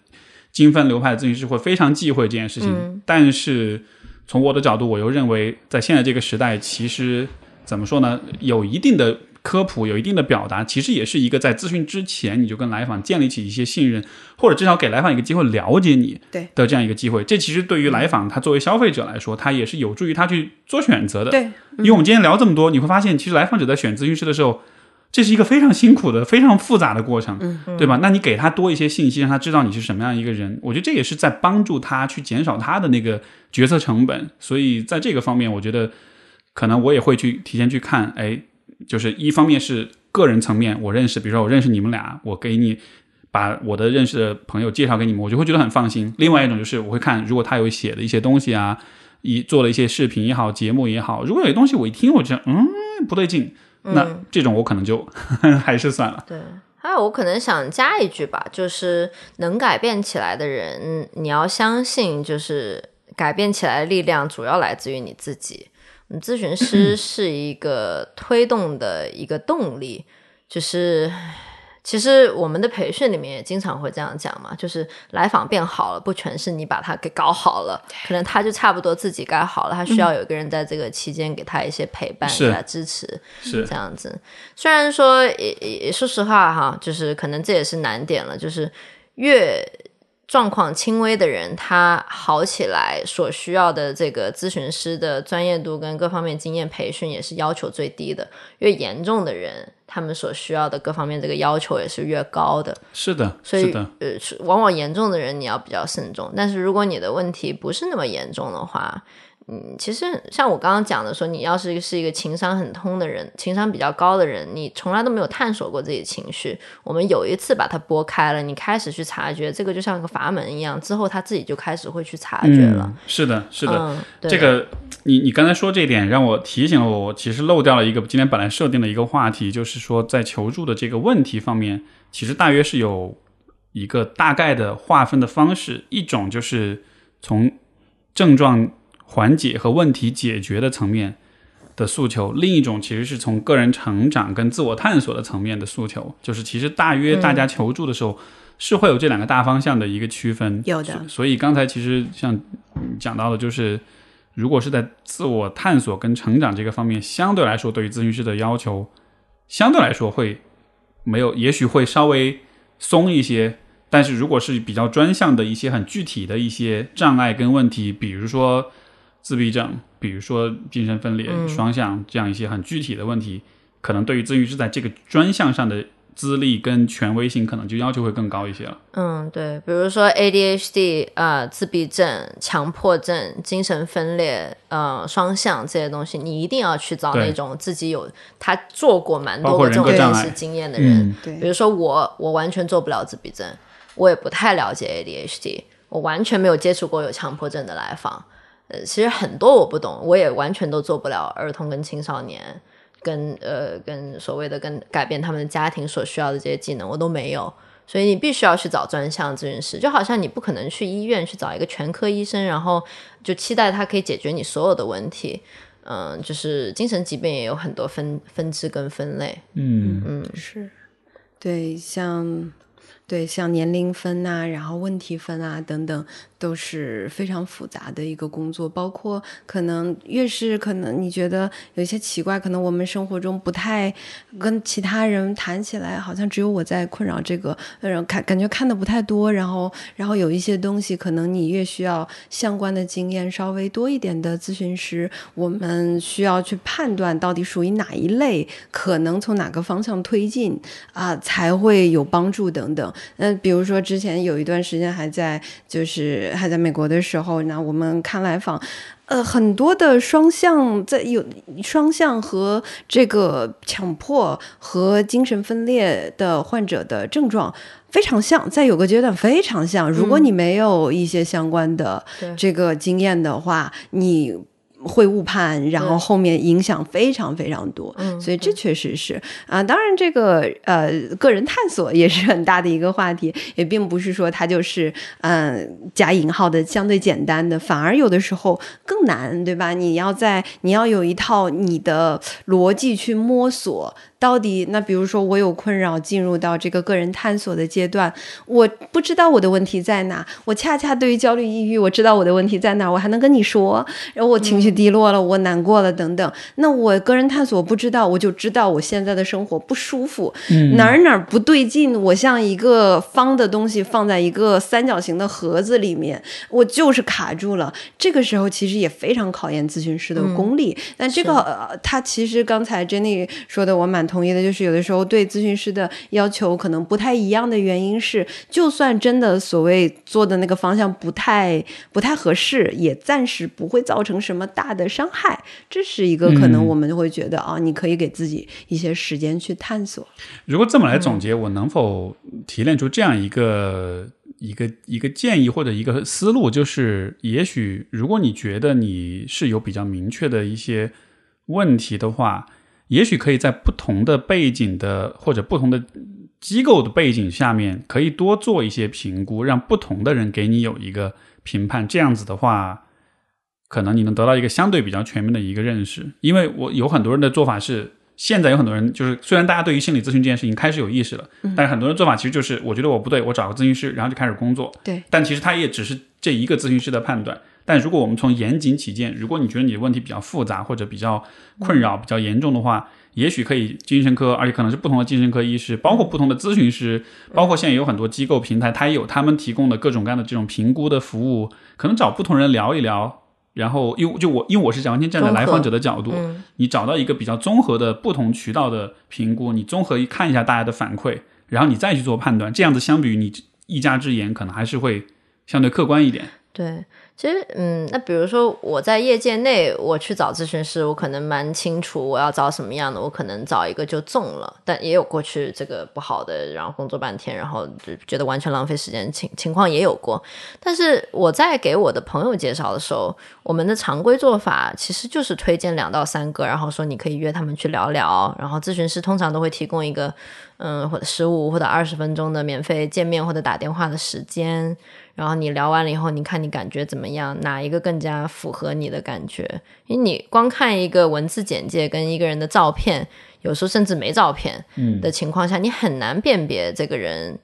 精分流派的咨询师会非常忌讳这件事情，嗯但是从我的角度，我又认为在现在这个时代，其实怎么说呢，有一定的。科普有一定的表达，其实也是一个在咨询之前你就跟来访建立起一些信任，或者至少给来访一个机会了解你对的这样一个机会。这其实对于来访他作为消费者来说，他也是有助于他去做选择的。对，因为我们今天聊这么多，你会发现，其实来访者在选咨询师的时候，这是一个非常辛苦的、非常复杂的过程，嗯对吧？那你给他多一些信息，让他知道你是什么样一个人，我觉得这也是在帮助他去减少他的那个决策成本。所以在这个方面，我觉得可能我也会去提前去看，哎，就是一方面是个人层面，我认识，比如说我认识你们俩，我给你。把我的认识的朋友介绍给你们，我就会觉得很放心。另外一种就是我会看，如果他有写的一些东西啊，一做了一些视频也好，节目也好，如果有些东西我一听，我就嗯不对劲，那这种我可能就 还是算了。对，还有我可能想加一句吧，就是能改变起来的人，你要相信，就是改变起来的力量主要来自于你自己。嗯，咨询师是一个推动的一个动力，就是。其实我们的培训里面也经常会这样讲嘛，就是来访变好了，不全是你把他给搞好了，可能他就差不多自己该好了，他需要有一个人在这个期间给他一些陪伴、是给他支持，是这样子。虽然说也也说实话哈，就是可能这也是难点了，就是越状况轻微的人，他好起来所需要的这个咨询师的专业度跟各方面经验培训也是要求最低的。越严重的人，他们所需要的各方面这个要求也是越高的。是的，所以是，呃，往往严重的人你要比较慎重，但是如果你的问题不是那么严重的话，嗯，其实像我刚刚讲的说，你要是是一个情商很通的人，情商比较高的人，你从来都没有探索过自己的情绪，我们有一次把它拨开了，你开始去察觉，这个就像个阀门一样，之后他自己就开始会去察觉了。嗯，是的，是的。这个你你刚才说这一点，让我提醒了我，我其实漏掉了一个今天本来设定的一个话题，就是说在求助的这个问题方面，其实大约是有一个大概的划分的方式，一种就是从症状缓解和问题解决的层面的诉求，另一种其实是从个人成长跟自我探索的层面的诉求，就是其实大约大家求助的时候。是会有这两个大方向的一个区分，有的所所以刚才其实像嗯讲到的，就是如果是在自我探索跟成长这个方面，相对来说对于咨询师的要求，相对来说会没有，也许会稍微松一些。但是如果是比较专项的一些很具体的一些障碍跟问题，比如说自闭症，比如说精神分裂、嗯双向这样一些很具体的问题，可能对于咨询师在这个专项上的资历跟权威性，可能就要求会更高一些了。嗯，对，比如说 ADHD 呃，自闭症、强迫症、精神分裂、呃，双向这些东西，你一定要去找那种自己有他做过蛮多的这种人格障碍类似经验的人。比如说我，我完全做不了自闭症，我也不太了解 ADHD，我完全没有接触过有强迫症的来访。呃，其实很多我不懂，我也完全都做不了儿童跟青少年，跟呃跟所谓的跟改变他们的家庭所需要的这些技能，我都没有。所以你必须要去找专项咨询师，就好像你不可能去医院去找一个全科医生，然后就期待他可以解决你所有的问题。嗯，就是精神疾病也有很多分分支跟分类。嗯嗯，是，对，像对像年龄分呐、然后问题分啊等等，都是非常复杂的一个工作。包括可能越是可能你觉得有一些奇怪，可能我们生活中不太跟其他人谈起来，好像只有我在困扰这个，呃，感感觉看的不太多。然后然后有一些东西，可能你越需要相关的经验稍微多一点的咨询师，我们需要去判断到底属于哪一类，可能从哪个方向推进啊、才会有帮助等等。那比如说之前有一段时间还在就是还在美国的时候，那我们看来访。呃，很多的双向在有双向和这个强迫和精神分裂的患者的症状非常像，在有个阶段非常像。如果你没有一些相关的这个经验的话，你会误判，然后后面影响非常非常多。嗯所以这确实是啊，当然这个呃个人探索也是很大的一个话题，也并不是说它就是嗯、呃加引号的相对简单的，反而有的时候更难，对吧？你要在你要有一套你的逻辑去摸索。到底那比如说我有困扰，进入到这个个人探索的阶段，我不知道我的问题在哪，我恰恰对于焦虑抑郁，我知道我的问题在哪，我还能跟你说，然后我情绪低落了，我难过了等等。那我个人探索不知道，我就知道我现在的生活不舒服，哪儿哪儿不对劲，我像一个方的东西放在一个三角形的盒子里面，我就是卡住了。这个时候其实也非常考验咨询师的功力。但这个呃，他其实刚才 Jenny 说的，我蛮同意的，就是有的时候对咨询师的要求可能不太一样的原因是，就算真的所谓做的那个方向不太不太合适，也暂时不会造成什么大的伤害。这是一个可能嗯我们就会觉得啊，你可以给自己一些时间去探索。如果这么来总结，我能否提炼出这样一个一个一个建议或者一个思路？就是，也许如果你觉得你是有比较明确的一些问题的话，也许可以在不同的背景的或者不同的机构的背景下面，可以多做一些评估，让不同的人给你有一个评判。这样子的话，可能你能得到一个相对比较全面的一个认识。因为我有很多人的做法是，现在有很多人就是，虽然大家对于心理咨询这件事情开始有意识了，但是很多人做法其实就是，我觉得我不对，我找个咨询师，然后就开始工作。对，但其实他也只是这一个咨询师的判断。但如果我们从严谨起见，如果你觉得你的问题比较复杂或者比较困扰、比较严重的话，也许可以精神科，而且可能是不同的精神科医师，包括不同的咨询师，包括现在有很多机构平台，它也有他们提供的各种各样的这种评估的服务，可能找不同人聊一聊。然后，因为就我，因为我是完全站在来访者的角度，嗯你找到一个比较综合的不同渠道的评估，你综合一看一下大家的反馈，然后你再去做判断，这样子相比于你一家之言，可能还是会相对客观一点。对，其实，嗯，那比如说我在业界内，我去找咨询师，我可能蛮清楚我要找什么样的，我可能找一个就中了，但也有过去这个不好的，然后工作半天，然后就觉得完全浪费时间情情况也有过。但是我在给我的朋友介绍的时候，我们的常规做法其实就是推荐两到三个，然后说你可以约他们去聊聊，然后咨询师通常都会提供一个，嗯，或者十五或者二十分钟的免费见面或者打电话的时间。然后你聊完了以后，你看你感觉怎么样？哪一个更加符合你的感觉？因为你光看一个文字简介跟一个人的照片，有时候甚至没照片嗯的情况下，你很难辨别这个人。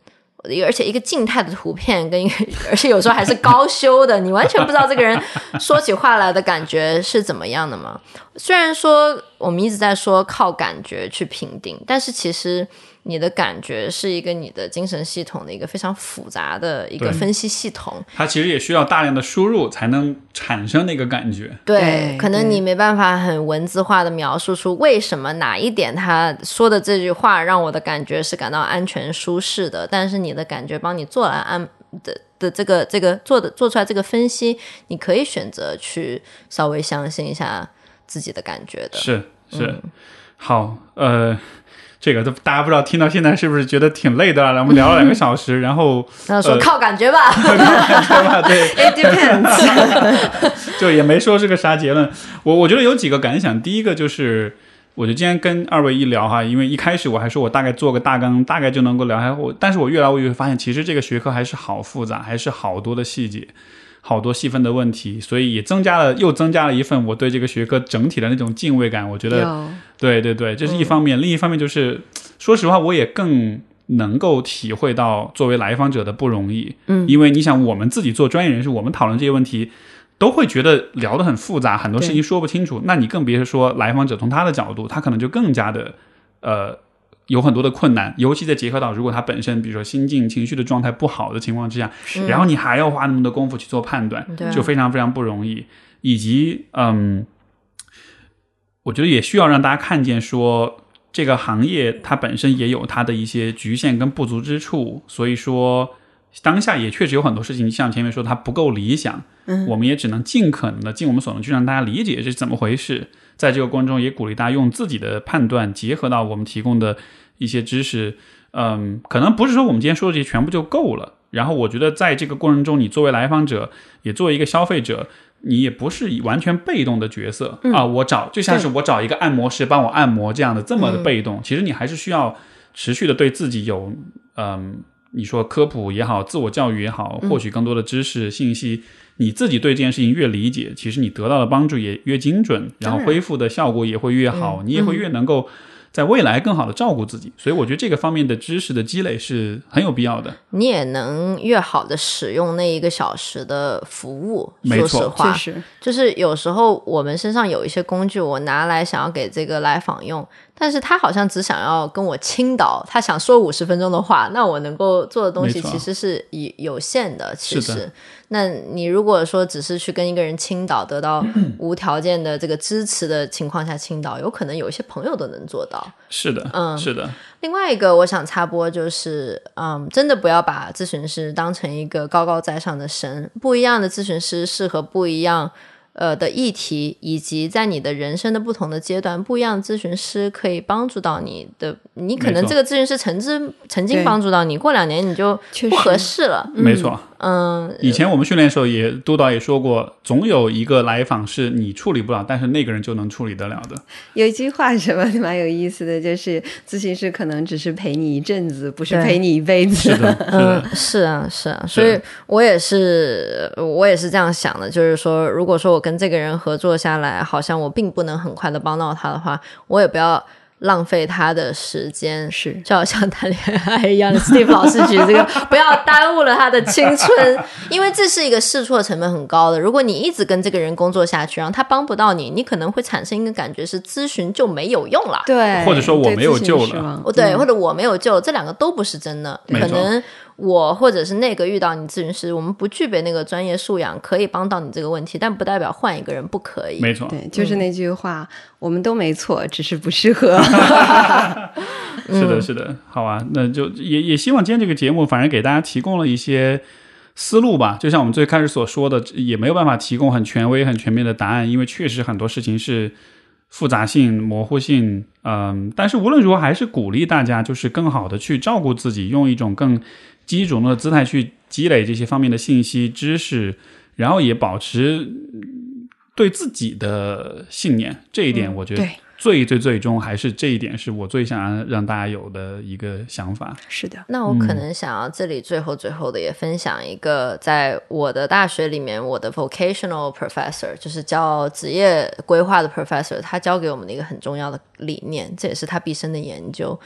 而且一个静态的图片跟一个，而且有时候还是高修的，你完全不知道这个人说起话来的感觉是怎么样的嘛。虽然说我们一直在说靠感觉去评定，但是其实你的感觉是一个你的精神系统的一个非常复杂的一个分析系统。它其实也需要大量的输入才能产生那个感觉。对，可能你没办法很文字化的描述出为什么哪一点他说的这句话让我的感觉是感到安全舒适的，但是你的感觉帮你做了安的的这个这个做的做出来这个分析，你可以选择去稍微相信一下自己的感觉的。是是，好，呃，这个都大家不知道听到现在是不是觉得挺累的了？我们聊了两个小时，然后说呃靠感觉吧，靠感觉吧？对，It depends。就也没说是个啥结论。我我觉得有几个感想，第一个就是。我就今天跟二位一聊哈，因为一开始我还说我大概做个大纲，大概就能够聊。还我，但是我越来越会发现，其实这个学科还是好复杂，还是好多的细节。好多细分的问题，所以也增加了又增加了一份我对这个学科整体的那种敬畏感。我觉得，对对对，这是一方面，另一方面就是，说实话，我也更能够体会到作为来访者的不容易。嗯，因为你想，我们自己做专业人士，我们讨论这些问题。都会觉得聊得很复杂，很多事情说不清楚。那你更别说来访者从他的角度，他可能就更加的呃有很多的困难，尤其在结合到如果他本身比如说心境、情绪的状态不好的情况之下，然后你还要花那么多功夫去做判断，对就非常非常不容易。以及嗯，我觉得也需要让大家看见说。这个行业它本身也有它的一些局限跟不足之处，所以说当下也确实有很多事情，像前面说它不够理想，嗯，我们也只能尽可能的尽我们所能去让大家理解这是怎么回事。在这个过程中，也鼓励大家用自己的判断结合到我们提供的一些知识，嗯，可能不是说我们今天说的这些全部就够了。然后我觉得在这个过程中，你作为来访者，也作为一个消费者，你也不是完全被动的角色、啊。我找就像是我找一个按摩师帮我按摩这样的这么的被动，其实你还是需要持续的对自己有嗯。你说科普也好，自我教育也好，获取更多的知识信息，你自己对这件事情越理解，其实你得到的帮助也越精准，然后恢复的效果也会越好，你也会越能够在未来更好的照顾自己。所以我觉得这个方面的知识的积累是很有必要的。你也能越好的使用那一个小时的服务。没错说实话，确实，就是有时候我们身上有一些工具，我拿来想要给这个来访用，但是他好像只想要跟我倾倒，他想说五十分钟的话，那我能够做的东西其实是有有限的。其实，那你如果说只是去跟一个人倾倒，得到 无条件的这个支持的情况下倾倒，有可能有一些朋友都能做到。是的，嗯是的，另外一个我想插播就是，嗯，真的不要把咨询师当成一个高高在上的神，不一样的咨询师适合不一样。呃的议题，以及在你的人生的不同的阶段，不一样的咨询师可以帮助到你的。你可能这个咨询师曾经曾经帮助到你，过两年你就确不合适了。没错。嗯，以前我们训练的时候也，督导也说过，总有一个来访是你处理不了，但是那个人就能处理得了的。有一句话什么蛮有意思的，就是咨询师可能只是陪你一阵子，不是陪你一辈子。是的，是的，嗯，是啊，是啊，所以我也是，我也是这样想的，就是说，如果说我跟这个人合作下来，好像我并不能很快的帮到他的话，我也不要浪费他的时间，是就好像谈恋爱一样的。Steve 老师举这个，不要耽误了他的青春，因为这是一个试错成本很高的。如果你一直跟这个人工作下去，然后他帮不到你，你可能会产生一个感觉是咨询就没有用了。对，或者说我没有救了对，嗯或者我没有救，这两个都不是真的。可能我或者是那个遇到你咨询师，我们不具备那个专业素养，可以帮到你这个问题，但不代表换一个人不可以。没错，对，就是那句话，我们都没错，只是不适合。是的，是的，好啊，那就也也希望今天这个节目，反正给大家提供了一些思路吧。就像我们最开始所说的，也没有办法提供很权威、很全面的答案，因为确实很多事情是复杂性、模糊性，嗯，但是无论如何，还是鼓励大家就是更好的去照顾自己，用一种更积极主动的姿态去积累这些方面的信息、知识，然后也保持嗯对自己的信念。这一点，我觉得，最最最终还是这一点是我最想让让大家有的一个想法。是的，那我可能想要这里最后最后的也分享一个，在我的大学里面，我的 vocational professor 就是教职业规划的 professor，他教给我们的一个很重要的理念，这也是他毕生的研究，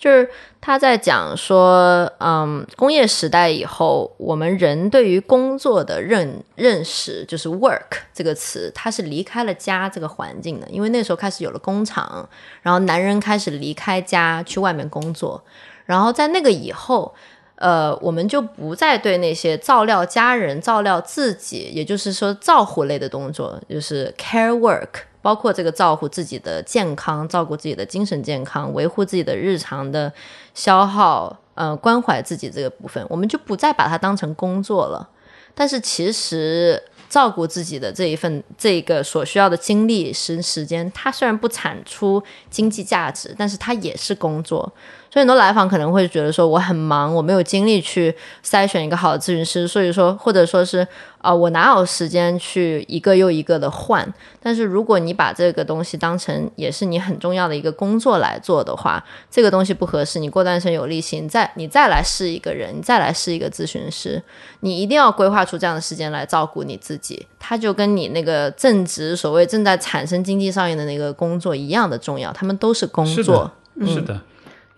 就是他在讲说，嗯，工业时代以后，我们人对于工作的认认识，就是 work 这个词，它是离开了家这个环境的，因为那时候开始有了工厂，然后男人开始离开家去外面工作。然后在那个以后，呃，我们就不再对那些照料家人、照料自己，也就是说照护类的动作，就是 care work，包括这个照顾自己的健康、照顾自己的精神健康、维护自己的日常的消耗，呃，关怀自己这个部分，我们就不再把它当成工作了。但是其实照顾自己的这一份这个所需要的精力时时间，它虽然不产出经济价值，但是它也是工作。所以很多来访可能会觉得说我很忙，我没有精力去筛选一个好的咨询师，所以说或者说是啊、我哪有时间去一个又一个的换？但是如果你把这个东西当成也是你很重要的一个工作来做的话，这个东西不合适，你过段时间有力气，你再你再来试一个人，你再来试一个咨询师，你一定要规划出这样的时间来照顾你自己，它就跟你那个正职所谓正在产生经济效应的那个工作一样的重要，他们都是工作的。是的。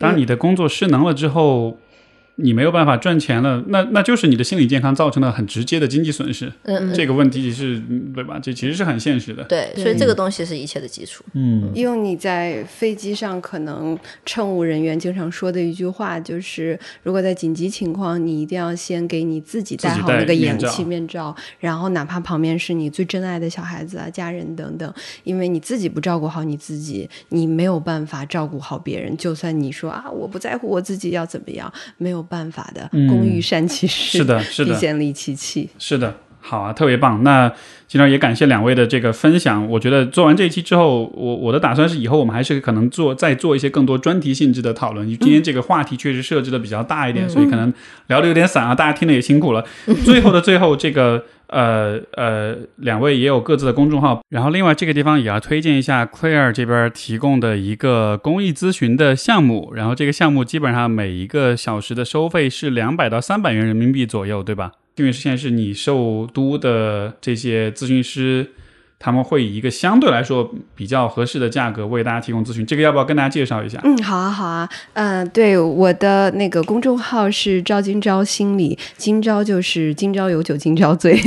当你的工作失能了之后，你没有办法赚钱了，那那就是你的心理健康造成了很直接的经济损失。嗯，这个问题是，嗯对吧？这其实是很现实的。对，所以这个东西是一切的基础。嗯，用你在飞机上可能乘务人员经常说的一句话，就是如果在紧急情况，你一定要先给你自己戴好那个氧气面罩，然后哪怕旁边是你最珍爱的小孩子啊、家人等等，因为你自己不照顾好你自己，你没有办法照顾好别人。就算你说啊，我不在乎我自己要怎么样，没有办法的。工欲善其事，是的，是的，必先利其器。是的，好啊，特别棒。那经常也感谢两位的这个分享。我觉得做完这一期之后，我我的打算是以后我们还是可能做再做一些更多专题性质的讨论。今天这个话题确实设置的比较大一点，所以可能聊的有点散啊，大家听的也辛苦了。最后的最后，这个呃呃，两位也有各自的公众号，然后另外这个地方也要推荐一下 Claire 这边提供的一个公益咨询的项目。然后这个项目基本上每一个小时的收费是两百到三百元人民币左右，对吧？定位实现在是你受督的这些咨询师，他们会以一个相对来说比较合适的价格为大家提供咨询。这个要不要跟大家介绍一下？嗯，好啊，好啊。嗯、对，我的那个公众号是赵今朝心理，今朝就是今朝有酒今朝醉。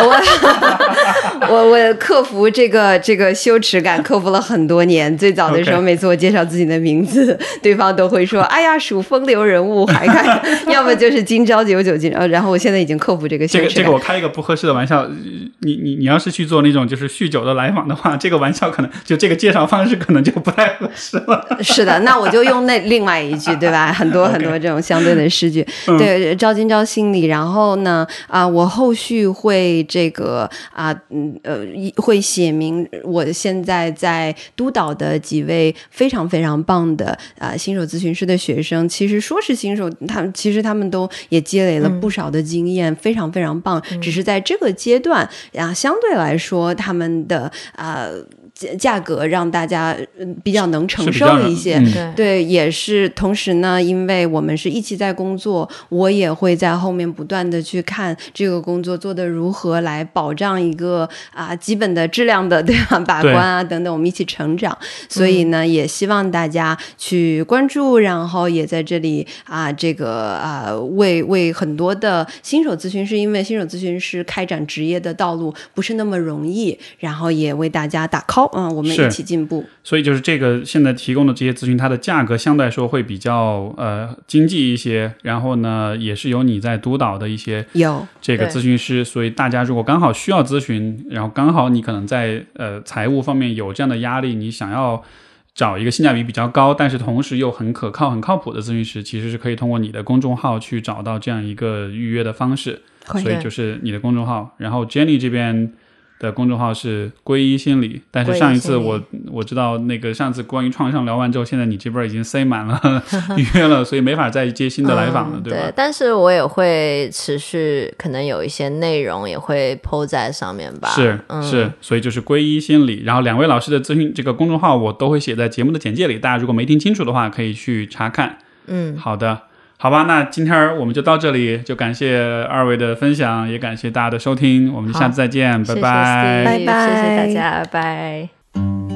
我 我我克服这个这个羞耻感，克服了很多年。最早的时候每次我介绍自己的名字，对方都会说：“哎呀，属风流人物，还看，要么就是今朝有酒今朝。”然后我现在已经克服这个羞耻感。这个这个我开一个不合适的玩笑，呃你你你要是去做那种就是酗酒的来访的话，这个玩笑可能就这个介绍方式可能就不太合适了。是的，那我就用那另外一句，对吧？很多 很多这种相对的诗句，嗯对，招今朝心里。然后呢，啊、我后续会这个啊，嗯呃，一会写明我现在在督导的几位非常非常棒的啊、新手咨询师的学生。其实说是新手，他们其实他们都也积累了不少的经验，非常非常棒。只是在这个阶段啊，相对来说他们的啊。价价格让大家嗯比较能承受一些，嗯。对。对，也是同时呢，因为我们是一起在工作，我也会在后面不断的去看这个工作做的如何来保障一个啊基本的质量的对吧？把关啊等等，我们一起成长。所以呢，也希望大家去关注，然后也在这里啊这个啊为为很多的新手咨询师，因为新手咨询师开展职业的道路不是那么容易，然后也为大家打 call，嗯，我们一起进步。所以就是这个现在提供的这些咨询，它的价格相对来说会比较呃经济一些，然后呢也是有你在督导的一些有这个咨询师，所以大家如果刚好需要咨询，然后刚好你可能在呃财务方面有这样的压力，你想要找一个性价比比较高，但是同时又很可靠、很靠谱的咨询师，其实是可以通过你的公众号去找到这样一个预约的方式。所以就是你的公众号，然后 Jenny 这边的公众号是皈依心理，但是上一次我我知道那个上次关于创伤聊完之后，现在你这边已经塞满了预 约了，所以没法再接新的来访了，嗯对吧？但是我也会持续，可能有一些内容也会 PO 在上面吧。是嗯、是，所以就是皈依心理，然后两位老师的咨询这个公众号我都会写在节目的简介里，大家如果没听清楚的话，可以去查看。嗯，好的，好吧，那今天我们就到这里，就感谢二位的分享，也感谢大家的收听，我们下次再见，拜谢谢拜。拜拜谢谢大家，拜拜。